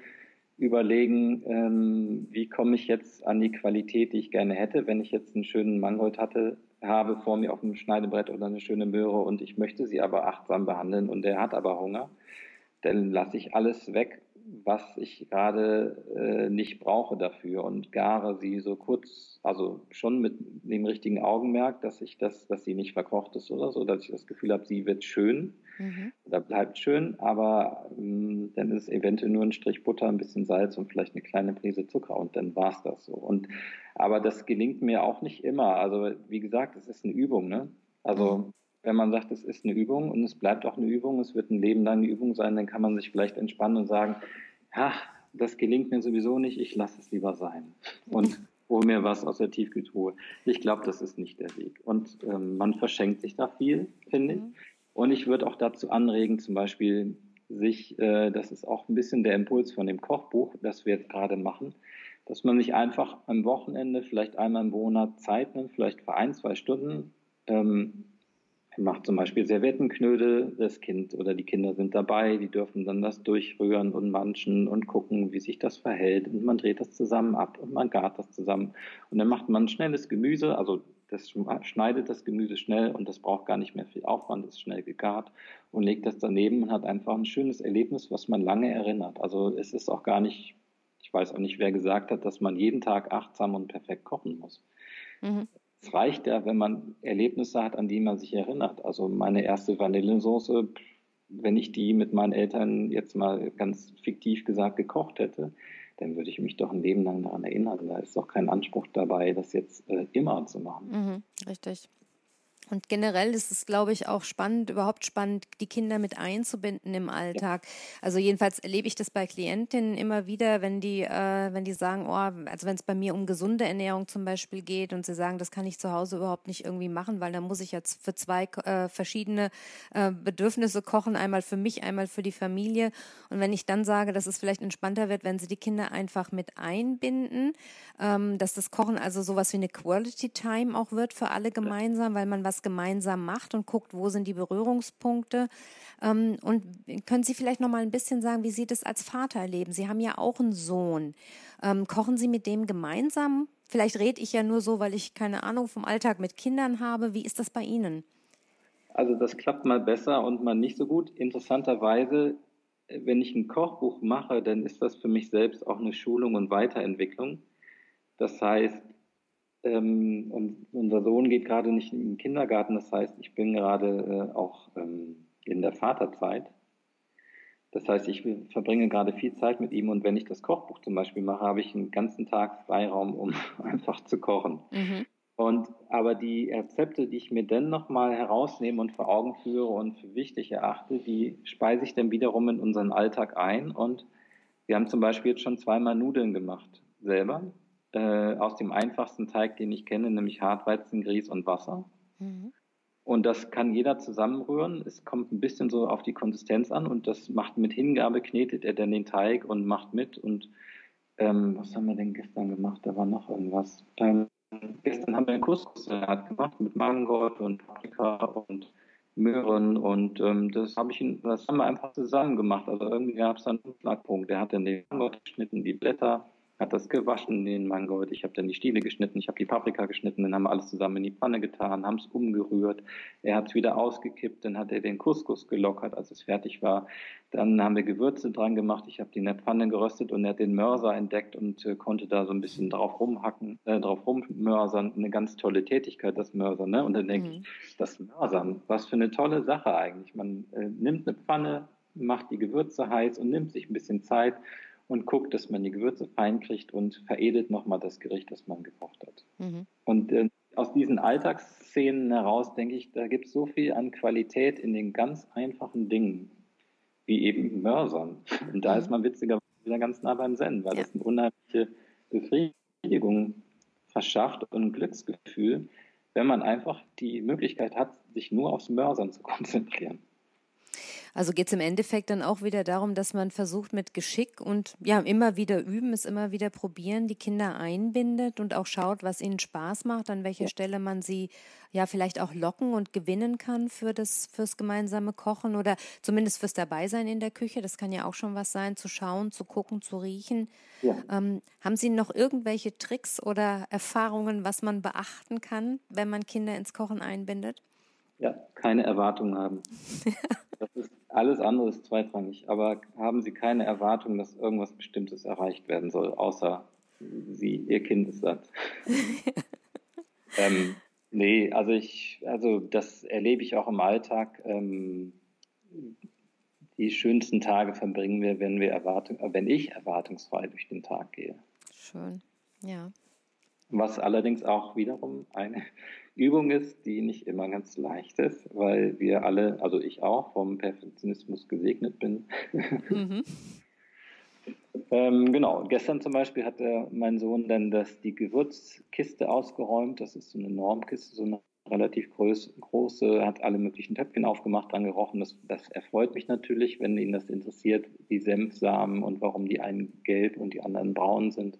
überlegen, ähm, wie komme ich jetzt an die Qualität, die ich gerne hätte, wenn ich jetzt einen schönen Mangold hatte, habe vor mir auf dem Schneidebrett oder eine schöne Möhre und ich möchte sie aber achtsam behandeln und der hat aber Hunger, dann lasse ich alles weg was ich gerade äh, nicht brauche dafür und gare sie so kurz, also schon mit dem richtigen Augenmerk, dass ich das, dass sie nicht verkocht ist oder so, dass ich das Gefühl habe, sie wird schön mhm. oder bleibt schön, aber ähm, dann ist eventuell nur ein Strich Butter, ein bisschen Salz und vielleicht eine kleine Prise Zucker und dann war es das so. Und aber das gelingt mir auch nicht immer. Also wie gesagt, es ist eine Übung, ne? Also mhm wenn man sagt, es ist eine Übung und es bleibt auch eine Übung, es wird ein Leben lang eine Übung sein, dann kann man sich vielleicht entspannen und sagen, ja, das gelingt mir sowieso nicht, ich lasse es lieber sein und hole mir was aus der Tiefkühltruhe. Ich glaube, das ist nicht der Weg. Und ähm, man verschenkt sich da viel, finde ich. Mhm. Und ich würde auch dazu anregen, zum Beispiel sich, äh, das ist auch ein bisschen der Impuls von dem Kochbuch, das wir jetzt gerade machen, dass man sich einfach am Wochenende, vielleicht einmal im Monat Zeit nimmt, vielleicht für ein, zwei Stunden, ähm, macht zum Beispiel Servettenknödel, das Kind oder die Kinder sind dabei, die dürfen dann das durchrühren und manchen und gucken, wie sich das verhält und man dreht das zusammen ab und man gart das zusammen und dann macht man schnelles Gemüse, also das schneidet das Gemüse schnell und das braucht gar nicht mehr viel Aufwand, ist schnell gegart und legt das daneben und hat einfach ein schönes Erlebnis, was man lange erinnert. Also es ist auch gar nicht, ich weiß auch nicht, wer gesagt hat, dass man jeden Tag achtsam und perfekt kochen muss. Mhm es reicht ja, wenn man Erlebnisse hat, an die man sich erinnert. Also meine erste Vanillesoße, wenn ich die mit meinen Eltern jetzt mal ganz fiktiv gesagt gekocht hätte, dann würde ich mich doch ein Leben lang daran erinnern. Da ist doch kein Anspruch dabei, das jetzt äh, immer zu machen. Mhm, richtig. Und generell ist es, glaube ich, auch spannend, überhaupt spannend, die Kinder mit einzubinden im Alltag. Also jedenfalls erlebe ich das bei Klientinnen immer wieder, wenn die, äh, wenn die sagen, oh, also wenn es bei mir um gesunde Ernährung zum Beispiel geht und sie sagen, das kann ich zu Hause überhaupt nicht irgendwie machen, weil da muss ich jetzt für zwei äh, verschiedene äh, Bedürfnisse kochen, einmal für mich, einmal für die Familie. Und wenn ich dann sage, dass es vielleicht entspannter wird, wenn sie die Kinder einfach mit einbinden, ähm, dass das Kochen also sowas wie eine Quality Time auch wird für alle gemeinsam, weil man was das gemeinsam macht und guckt, wo sind die Berührungspunkte. Ähm, und können Sie vielleicht noch mal ein bisschen sagen, wie Sie das als Vater erleben? Sie haben ja auch einen Sohn. Ähm, kochen Sie mit dem gemeinsam? Vielleicht rede ich ja nur so, weil ich keine Ahnung vom Alltag mit Kindern habe. Wie ist das bei Ihnen? Also das klappt mal besser und mal nicht so gut. Interessanterweise, wenn ich ein Kochbuch mache, dann ist das für mich selbst auch eine Schulung und Weiterentwicklung. Das heißt, ähm, und unser Sohn geht gerade nicht in den Kindergarten, das heißt, ich bin gerade äh, auch ähm, in der Vaterzeit. Das heißt, ich verbringe gerade viel Zeit mit ihm und wenn ich das Kochbuch zum Beispiel mache, habe ich einen ganzen Tag Freiraum, um einfach zu kochen. Mhm. Und aber die Rezepte, die ich mir dann nochmal herausnehme und vor Augen führe und für wichtig erachte, die speise ich dann wiederum in unseren Alltag ein. Und wir haben zum Beispiel jetzt schon zweimal Nudeln gemacht selber äh, aus dem einfachsten Teig, den ich kenne, nämlich Hartweizen, Grieß und Wasser. Mhm. Und das kann jeder zusammenrühren. Es kommt ein bisschen so auf die Konsistenz an und das macht mit Hingabe, knetet er dann den Teig und macht mit. Und ähm, was haben wir denn gestern gemacht? Da war noch irgendwas. Ähm, gestern haben wir einen Couscous-Salat gemacht mit Mangold und Paprika und Möhren und ähm, das habe ich, das haben wir einfach zusammen gemacht. Also irgendwie gab es dann einen Knackpunkt. Der hat dann den Mangold geschnitten, die Blätter hat das gewaschen, den Mangold. Ich habe dann die Stiele geschnitten, ich habe die Paprika geschnitten, dann haben wir alles zusammen in die Pfanne getan, haben es umgerührt. Er hat es wieder ausgekippt, dann hat er den Couscous gelockert, als es fertig war. Dann haben wir Gewürze dran gemacht, ich habe die in der Pfanne geröstet und er hat den Mörser entdeckt und äh, konnte da so ein bisschen drauf rumhacken, äh, drauf rummörsern. Eine ganz tolle Tätigkeit, das Mörsern. Ne? Und dann denke mhm. ich, das Mörsern, was für eine tolle Sache eigentlich. Man äh, nimmt eine Pfanne, macht die Gewürze heiß und nimmt sich ein bisschen Zeit und guckt, dass man die Gewürze fein kriegt und veredelt nochmal das Gericht, das man gekocht hat. Mhm. Und äh, aus diesen Alltagsszenen heraus denke ich, da gibt es so viel an Qualität in den ganz einfachen Dingen, wie eben Mörsern. Und da mhm. ist man witzigerweise wieder ganz nah beim Zen, weil ja. das eine unheimliche Befriedigung Befriedigung verschafft und ein Glücksgefühl, wenn man einfach die Möglichkeit hat, sich nur aufs Mörsern zu konzentrieren. Also geht es im Endeffekt dann auch wieder darum, dass man versucht mit Geschick und ja immer wieder üben, es immer wieder probieren, die Kinder einbindet und auch schaut, was ihnen Spaß macht, an welcher ja. Stelle man sie ja vielleicht auch locken und gewinnen kann für das fürs gemeinsame Kochen oder zumindest fürs Dabeisein in der Küche. Das kann ja auch schon was sein, zu schauen, zu gucken, zu riechen. Ja. Ähm, haben Sie noch irgendwelche Tricks oder Erfahrungen, was man beachten kann, wenn man Kinder ins Kochen einbindet? Ja, keine Erwartungen haben. Das ist alles andere ist zweitrangig, aber haben Sie keine Erwartung, dass irgendwas Bestimmtes erreicht werden soll, außer Sie, Ihr Kind ist satt. ähm, nee, also ich, also das erlebe ich auch im Alltag. Ähm, die schönsten Tage verbringen wir, wenn wir Erwartung, wenn ich erwartungsfrei durch den Tag gehe. Schön, ja. Was allerdings auch wiederum eine Übung ist, die nicht immer ganz leicht ist, weil wir alle, also ich auch, vom Perfektionismus gesegnet bin. Mhm. ähm, genau, gestern zum Beispiel hat der, mein Sohn dann das, die Gewürzkiste ausgeräumt. Das ist so eine Normkiste, so eine relativ groß, große, hat alle möglichen Töpfchen aufgemacht, dran gerochen. Das, das erfreut mich natürlich, wenn ihn das interessiert, die Senfsamen und warum die einen gelb und die anderen braun sind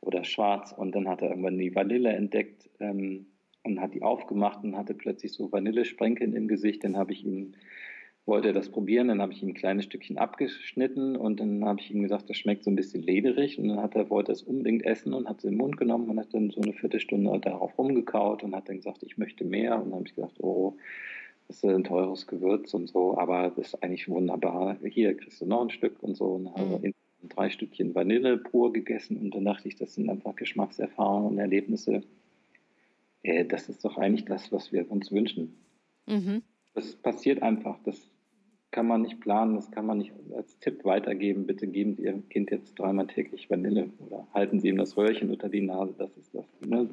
oder schwarz. Und dann hat er irgendwann die Vanille entdeckt ähm, und hat die aufgemacht und hatte plötzlich so Vanillesprenkeln im Gesicht. Dann habe ich ihm, wollte er das probieren, dann habe ich ihm ein kleines Stückchen abgeschnitten und dann habe ich ihm gesagt, das schmeckt so ein bisschen lederig. Und dann hat er, wollte es unbedingt essen und hat es in den Mund genommen und hat dann so eine Viertelstunde darauf rumgekaut und hat dann gesagt, ich möchte mehr. Und dann habe ich gesagt, oh, das ist ein teures Gewürz und so, aber das ist eigentlich wunderbar. Hier kriegst du noch ein Stück und so. Und also mhm drei Stückchen Vanille pur gegessen und dann dachte ich, das sind einfach Geschmackserfahrungen und Erlebnisse. Äh, das ist doch eigentlich das, was wir uns wünschen. Mhm. Das passiert einfach. Das kann man nicht planen, das kann man nicht als Tipp weitergeben. Bitte geben Sie Ihrem Kind jetzt dreimal täglich Vanille oder halten Sie ihm das Röhrchen unter die Nase. Das ist das. Ne?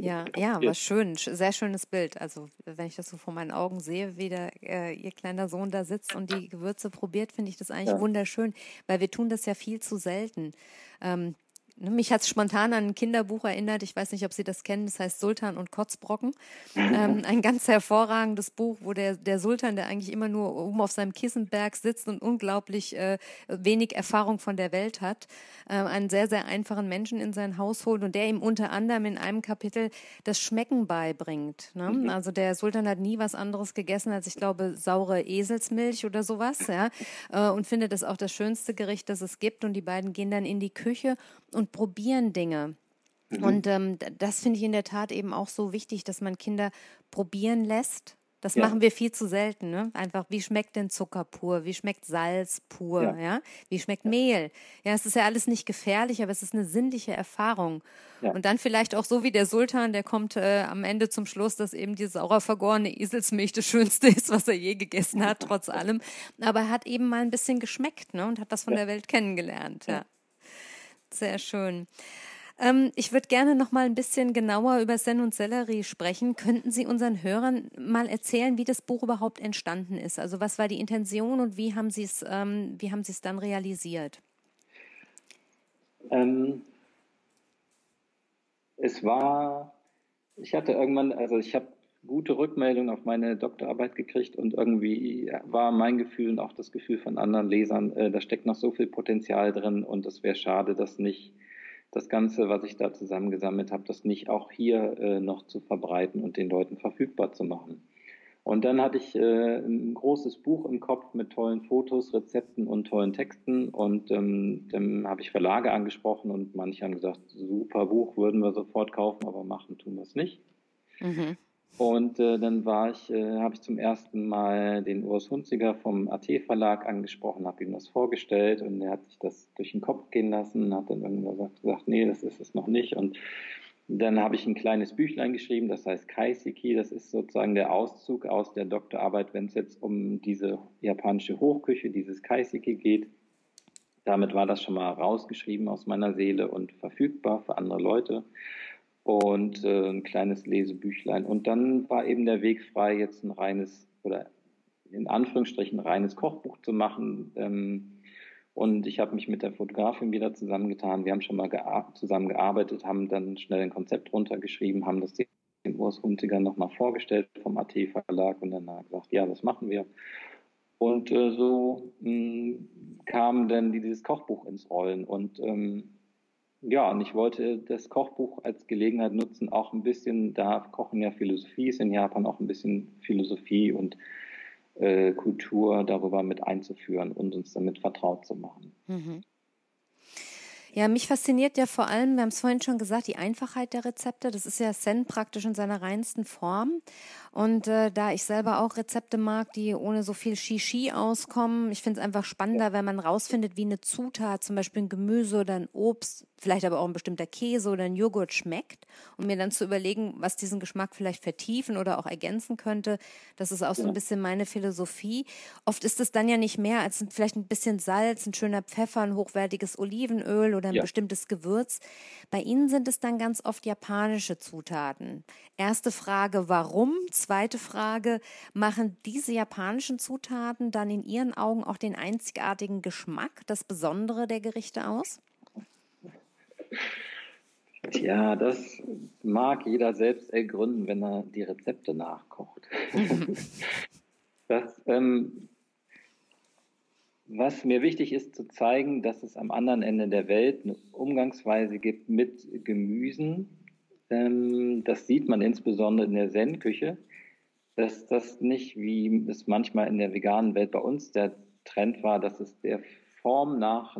Ja, ja, war schön, sehr schönes Bild. Also wenn ich das so vor meinen Augen sehe, wie der, äh, ihr kleiner Sohn da sitzt und die Gewürze probiert, finde ich das eigentlich ja. wunderschön, weil wir tun das ja viel zu selten. Ähm, mich hat es spontan an ein Kinderbuch erinnert. Ich weiß nicht, ob Sie das kennen. Das heißt Sultan und Kotzbrocken. Ähm, ein ganz hervorragendes Buch, wo der, der Sultan, der eigentlich immer nur oben auf seinem Kissenberg sitzt und unglaublich äh, wenig Erfahrung von der Welt hat, äh, einen sehr, sehr einfachen Menschen in sein Haus holt und der ihm unter anderem in einem Kapitel das Schmecken beibringt. Ne? Mhm. Also der Sultan hat nie was anderes gegessen als, ich glaube, saure Eselsmilch oder sowas. Ja? Äh, und findet das auch das schönste Gericht, das es gibt. Und die beiden gehen dann in die Küche und und probieren Dinge. Mhm. Und ähm, das finde ich in der Tat eben auch so wichtig, dass man Kinder probieren lässt. Das ja. machen wir viel zu selten. Ne? Einfach, wie schmeckt denn Zucker pur? Wie schmeckt Salz pur? Ja. ja? Wie schmeckt ja. Mehl? Ja, es ist ja alles nicht gefährlich, aber es ist eine sinnliche Erfahrung. Und dann vielleicht auch so wie der Sultan, der kommt äh, am Ende zum Schluss, dass eben die saurer vergorene Eselsmilch das Schönste ist, was er je gegessen hat, trotz allem. Aber er hat eben mal ein bisschen geschmeckt ne? und hat das von der Welt kennengelernt. Ja. Sehr schön. Ähm, ich würde gerne noch mal ein bisschen genauer über Sen und Sellerie sprechen. Könnten Sie unseren Hörern mal erzählen, wie das Buch überhaupt entstanden ist? Also was war die Intention und wie haben Sie es, ähm, wie haben Sie es dann realisiert? Ähm, es war, ich hatte irgendwann, also ich habe gute Rückmeldung auf meine Doktorarbeit gekriegt und irgendwie war mein Gefühl und auch das Gefühl von anderen Lesern, äh, da steckt noch so viel Potenzial drin und es wäre schade, das nicht das Ganze, was ich da zusammengesammelt habe, das nicht auch hier äh, noch zu verbreiten und den Leuten verfügbar zu machen. Und dann hatte ich äh, ein großes Buch im Kopf mit tollen Fotos, Rezepten und tollen Texten. Und ähm, dann habe ich Verlage angesprochen und manche haben gesagt, super Buch, würden wir sofort kaufen, aber machen tun wir es nicht. Mhm. Und äh, dann war ich, äh, habe ich zum ersten Mal den Urs Hunziger vom AT Verlag angesprochen, habe ihm das vorgestellt und er hat sich das durch den Kopf gehen lassen, hat dann irgendwann gesagt, nee, das ist es noch nicht. Und dann habe ich ein kleines Büchlein geschrieben, das heißt Kaiseki, das ist sozusagen der Auszug aus der Doktorarbeit, wenn es jetzt um diese japanische Hochküche, dieses Kaiseki geht. Damit war das schon mal rausgeschrieben aus meiner Seele und verfügbar für andere Leute und äh, ein kleines Lesebüchlein. Und dann war eben der Weg frei, jetzt ein reines oder in Anführungsstrichen reines Kochbuch zu machen. Ähm, Und ich habe mich mit der Fotografin wieder zusammengetan. Wir haben schon mal zusammen gearbeitet, haben dann schnell ein Konzept runtergeschrieben, haben das den Urs Hunziger nochmal vorgestellt vom AT Verlag und dann gesagt, ja, das machen wir. Und äh, so mh, hm, kam dann dieses Kochbuch ins Rollen. Und ähm, ja, und ich wollte das Kochbuch als Gelegenheit nutzen, auch ein bisschen, da Kochen ja Philosophie ist in Japan, auch ein bisschen Philosophie und äh, Kultur darüber mit einzuführen und uns damit vertraut zu machen. Mhm. Ja, mich fasziniert ja vor allem, wir haben es vorhin schon gesagt, die Einfachheit der Rezepte. Das ist ja Zen praktisch in seiner reinsten Form. Und äh, da ich selber auch Rezepte mag, die ohne so viel Shishi auskommen, ich finde es einfach spannender, wenn man rausfindet, wie eine Zutat, zum Beispiel ein Gemüse oder ein Obst, vielleicht aber auch ein bestimmter Käse oder ein Joghurt schmeckt, um mir dann zu überlegen, was diesen Geschmack vielleicht vertiefen oder auch ergänzen könnte. Das ist auch so ein bisschen meine Philosophie. Oft ist es dann ja nicht mehr als vielleicht ein bisschen Salz, ein schöner Pfeffer, ein hochwertiges Olivenöl oder ein ja. bestimmtes Gewürz. Bei Ihnen sind es dann ganz oft japanische Zutaten. Erste Frage, warum? Zweite Frage, machen diese japanischen Zutaten dann in Ihren Augen auch den einzigartigen Geschmack, das Besondere der Gerichte aus? Tja, das mag jeder selbst ergründen, wenn er die Rezepte nachkocht. das, ähm, was mir wichtig ist zu zeigen, dass es am anderen Ende der Welt eine Umgangsweise gibt mit Gemüsen. Ähm, das sieht man insbesondere in der Zen-Küche, dass das nicht, wie es manchmal in der veganen Welt bei uns der Trend war, dass es der Form nach,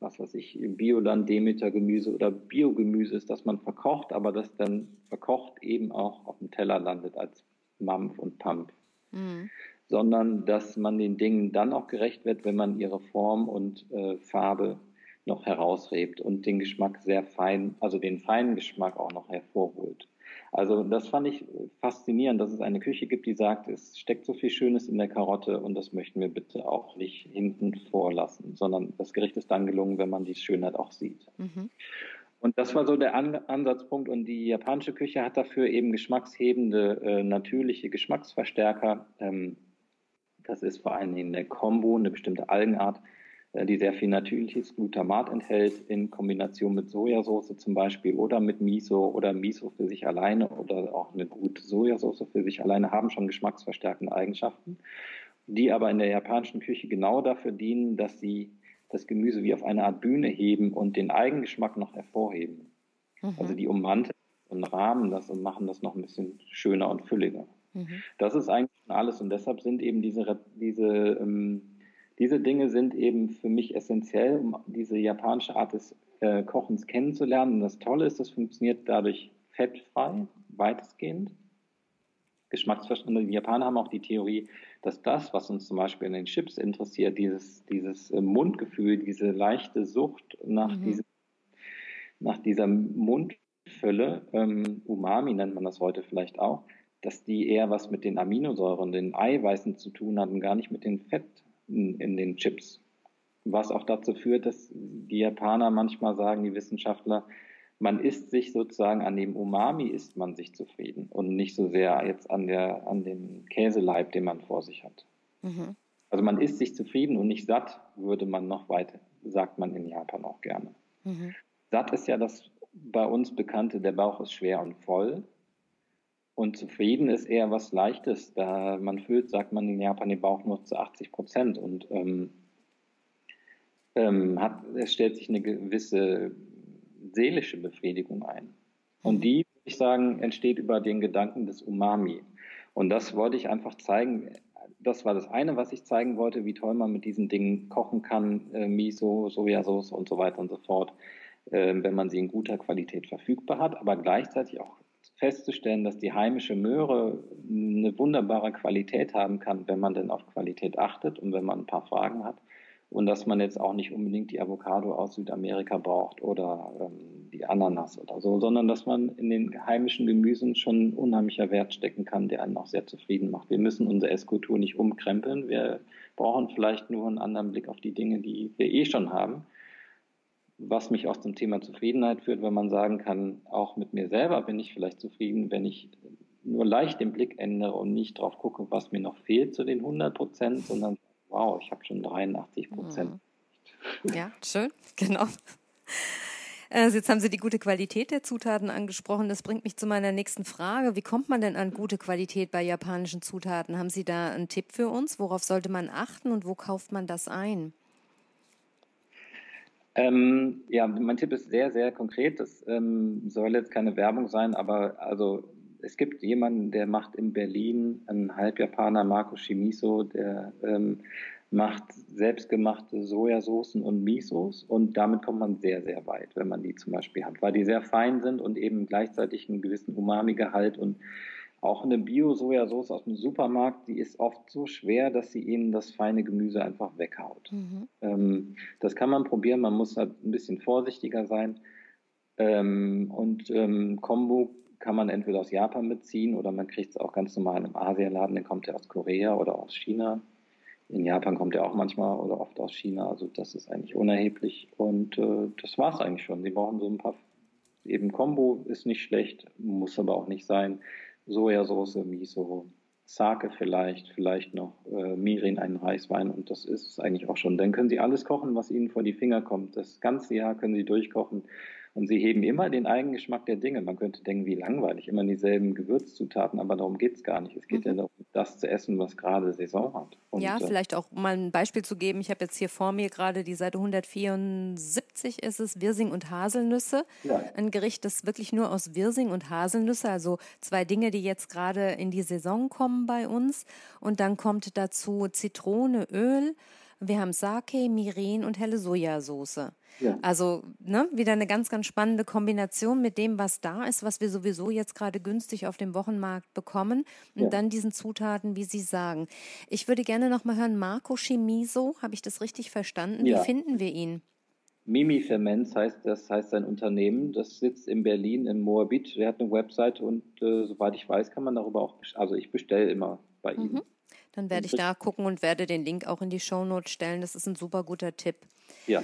was weiß ich, Bioland, Demeter-Gemüse oder Biogemüse ist, dass man verkocht, aber das dann verkocht eben auch auf dem Teller landet als Mampf und Pump. Mhm sondern dass man den Dingen dann auch gerecht wird, wenn man ihre Form und äh, Farbe noch heraushebt und den Geschmack sehr fein, also den feinen Geschmack auch noch hervorholt. Also das fand ich faszinierend, dass es eine Küche gibt, die sagt, es steckt so viel Schönes in der Karotte und das möchten wir bitte auch nicht hinten vorlassen, sondern das Gericht ist dann gelungen, wenn man die Schönheit auch sieht. Mhm. Und das war so der An Ansatzpunkt. Und die japanische Küche hat dafür eben geschmackshebende, äh, natürliche Geschmacksverstärker ähm, das ist vor allen Dingen eine Kombo, eine bestimmte Algenart, äh, die sehr viel natürliches Glutamat enthält, in Kombination mit Sojasauce zum Beispiel oder mit Miso oder Miso für sich alleine oder auch eine gute Sojasauce für sich alleine haben schon geschmacksverstärkende Eigenschaften, die aber in der japanischen Küche genau dafür dienen, dass sie das Gemüse wie auf eine Art Bühne heben und den Eigengeschmack noch hervorheben. Mhm. Also die ummanteln und rahmen das und machen das noch ein bisschen schöner und fülliger. Mhm. Das ist eigentlich schon alles und deshalb sind eben diese, diese, ähm, diese Dinge sind eben für mich essentiell, um diese japanische Art des äh, Kochens kennenzulernen. Und das Tolle ist, das funktioniert dadurch fettfrei, weitestgehend. Geschmacksverständnis. Die Japaner haben auch die Theorie, dass das, was uns zum Beispiel in den Chips interessiert, dieses, dieses äh, Mundgefühl, diese leichte Sucht nach, mhm. diesem, nach dieser Mundfülle, ähm, Umami nennt man das heute vielleicht auch, dass die eher was mit den Aminosäuren, den Eiweißen zu tun hatten, gar nicht mit den Fetten in den Chips. Was auch dazu führt, dass die Japaner manchmal sagen, die Wissenschaftler, man isst sich sozusagen an dem Umami isst man sich zufrieden und nicht so sehr jetzt an der an dem Käseleib, den man vor sich hat. Mhm. Also man isst sich zufrieden und nicht satt, würde man noch weiter, sagt man in Japan auch gerne. Mhm. Satt ist ja das bei uns bekannte, der Bauch ist schwer und voll. Und zufrieden ist eher was Leichtes. Da man füllt, sagt man in Japan den Bauch nur zu 80 Prozent und ähm, ähm, hat, es stellt sich eine gewisse seelische Befriedigung ein. Und die, würde ich sagen, entsteht über den Gedanken des Umami. Und das wollte ich einfach zeigen. Das war das eine, was ich zeigen wollte, wie toll man mit diesen Dingen kochen kann, äh, Miso, Sojasauce und so weiter und so fort, äh, wenn man sie in guter Qualität verfügbar hat, aber gleichzeitig auch festzustellen, dass die heimische Möhre eine wunderbare Qualität haben kann, wenn man denn auf Qualität achtet und wenn man ein paar Fragen hat. Und dass man jetzt auch nicht unbedingt die Avocado aus Südamerika braucht oder ähm, die Ananas oder so, sondern dass man in den heimischen Gemüsen schon unheimlicher Wert stecken kann, der einen auch sehr zufrieden macht. Wir müssen unsere Esskultur nicht umkrempeln. Wir brauchen vielleicht nur einen anderen Blick auf die Dinge, die wir eh schon haben was mich aus dem Thema Zufriedenheit führt, wenn man sagen kann, auch mit mir selber bin ich vielleicht zufrieden, wenn ich nur leicht den Blick ändere und nicht drauf gucke, was mir noch fehlt zu den 100 Prozent, sondern wow, ich habe schon 83 Prozent. Ja, schön, genau. Also jetzt haben Sie die gute Qualität der Zutaten angesprochen. Das bringt mich zu meiner nächsten Frage. Wie kommt man denn an gute Qualität bei japanischen Zutaten? Haben Sie da einen Tipp für uns? Worauf sollte man achten und wo kauft man das ein? Ähm, ja, mein Tipp ist sehr, sehr konkret. Das ähm, soll jetzt keine Werbung sein, aber also es gibt jemanden, der macht in Berlin, ein Halbjapaner, Marco Shimiso, der ähm, macht selbstgemachte Sojasoßen und Misos und damit kommt man sehr, sehr weit, wenn man die zum Beispiel hat, weil die sehr fein sind und eben gleichzeitig einen gewissen Umami-Gehalt und auch eine Bio-Sojasauce aus dem Supermarkt, die ist oft so schwer, dass sie ihnen das feine Gemüse einfach weghaut. Mhm. Ähm, das kann man probieren, man muss halt ein bisschen vorsichtiger sein. Ähm, und ähm, Kombu kann man entweder aus Japan beziehen oder man kriegt es auch ganz normal im Asialaden, der kommt ja aus Korea oder aus China. In Japan kommt er auch manchmal oder oft aus China, also das ist eigentlich unerheblich. Und äh, das war es eigentlich schon. Sie brauchen so ein paar, eben Kombo ist nicht schlecht, muss aber auch nicht sein. Sojasauce, Miso, Sake vielleicht, vielleicht noch äh, Mirin, einen Reiswein und das ist es eigentlich auch schon. Dann können Sie alles kochen, was Ihnen vor die Finger kommt. Das ganze Jahr können Sie durchkochen und sie heben immer den Eigengeschmack der Dinge. Man könnte denken, wie langweilig, immer dieselben Gewürzzutaten, aber darum geht es gar nicht. Es geht mhm. ja darum, das zu essen, was gerade Saison hat. Und, ja, äh, vielleicht auch mal ein Beispiel zu geben. Ich habe jetzt hier vor mir gerade die Seite 174 ist es, Wirsing und Haselnüsse. Ja. Ein Gericht, das wirklich nur aus Wirsing und Haselnüsse, also zwei Dinge, die jetzt gerade in die Saison kommen bei uns. Und dann kommt dazu Zitrone, Öl, wir haben Sake, Mirin und helle Sojasauce. Ja. Also ne, wieder eine ganz, ganz spannende Kombination mit dem, was da ist, was wir sowieso jetzt gerade günstig auf dem Wochenmarkt bekommen und ja. dann diesen Zutaten, wie Sie sagen. Ich würde gerne noch mal hören, Marco Chimiso, habe ich das richtig verstanden? Ja. Wie finden wir ihn? Mimi Ferments heißt, das heißt sein Unternehmen. Das sitzt in Berlin, in Moabit. Er hat eine Website und äh, soweit ich weiß, kann man darüber auch, also ich bestelle immer bei mhm. ihm. Dann werde ich da gucken und werde den Link auch in die Shownote stellen. Das ist ein super guter Tipp. Ja.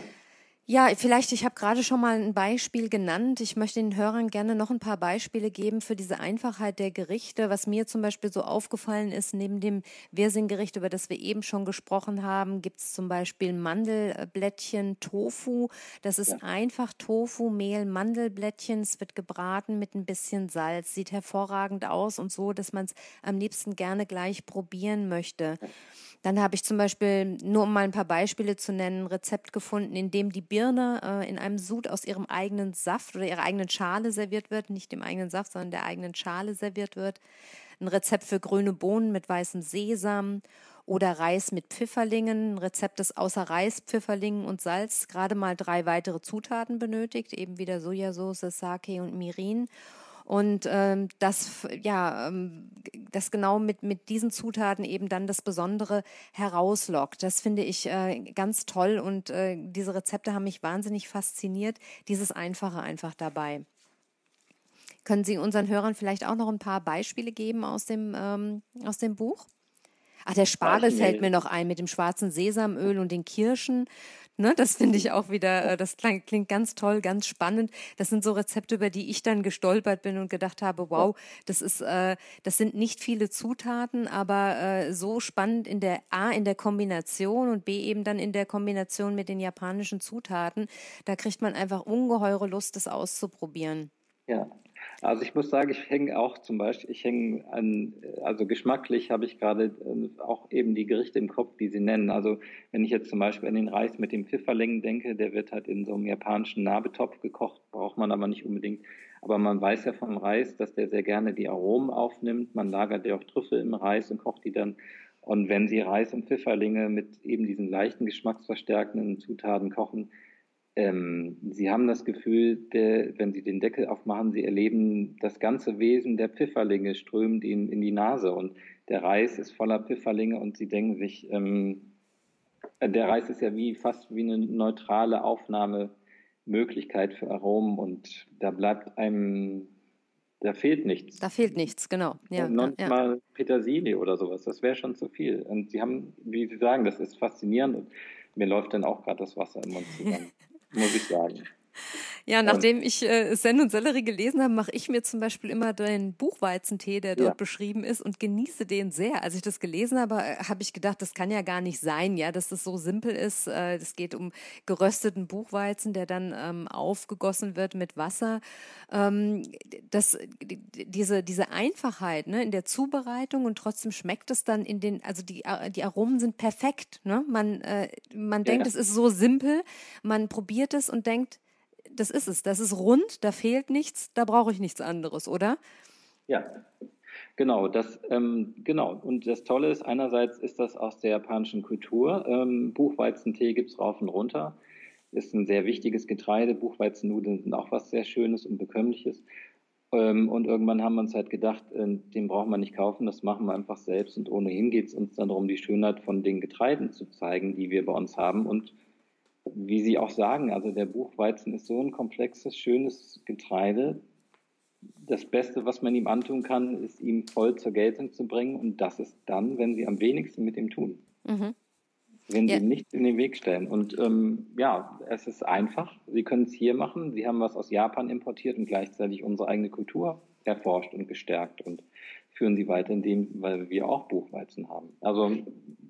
Ja, vielleicht, ich habe gerade schon mal ein Beispiel genannt. Ich möchte den Hörern gerne noch ein paar Beispiele geben für diese Einfachheit der Gerichte. Was mir zum Beispiel so aufgefallen ist, neben dem Wirsing-Gericht, über das wir eben schon gesprochen haben, gibt es zum Beispiel Mandelblättchen Tofu. Das ist ja. einfach Tofu, Mehl, Mandelblättchen. Es wird gebraten mit ein bisschen Salz. Sieht hervorragend aus und so, dass man es am liebsten gerne gleich probieren möchte. Ja. Dann habe ich zum Beispiel, nur um mal ein paar Beispiele zu nennen, ein Rezept gefunden, in dem die Birne äh, in einem Sud aus ihrem eigenen Saft oder ihrer eigenen Schale serviert wird, nicht dem eigenen Saft, sondern der eigenen Schale serviert wird. Ein Rezept für grüne Bohnen mit weißem Sesam oder Reis mit Pfifferlingen, ein Rezept, das außer Reis, Pfifferlingen und Salz gerade mal drei weitere Zutaten benötigt, eben wieder Sojasauce, Sake und Mirin und ähm, das, ja, ähm, das genau mit, mit diesen Zutaten eben dann das Besondere herauslockt. Das finde ich äh, ganz toll und äh, diese Rezepte haben mich wahnsinnig fasziniert. Dieses Einfache einfach dabei. Können Sie unseren Hörern vielleicht auch noch ein paar Beispiele geben aus dem, ähm, aus dem Buch? Ach, der Spargel fällt mir noch ein mit dem schwarzen Sesamöl und den Kirschen. Ne, das finde ich auch wieder, äh, das klingt, klingt ganz toll, ganz spannend. Das sind so Rezepte, über die ich dann gestolpert bin und gedacht habe, wow, das ist, äh, das sind nicht viele Zutaten, aber äh, so spannend in der A in der Kombination und B eben dann in der Kombination mit den japanischen Zutaten. Da kriegt man einfach ungeheure Lust, das auszuprobieren. Ja, also ich muss sagen, ich hänge auch zum Beispiel, ich hänge an, also geschmacklich habe ich gerade äh, auch eben die Gerichte im Kopf, die Sie nennen. Also wenn ich jetzt zum Beispiel an den Reis mit dem Pfifferlingen denke, der wird halt in so einem japanischen Nabetopf gekocht, braucht man aber nicht unbedingt. Aber man weiß ja vom Reis, dass der sehr gerne die Aromen aufnimmt. Man lagert ja auch Trüffel im Reis und kocht die dann. Und wenn Sie Reis und Pfifferlinge mit eben diesen leichten geschmacksverstärkenden Zutaten kochen, ähm, Sie haben das Gefühl, der, wenn Sie den Deckel aufmachen, Sie erleben das ganze Wesen der Pfifferlinge strömt Ihnen in die Nase und der Reis ist voller Pfifferlinge und Sie denken sich, ähm, der Reis ist ja wie fast wie eine neutrale Aufnahmemöglichkeit für Aromen und da bleibt einem, da fehlt nichts. Da fehlt nichts, genau. Ja, noch ja. mal Petersilie oder sowas, das wäre schon zu viel. Und Sie haben, wie Sie sagen, das ist faszinierend und mir läuft dann auch gerade das Wasser im Mund zusammen. muss ich sagen. Ja, nachdem ich äh, Sen und Sellerie gelesen habe, mache ich mir zum Beispiel immer den Buchweizentee, der dort ja. beschrieben ist, und genieße den sehr. Als ich das gelesen habe, äh, habe ich gedacht, das kann ja gar nicht sein, ja, dass das so simpel ist. Äh, es geht um gerösteten Buchweizen, der dann ähm, aufgegossen wird mit Wasser. Ähm, das, diese, diese Einfachheit ne, in der Zubereitung und trotzdem schmeckt es dann in den, also die, äh, die Aromen sind perfekt. Ne? Man, äh, man ja. denkt, es ist so simpel, man probiert es und denkt, das ist es, das ist rund, da fehlt nichts, da brauche ich nichts anderes, oder? Ja, Genau, das, ähm, genau. Und das Tolle ist, einerseits ist das aus der japanischen Kultur. Ähm, Buchweizentee gibt es rauf und runter. Ist ein sehr wichtiges Getreide. Buchweizennudeln sind auch was sehr Schönes und Bekömmliches. Ähm, und irgendwann haben wir uns halt gedacht, äh, den brauchen wir nicht kaufen, das machen wir einfach selbst. Und ohnehin geht es uns dann darum, die Schönheit von den Getreiden zu zeigen, die wir bei uns haben. Und wie Sie auch sagen, also der Buchweizen ist so ein komplexes, schönes Getreide. Das Beste, was man ihm antun kann, ist ihm voll zur Geltung zu bringen. Und das ist dann, wenn Sie am wenigsten mit ihm tun. Mhm. Wenn Sie ja. ihm nichts in den Weg stellen. Und ähm, ja, es ist einfach. Sie können es hier machen. Sie haben was aus Japan importiert und gleichzeitig unsere eigene Kultur erforscht und gestärkt und führen sie weiter, indem, weil wir auch Buchweizen haben. Also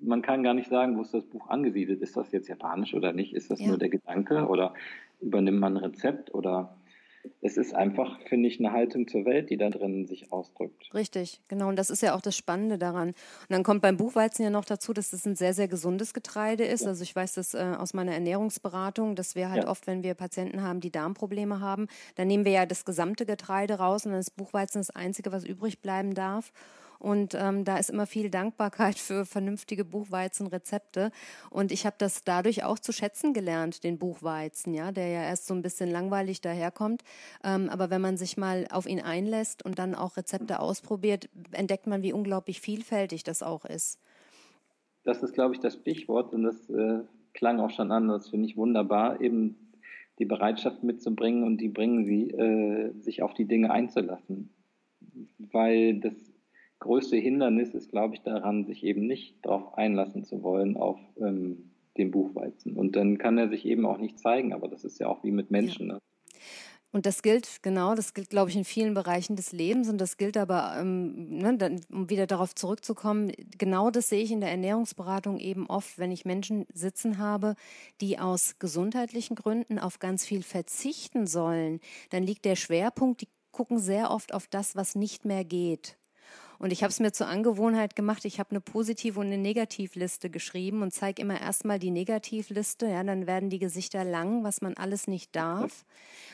man kann gar nicht sagen, wo ist das Buch angesiedelt. Ist das jetzt japanisch oder nicht? Ist das ja. nur der Gedanke oder übernimmt man ein Rezept oder es ist einfach, finde ich, eine Haltung zur Welt, die da drin sich ausdrückt. Richtig, genau. Und das ist ja auch das Spannende daran. Und dann kommt beim Buchweizen ja noch dazu, dass es ein sehr, sehr gesundes Getreide ist. Ja. Also ich weiß das äh, aus meiner Ernährungsberatung, dass wir halt ja. oft, wenn wir Patienten haben, die Darmprobleme haben, dann nehmen wir ja das gesamte Getreide raus und dann ist Buchweizen das Einzige, was übrig bleiben darf. Und ähm, da ist immer viel Dankbarkeit für vernünftige Buchweizenrezepte. Und ich habe das dadurch auch zu schätzen gelernt, den Buchweizen, ja, der ja erst so ein bisschen langweilig daherkommt. Ähm, aber wenn man sich mal auf ihn einlässt und dann auch Rezepte ausprobiert, entdeckt man, wie unglaublich vielfältig das auch ist. Das ist, glaube ich, das Stichwort und das äh, klang auch schon an. Das finde ich wunderbar, eben die Bereitschaft mitzubringen und die bringen sie, äh, sich auf die Dinge einzulassen. Weil das größte Hindernis ist, glaube ich, daran, sich eben nicht darauf einlassen zu wollen, auf ähm, den Buchweizen. Und dann kann er sich eben auch nicht zeigen, aber das ist ja auch wie mit Menschen. Ne? Und das gilt, genau, das gilt, glaube ich, in vielen Bereichen des Lebens. Und das gilt aber, ähm, ne, dann, um wieder darauf zurückzukommen, genau das sehe ich in der Ernährungsberatung eben oft, wenn ich Menschen sitzen habe, die aus gesundheitlichen Gründen auf ganz viel verzichten sollen. Dann liegt der Schwerpunkt, die gucken sehr oft auf das, was nicht mehr geht. Und ich habe es mir zur Angewohnheit gemacht, ich habe eine Positive und eine Negativliste geschrieben und zeige immer erstmal die Negativliste, ja, dann werden die Gesichter lang, was man alles nicht darf.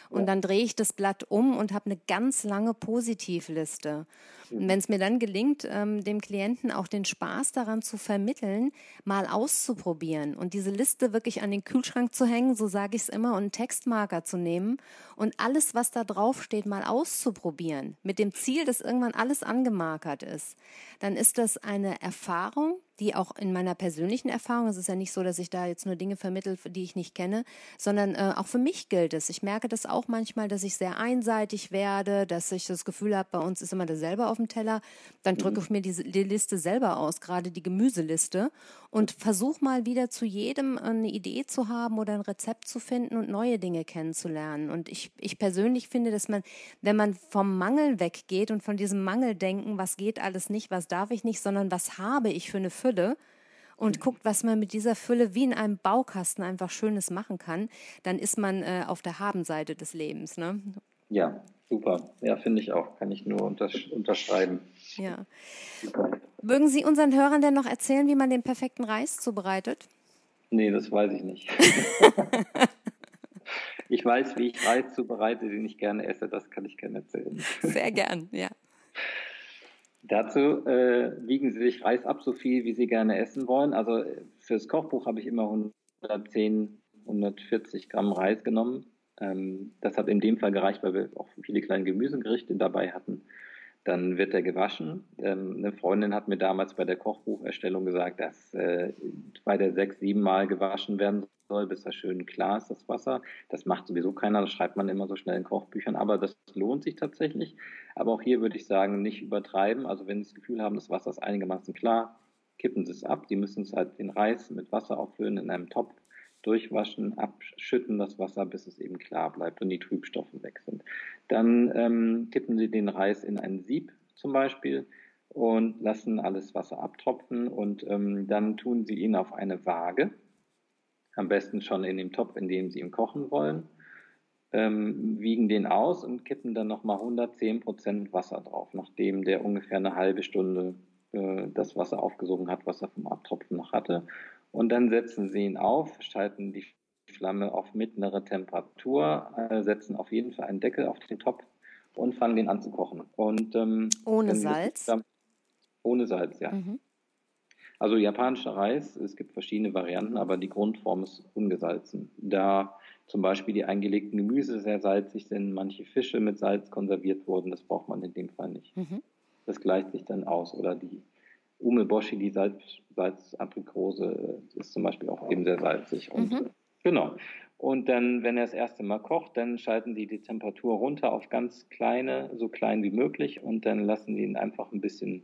Und dann drehe ich das Blatt um und habe eine ganz lange Positivliste. Und wenn es mir dann gelingt, ähm, dem Klienten auch den Spaß daran zu vermitteln, mal auszuprobieren und diese Liste wirklich an den Kühlschrank zu hängen, so sage ich es immer, und einen Textmarker zu nehmen und alles, was da drauf steht, mal auszuprobieren, mit dem Ziel, dass irgendwann alles angemarkert ist, dann ist das eine Erfahrung, die auch in meiner persönlichen Erfahrung, es ist ja nicht so, dass ich da jetzt nur Dinge vermittle, die ich nicht kenne, sondern äh, auch für mich gilt es. Ich merke das auch manchmal, dass ich sehr einseitig werde, dass ich das Gefühl habe, bei uns ist immer dasselbe auf dem Teller. Dann drücke mhm. ich mir die, die Liste selber aus, gerade die Gemüseliste, und versuche mal wieder zu jedem eine Idee zu haben oder ein Rezept zu finden und neue Dinge kennenzulernen. Und ich, ich persönlich finde, dass man, wenn man vom Mangel weggeht und von diesem Mangel denken, was geht alles nicht, was darf ich nicht, sondern was habe ich für eine Fülle und guckt, was man mit dieser Fülle wie in einem Baukasten einfach Schönes machen kann, dann ist man äh, auf der Habenseite des Lebens. Ne? Ja, super. Ja, finde ich auch. Kann ich nur untersch unterschreiben. Ja. Mögen Sie unseren Hörern denn noch erzählen, wie man den perfekten Reis zubereitet? Nee, das weiß ich nicht. ich weiß, wie ich Reis zubereite, den ich gerne esse. Das kann ich gerne erzählen. Sehr gern, ja. Dazu äh, wiegen Sie sich Reis ab, so viel wie Sie gerne essen wollen. Also fürs Kochbuch habe ich immer 110, 140 Gramm Reis genommen. Ähm, das hat in dem Fall gereicht, weil wir auch viele kleine Gemüsegerichte dabei hatten. Dann wird er gewaschen. Ähm, eine Freundin hat mir damals bei der Kochbucherstellung gesagt, dass äh, bei der sechs, sieben Mal gewaschen werden soll, bis das schön klar ist, das Wasser. Das macht sowieso keiner, das schreibt man immer so schnell in Kochbüchern, aber das lohnt sich tatsächlich. Aber auch hier würde ich sagen, nicht übertreiben. Also wenn Sie das Gefühl haben, das Wasser ist einigermaßen klar, kippen Sie es ab. Sie müssen es halt den Reis mit Wasser auffüllen in einem Topf, durchwaschen, abschütten das Wasser, bis es eben klar bleibt und die Trübstoffe weg sind. Dann ähm, kippen Sie den Reis in ein Sieb zum Beispiel und lassen alles Wasser abtropfen und ähm, dann tun Sie ihn auf eine Waage, am besten schon in dem Topf, in dem Sie ihn kochen wollen, ähm, wiegen den aus und kippen dann nochmal 110 Prozent Wasser drauf, nachdem der ungefähr eine halbe Stunde äh, das Wasser aufgesogen hat, was er vom Abtropfen noch hatte. Und dann setzen Sie ihn auf, schalten die Flamme auf mittlere Temperatur, äh, setzen auf jeden Fall einen Deckel auf den Topf und fangen den an zu kochen. Und, ähm, ohne Salz? Dann, ohne Salz, ja. Mhm. Also japanischer Reis, es gibt verschiedene Varianten, aber die Grundform ist ungesalzen. Da zum Beispiel die eingelegten Gemüse sehr salzig sind, manche Fische mit Salz konserviert wurden, das braucht man in dem Fall nicht. Mhm. Das gleicht sich dann aus. Oder die Umeboshi, die Salz, Salzaprikose, ist zum Beispiel auch eben sehr salzig. Und, mhm. Genau. Und dann, wenn er das erste Mal kocht, dann schalten die die Temperatur runter auf ganz kleine, so klein wie möglich und dann lassen die ihn einfach ein bisschen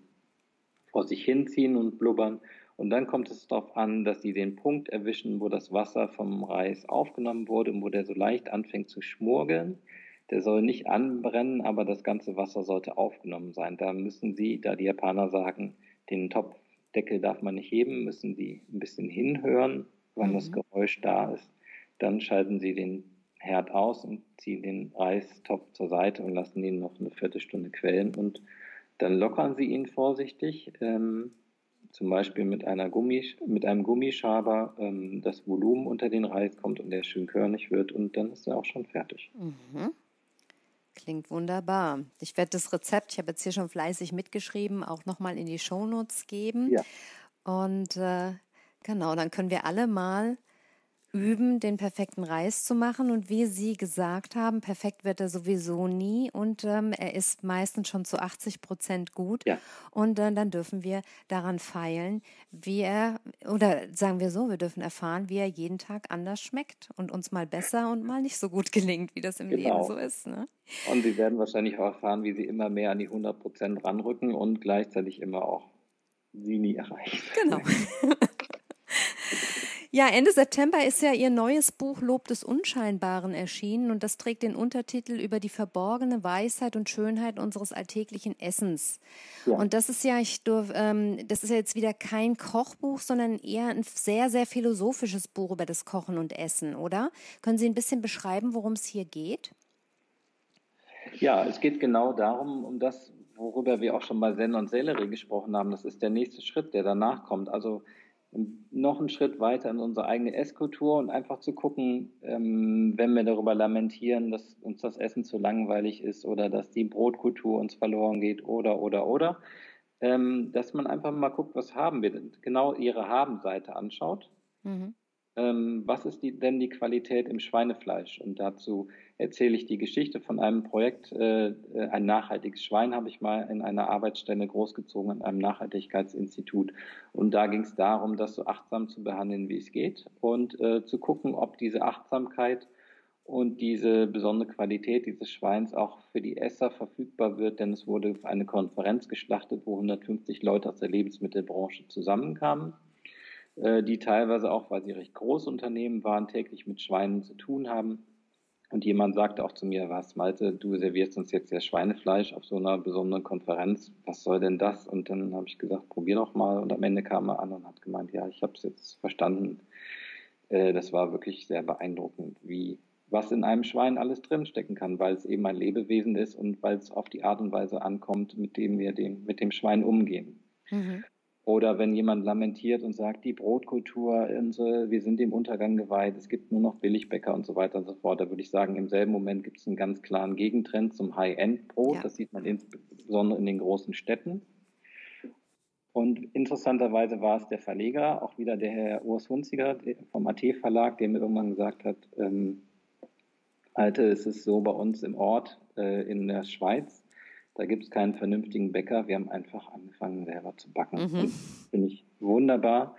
vor sich hinziehen und blubbern. Und dann kommt es darauf an, dass sie den Punkt erwischen, wo das Wasser vom Reis aufgenommen wurde und wo der so leicht anfängt zu schmurgeln. Der soll nicht anbrennen, aber das ganze Wasser sollte aufgenommen sein. Da müssen Sie, da die Japaner sagen, den Topfdeckel darf man nicht heben, müssen Sie ein bisschen hinhören, wann mhm. das Geräusch da ist. Dann schalten Sie den Herd aus und ziehen den Reistopf zur Seite und lassen ihn noch eine Viertelstunde quellen und dann lockern Sie ihn vorsichtig, ähm, zum Beispiel mit, einer Gummi, mit einem Gummischaber, ähm, das Volumen unter den Reis kommt und der schön körnig wird und dann ist er auch schon fertig. Mhm. Klingt wunderbar. Ich werde das Rezept, ich habe jetzt hier schon fleißig mitgeschrieben, auch nochmal in die Shownotes geben. Ja. Und äh, genau, dann können wir alle mal üben, den perfekten Reis zu machen. Und wie Sie gesagt haben, perfekt wird er sowieso nie und ähm, er ist meistens schon zu 80 Prozent gut. Ja. Und äh, dann dürfen wir daran feilen, wie er, oder sagen wir so, wir dürfen erfahren, wie er jeden Tag anders schmeckt und uns mal besser und mal nicht so gut gelingt, wie das im genau. Leben so ist. Ne? Und Sie werden wahrscheinlich auch erfahren, wie Sie immer mehr an die 100 Prozent ranrücken und gleichzeitig immer auch sie nie erreichen. Genau. Ja, Ende September ist ja Ihr neues Buch Lob des Unscheinbaren erschienen und das trägt den Untertitel über die verborgene Weisheit und Schönheit unseres alltäglichen Essens. Ja. Und das ist ja, ich durf, ähm, das ist ja jetzt wieder kein Kochbuch, sondern eher ein sehr, sehr philosophisches Buch über das Kochen und Essen, oder? Können Sie ein bisschen beschreiben, worum es hier geht? Ja, es geht genau darum, um das, worüber wir auch schon bei Zen und Sellerie gesprochen haben. Das ist der nächste Schritt, der danach kommt. Also noch einen Schritt weiter in unsere eigene Esskultur und einfach zu gucken, ähm, wenn wir darüber lamentieren, dass uns das Essen zu langweilig ist oder dass die Brotkultur uns verloren geht oder, oder, oder, ähm, dass man einfach mal guckt, was haben wir denn? Genau ihre Haben-Seite anschaut. Mhm ähm, was ist die, denn die Qualität im Schweinefleisch? Und dazu erzähle ich die Geschichte von einem Projekt, äh, äh, ein nachhaltiges Schwein habe ich mal in einer Arbeitsstelle großgezogen, in einem Nachhaltigkeitsinstitut. Und da ging es darum, das so achtsam zu behandeln, wie es geht und äh, zu gucken, ob diese Achtsamkeit und diese besondere Qualität dieses Schweins auch für die Esser verfügbar wird, denn es wurde eine Konferenz geschlachtet, wo 150 Leute aus der Lebensmittelbranche zusammenkamen äh, die teilweise auch, weil sie recht große Unternehmen waren, täglich mit Schweinen zu tun haben. Und jemand sagte auch zu mir, was Malte, du servierst uns jetzt ja Schweinefleisch auf so einer besonderen Konferenz, was soll denn das? Und dann habe ich gesagt, probier doch mal. Und am Ende kam er an und hat gemeint, ja, ich habe es jetzt verstanden. Äh, das war wirklich sehr beeindruckend, wie was in einem Schwein alles drinstecken kann, weil es eben ein Lebewesen ist und weil es auf die Art und Weise ankommt, mit dem wir dem, mit dem Schwein umgehen. Mhm. Oder wenn jemand lamentiert und sagt, die Brotkultur, unsere, wir sind dem Untergang geweiht, es gibt nur noch Billigbäcker und so weiter und so fort. Da würde ich sagen, im selben Moment gibt es einen ganz klaren Gegentrend zum High-End-Brot. Ja. Das sieht man insbesondere in den großen Städten. Und interessanterweise war es der Verleger, auch wieder der Herr Urs Hunziger vom AT-Verlag, der mir irgendwann gesagt hat, ähm, Alte, es ist so bei uns im Ort äh, in der Schweiz, da gibt es keinen vernünftigen Bäcker. Wir haben einfach angefangen, selber zu backen. Mhm. Finde ich wunderbar.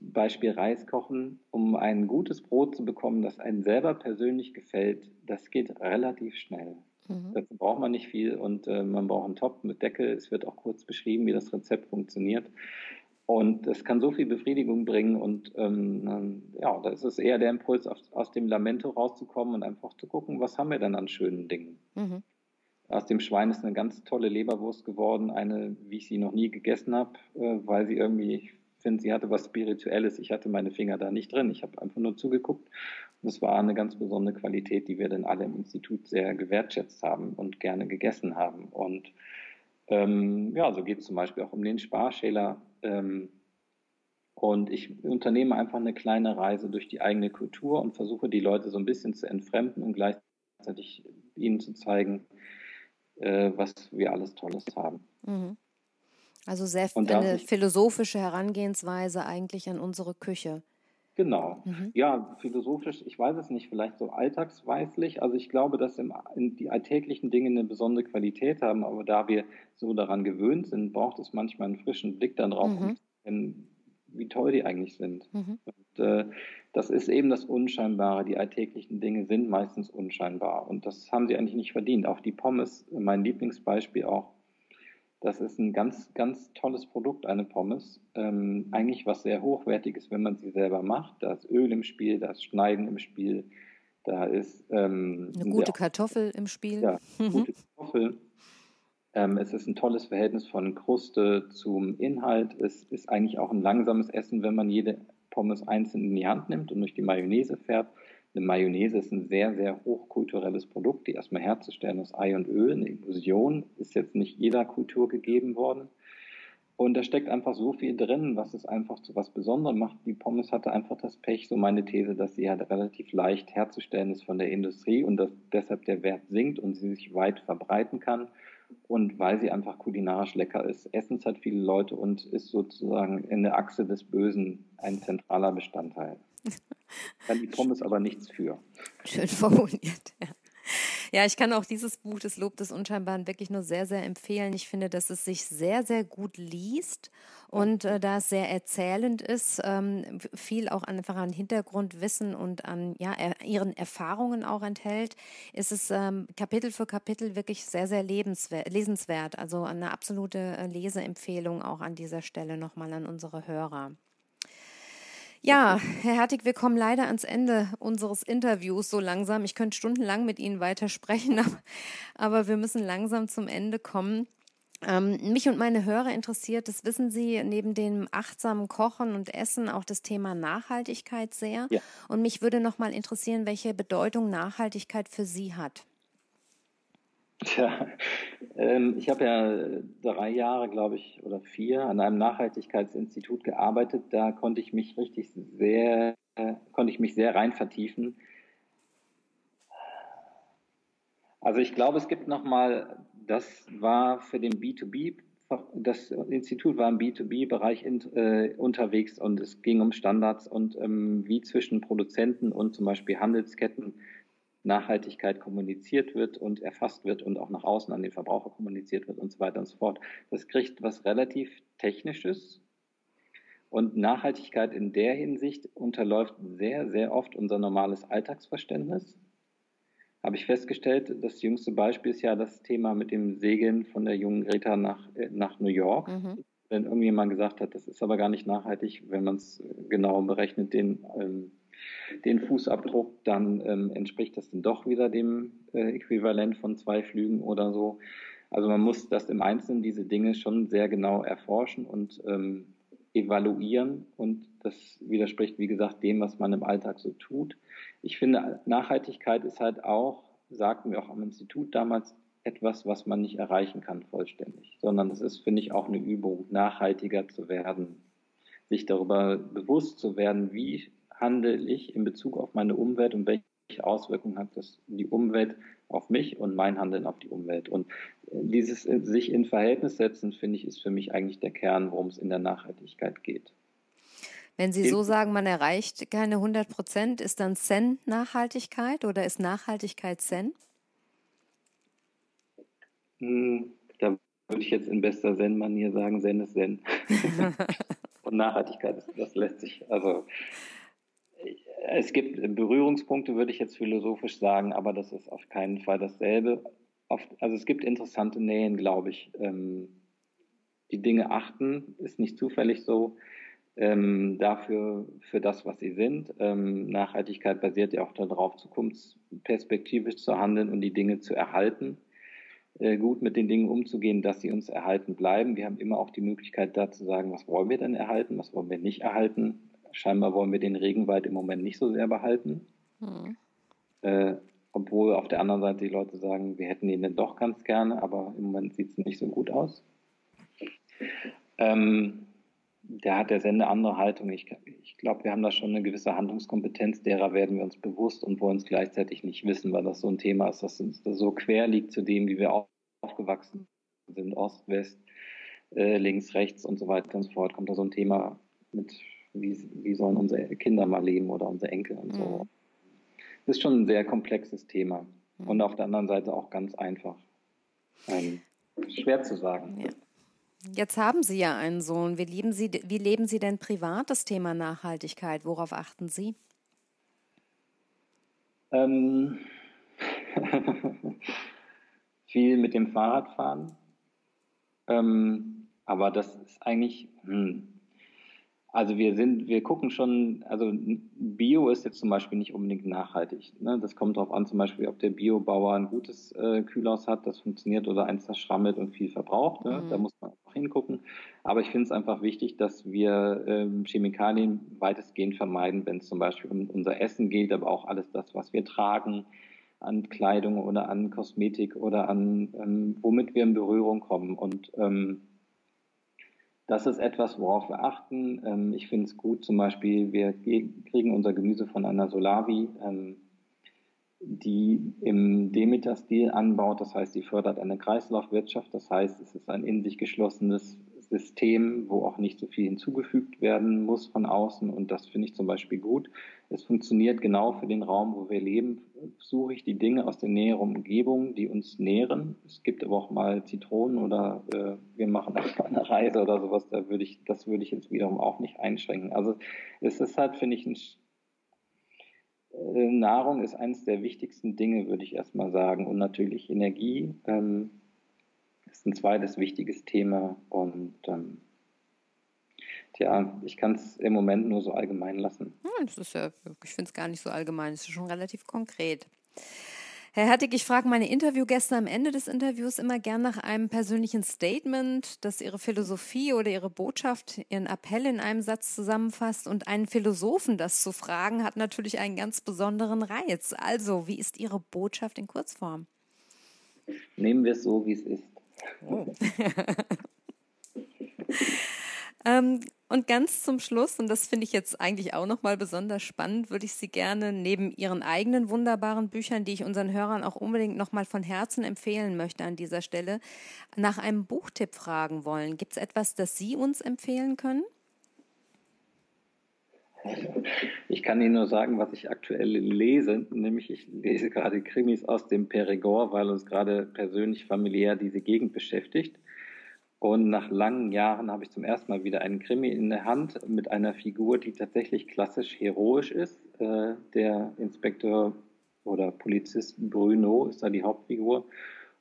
Beispiel Reis kochen, um ein gutes Brot zu bekommen, das einem selber persönlich gefällt, das geht relativ schnell. Mhm. Dazu braucht man nicht viel und äh, man braucht einen Topf mit Deckel. Es wird auch kurz beschrieben, wie das Rezept funktioniert. Und es kann so viel Befriedigung bringen und ähm, ja, da ist es eher der Impuls, aus, aus, dem Lamento rauszukommen und einfach zu gucken, was haben wir denn an schönen Dingen. Mhm. Aus dem Schwein ist eine ganz tolle Leberwurst geworden, eine, wie ich sie noch nie gegessen habe, äh, weil sie irgendwie, ich finde, sie hatte was Spirituelles. Ich hatte meine Finger da nicht drin. Ich habe einfach nur zugeguckt. Und es war eine ganz besondere Qualität, die wir dann alle im Institut sehr gewertschätzt haben und gerne gegessen haben. Und ähm, ja, so geht es zum Beispiel auch um den Sparschäler. Ähm, und ich unternehme einfach eine kleine Reise durch die eigene Kultur und versuche die Leute so ein bisschen zu entfremden und gleichzeitig ihnen zu zeigen, äh, was wir alles Tolles haben. Mhm. Also sehr eine philosophische Herangehensweise eigentlich an unsere Küche. Genau. Mhm. Ja, philosophisch, ich weiß es nicht, vielleicht so alltagsweislich. Also ich glaube, dass im, die alltäglichen Dinge eine besondere Qualität haben, aber da wir so daran gewöhnt sind, braucht es manchmal einen frischen Blick dann drauf, mhm. um wie toll die eigentlich sind. Mhm. Und, äh, das ist eben das Unscheinbare. Die alltäglichen Dinge sind meistens unscheinbar und das haben sie eigentlich nicht verdient. Auch die Pommes, mein Lieblingsbeispiel auch, das ist ein ganz, ganz tolles Produkt, eine Pommes. Ähm, eigentlich was sehr Hochwertiges, wenn man sie selber macht. Da ist Öl im Spiel, da ist Schneiden im Spiel, da ist ähm, eine gute Kartoffel im Spiel. Ja, mhm. gute Kartoffel. Ähm, es ist ein tolles Verhältnis von Kruste zum Inhalt. Es ist eigentlich auch ein langsames Essen, wenn man jede Pommes einzeln in die Hand nimmt und durch die Mayonnaise fährt. Eine Mayonnaise ist ein sehr, sehr hochkulturelles Produkt, die erstmal herzustellen aus Ei und Öl. Eine Illusion ist jetzt nicht jeder Kultur gegeben worden. Und da steckt einfach so viel drin, was es einfach zu was Besonderem macht. Die Pommes hatte einfach das Pech, so meine These, dass sie halt relativ leicht herzustellen ist von der Industrie und dass deshalb der Wert sinkt und sie sich weit verbreiten kann. Und weil sie einfach kulinarisch lecker ist. Essen es halt viele Leute und ist sozusagen in der Achse des Bösen ein zentraler Bestandteil. Kann die Pommes aber nichts für. Schön formuliert, ja. Ja, ich kann auch dieses Buch, Das Lob des Unscheinbaren, wirklich nur sehr, sehr empfehlen. Ich finde, dass es sich sehr, sehr gut liest und äh, da es sehr erzählend ist, ähm, viel auch einfach an Hintergrundwissen und an ja, er, ihren Erfahrungen auch enthält, ist es ähm, Kapitel für Kapitel wirklich sehr, sehr lesenswert. Also eine absolute äh, Leseempfehlung auch an dieser Stelle nochmal an unsere Hörer. Ja, Herr Hertig, wir kommen leider ans Ende unseres Interviews so langsam. Ich könnte stundenlang mit Ihnen weitersprechen, aber, aber wir müssen langsam zum Ende kommen. Ähm, mich und meine Hörer interessiert, das wissen Sie, neben dem achtsamen Kochen und Essen auch das Thema Nachhaltigkeit sehr. Ja. Und mich würde noch mal interessieren, welche Bedeutung Nachhaltigkeit für Sie hat. Tja, ähm, ich habe ja drei Jahre, glaube ich, oder vier an einem Nachhaltigkeitsinstitut gearbeitet. Da konnte ich mich richtig sehr, äh, konnte ich mich sehr rein vertiefen. Also ich glaube, es gibt nochmal, das war für den B2B, das Institut war im B2B-Bereich äh, unterwegs und es ging um Standards und ähm, wie zwischen Produzenten und zum Beispiel Handelsketten Nachhaltigkeit kommuniziert wird und erfasst wird und auch nach außen an den Verbraucher kommuniziert wird und so weiter und so fort. Das kriegt was relativ Technisches. Und Nachhaltigkeit in der Hinsicht unterläuft sehr, sehr oft unser normales Alltagsverständnis. Habe ich festgestellt, das jüngste Beispiel ist ja das Thema mit dem Segeln von der jungen Greta nach, äh, nach New York. Mhm. Wenn irgendjemand gesagt hat, das ist aber gar nicht nachhaltig, wenn man es genau berechnet, den ähm, den Fußabdruck, dann ähm, entspricht das dann doch wieder dem äh, Äquivalent von zwei Flügen oder so. Also man muss das im Einzelnen, diese Dinge schon sehr genau erforschen und ähm, evaluieren und das widerspricht, wie gesagt, dem, was man im Alltag so tut. Ich finde, Nachhaltigkeit ist halt auch, sagten wir auch am Institut damals, etwas, was man nicht erreichen kann vollständig, sondern es ist, finde ich, auch eine Übung, nachhaltiger zu werden, sich darüber bewusst zu werden, wie handle ich in Bezug auf meine Umwelt und welche Auswirkungen hat das die Umwelt auf mich und mein Handeln auf die Umwelt. Und äh, dieses äh, sich in Verhältnis setzen, finde ich, ist für mich eigentlich der Kern, worum es in der Nachhaltigkeit geht. Wenn Sie so sagen, man erreicht keine 100 Prozent, ist dann Zen Nachhaltigkeit oder ist Nachhaltigkeit Zen? Hm, da würde ich jetzt in bester Zen-Manier sagen, Zen ist Zen. Und Nachhaltigkeit, das lässt sich, also es gibt Berührungspunkte, würde ich jetzt philosophisch sagen, aber das ist auf keinen Fall dasselbe. Oft, also es gibt interessante Nähen, glaube ich. Ähm, die Dinge achten, ist nicht zufällig so. Ähm, dafür, für das, was sie sind. Ähm, Nachhaltigkeit basiert ja auch darauf, zukunftsperspektivisch zu handeln und die Dinge zu erhalten, äh, gut mit den Dingen umzugehen, dass sie uns erhalten bleiben. Wir haben immer auch die Möglichkeit, da zu sagen, was wollen wir denn erhalten, was wollen wir nicht erhalten. Scheinbar wollen wir den Regenwald im Moment nicht so sehr behalten. Hm. Äh, obwohl auf der anderen Seite die Leute sagen, wir hätten ihn denn doch ganz gerne, aber im Moment sieht es nicht so gut aus. Ähm, da hat der Sender andere Haltung. Ich, ich glaube, wir haben da schon eine gewisse Handlungskompetenz, derer werden wir uns bewusst und wollen es gleichzeitig nicht wissen, weil das so ein Thema ist, das uns so quer liegt zu dem, wie wir aufgewachsen sind, Ost, West, äh, links, rechts und so weiter und so fort. Kommt da so ein Thema mit, wie, wie sollen unsere Kinder mal leben oder unsere Enkel und so. Mhm. Das ist schon ein sehr komplexes Thema mhm. und auf der anderen Seite auch ganz einfach. Ähm, schwer zu sagen. Ja. Jetzt haben Sie ja einen Sohn. Wie leben Sie, wie leben Sie denn privat das Thema Nachhaltigkeit? Worauf achten Sie? Ähm, viel mit dem Fahrrad fahren. Ähm, aber das ist eigentlich, hm, also wir sind, wir gucken schon, also Bio ist jetzt zum Beispiel nicht unbedingt nachhaltig. Ne? Das kommt darauf an, zum Beispiel, ob der Biobauer ein gutes äh, Kühlhaus hat, das funktioniert oder eins, das schrammelt und viel verbraucht. Ne? Mhm. Da muss man einfach hingucken. Aber ich finde es einfach wichtig, dass wir ähm, Chemikalien weitestgehend vermeiden, wenn es zum Beispiel um unser Essen geht, aber auch alles das, was wir tragen, an Kleidung oder an Kosmetik oder an ähm, womit wir in Berührung kommen. Und ähm, das ist etwas, worauf wir achten. Ähm, ich finde es gut, zum Beispiel, wir kriegen unser Gemüse von einer Solavi, ähm, die im Demeter-Stil anbaut. Das heißt, sie fördert eine Kreislaufwirtschaft. Das heißt, es ist ein in sich geschlossenes System, wo auch nicht so viel hinzugefügt werden muss von außen. Und das finde ich zum Beispiel gut. Es funktioniert genau für den Raum, wo wir leben. Suche ich die Dinge aus der näheren Umgebung, die uns nähren. Es gibt aber auch mal Zitronen oder äh, wir machen auch mal eine Reise oder sowas. Da würde ich, das würde ich jetzt wiederum auch nicht einschränken. Also es ist halt, finde ich, ein äh, Nahrung ist eines der wichtigsten Dinge, würde ich erstmal sagen. Und natürlich Energie. Ähm, ist ein zweites wichtiges Thema und ähm, tja, ich kann es im Moment nur so allgemein lassen. Ja, das ist ja, ich finde es gar nicht so allgemein, es ist schon relativ konkret. Herr Hertig, ich frage meine Interviewgäste am Ende des Interviews immer gern nach einem persönlichen Statement, das ihre Philosophie oder ihre Botschaft, ihren Appell in einem Satz zusammenfasst. Und einen Philosophen das zu fragen, hat natürlich einen ganz besonderen Reiz. Also, wie ist Ihre Botschaft in Kurzform? Nehmen wir es so, wie es ist. Oh. ähm, und ganz zum Schluss, und das finde ich jetzt eigentlich auch nochmal besonders spannend, würde ich Sie gerne neben Ihren eigenen wunderbaren Büchern, die ich unseren Hörern auch unbedingt nochmal von Herzen empfehlen möchte an dieser Stelle, nach einem Buchtipp fragen wollen. Gibt es etwas, das Sie uns empfehlen können? Ich kann Ihnen nur sagen, was ich aktuell lese, nämlich ich lese gerade Krimis aus dem Perigord, weil uns gerade persönlich familiär diese Gegend beschäftigt. Und nach langen Jahren habe ich zum ersten Mal wieder einen Krimi in der Hand mit einer Figur, die tatsächlich klassisch heroisch ist. Äh, der Inspektor oder Polizist Bruno ist da die Hauptfigur.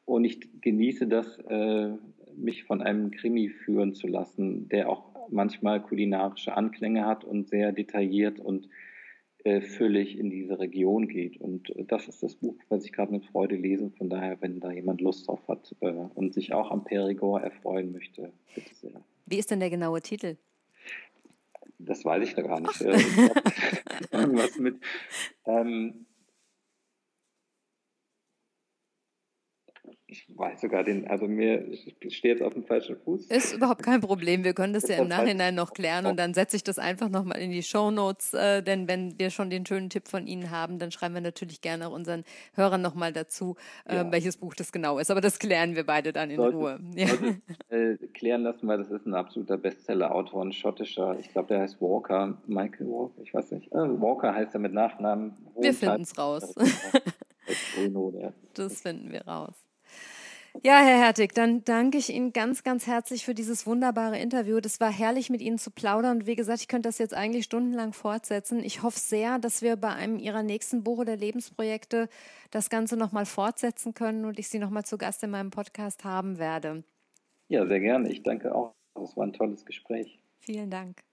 Und ich genieße das, äh, mich von einem Krimi führen zu lassen, der auch manchmal kulinarische Anklänge hat und sehr detailliert und äh, füllig in diese Region geht. Und äh, das ist das Buch, was ich gerade mit Freude lese. Von daher, wenn da jemand Lust drauf hat äh, und sich auch am Perigord erfreuen möchte, bitte sehr. Wie ist denn der genaue Titel? Das weiß ich da gar nicht. Äh, irgendwas mit ähm, Ich weiß sogar den, also mir steht jetzt auf dem falschen Fuß. Ist überhaupt kein Problem. Wir können das ja im Nachhinein noch klären und dann setze ich das einfach nochmal in die Show Notes. Äh, denn wenn wir schon den schönen Tipp von Ihnen haben, dann schreiben wir natürlich gerne auch unseren Hörern nochmal dazu, äh, ja. welches Buch das genau ist. Aber das klären wir beide dann in sollte, Ruhe. Ja. Äh, klären lassen, weil das ist ein absoluter Bestseller-Autor, ein schottischer, ich glaube, der heißt Walker, Michael Walker, ich weiß nicht. Äh, Walker heißt er mit Nachnamen. Wir finden es raus. das finden wir raus. Ja, Herr Hertig, dann danke ich Ihnen ganz, ganz herzlich für dieses wunderbare Interview. Das war herrlich, mit Ihnen zu plaudern. Und wie gesagt, ich könnte das jetzt eigentlich stundenlang fortsetzen. Ich hoffe sehr, dass wir bei einem Ihrer nächsten Buch oder Lebensprojekte das Ganze nochmal fortsetzen können und ich Sie nochmal zu Gast in meinem Podcast haben werde. Ja, sehr gerne. Ich danke auch. Das war ein tolles Gespräch. Vielen Dank.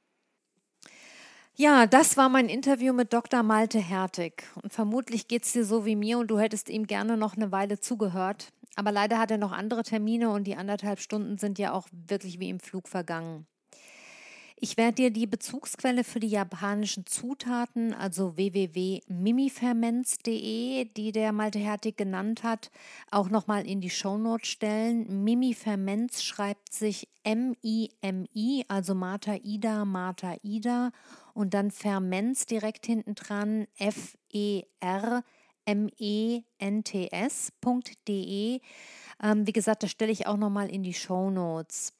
Ja, das war mein Interview mit Dr. Malte Hertig. Und vermutlich geht es dir so wie mir und du hättest ihm gerne noch eine Weile zugehört. Aber leider hat er noch andere Termine und die anderthalb Stunden sind ja auch wirklich wie im Flug vergangen. Ich werde dir die Bezugsquelle für die japanischen Zutaten, also www.mimiferments.de, die der Malte Hertig genannt hat, auch nochmal in die Shownotes stellen. Mimiferments schreibt sich M-I-M-I, also Martha Ida, Martha Ida und dann Ferments direkt hinten dran, F-E-R M-E-N-T-S.de. Ähm, wie gesagt, das stelle ich auch nochmal in die Show Notes.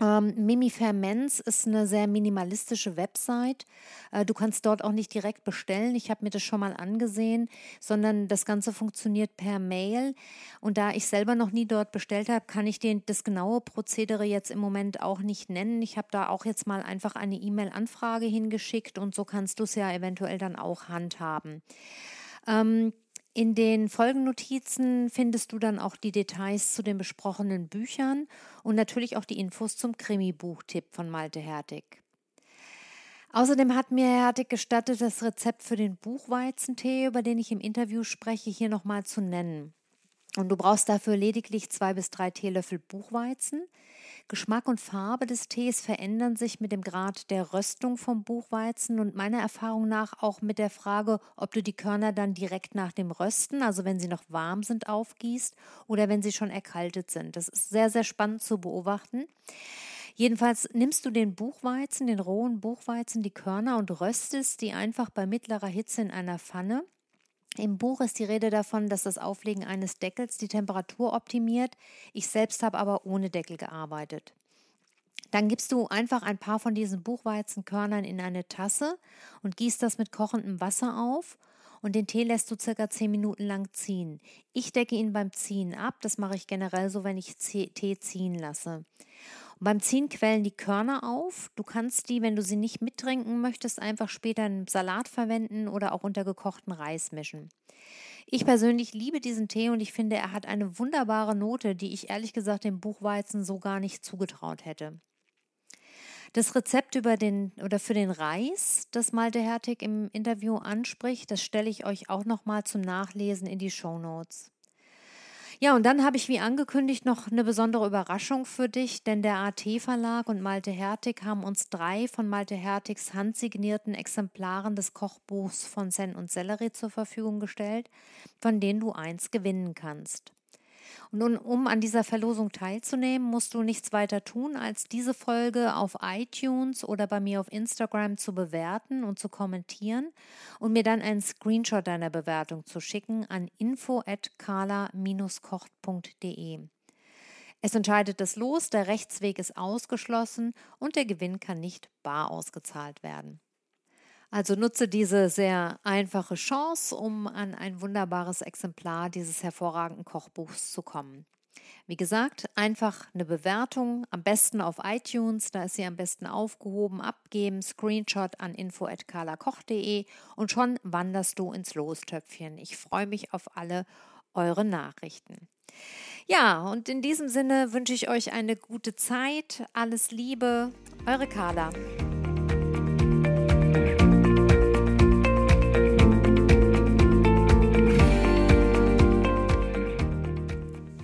Ähm, Mimi Ferments ist eine sehr minimalistische Website. Äh, du kannst dort auch nicht direkt bestellen. Ich habe mir das schon mal angesehen, sondern das Ganze funktioniert per Mail. Und da ich selber noch nie dort bestellt habe, kann ich dir das genaue Prozedere jetzt im Moment auch nicht nennen. Ich habe da auch jetzt mal einfach eine E-Mail-Anfrage hingeschickt und so kannst du es ja eventuell dann auch handhaben. Ähm, in den Folgennotizen findest du dann auch die Details zu den besprochenen Büchern und natürlich auch die Infos zum Krimi-Buchtipp von Malte Hertig. Außerdem hat mir Hertig gestattet, das Rezept für den Buchweizentee, über den ich im Interview spreche, hier nochmal zu nennen. Und du brauchst dafür lediglich zwei bis drei Teelöffel Buchweizen, Geschmack und Farbe des Tees verändern sich mit dem Grad der Röstung vom Buchweizen und meiner Erfahrung nach auch mit der Frage, ob du die Körner dann direkt nach dem Rösten, also wenn sie noch warm sind, aufgießt oder wenn sie schon erkaltet sind. Das ist sehr, sehr spannend zu beobachten. Jedenfalls nimmst du den Buchweizen, den rohen Buchweizen, die Körner und röstest die einfach bei mittlerer Hitze in einer Pfanne. Im Buch ist die Rede davon, dass das Auflegen eines Deckels die Temperatur optimiert. Ich selbst habe aber ohne Deckel gearbeitet. Dann gibst du einfach ein paar von diesen Buchweizenkörnern in eine Tasse und gießt das mit kochendem Wasser auf und den Tee lässt du circa 10 Minuten lang ziehen. Ich decke ihn beim Ziehen ab, das mache ich generell so, wenn ich Tee ziehen lasse. Beim Ziehen quellen die Körner auf. Du kannst die, wenn du sie nicht mittrinken möchtest, einfach später in Salat verwenden oder auch unter gekochten Reis mischen. Ich persönlich liebe diesen Tee und ich finde, er hat eine wunderbare Note, die ich ehrlich gesagt dem Buchweizen so gar nicht zugetraut hätte. Das Rezept über den oder für den Reis, das Malte Hertig im Interview anspricht, das stelle ich euch auch nochmal zum Nachlesen in die Show Notes. Ja, und dann habe ich wie angekündigt noch eine besondere Überraschung für dich, denn der AT Verlag und Malte Hertig haben uns drei von Malte Hertigs handsignierten Exemplaren des Kochbuchs von Sen und Sellerie zur Verfügung gestellt, von denen du eins gewinnen kannst. Und nun, um an dieser Verlosung teilzunehmen, musst du nichts weiter tun, als diese Folge auf iTunes oder bei mir auf Instagram zu bewerten und zu kommentieren und mir dann einen Screenshot deiner Bewertung zu schicken an info@kala-kocht.de. Es entscheidet das Los, der Rechtsweg ist ausgeschlossen und der Gewinn kann nicht bar ausgezahlt werden. Also nutze diese sehr einfache Chance, um an ein wunderbares Exemplar dieses hervorragenden Kochbuchs zu kommen. Wie gesagt, einfach eine Bewertung, am besten auf iTunes, da ist sie am besten aufgehoben, abgeben, Screenshot an info@carlakoch.de und schon wanderst du ins Lostöpfchen. Ich freue mich auf alle eure Nachrichten. Ja, und in diesem Sinne wünsche ich euch eine gute Zeit, alles Liebe, eure Carla.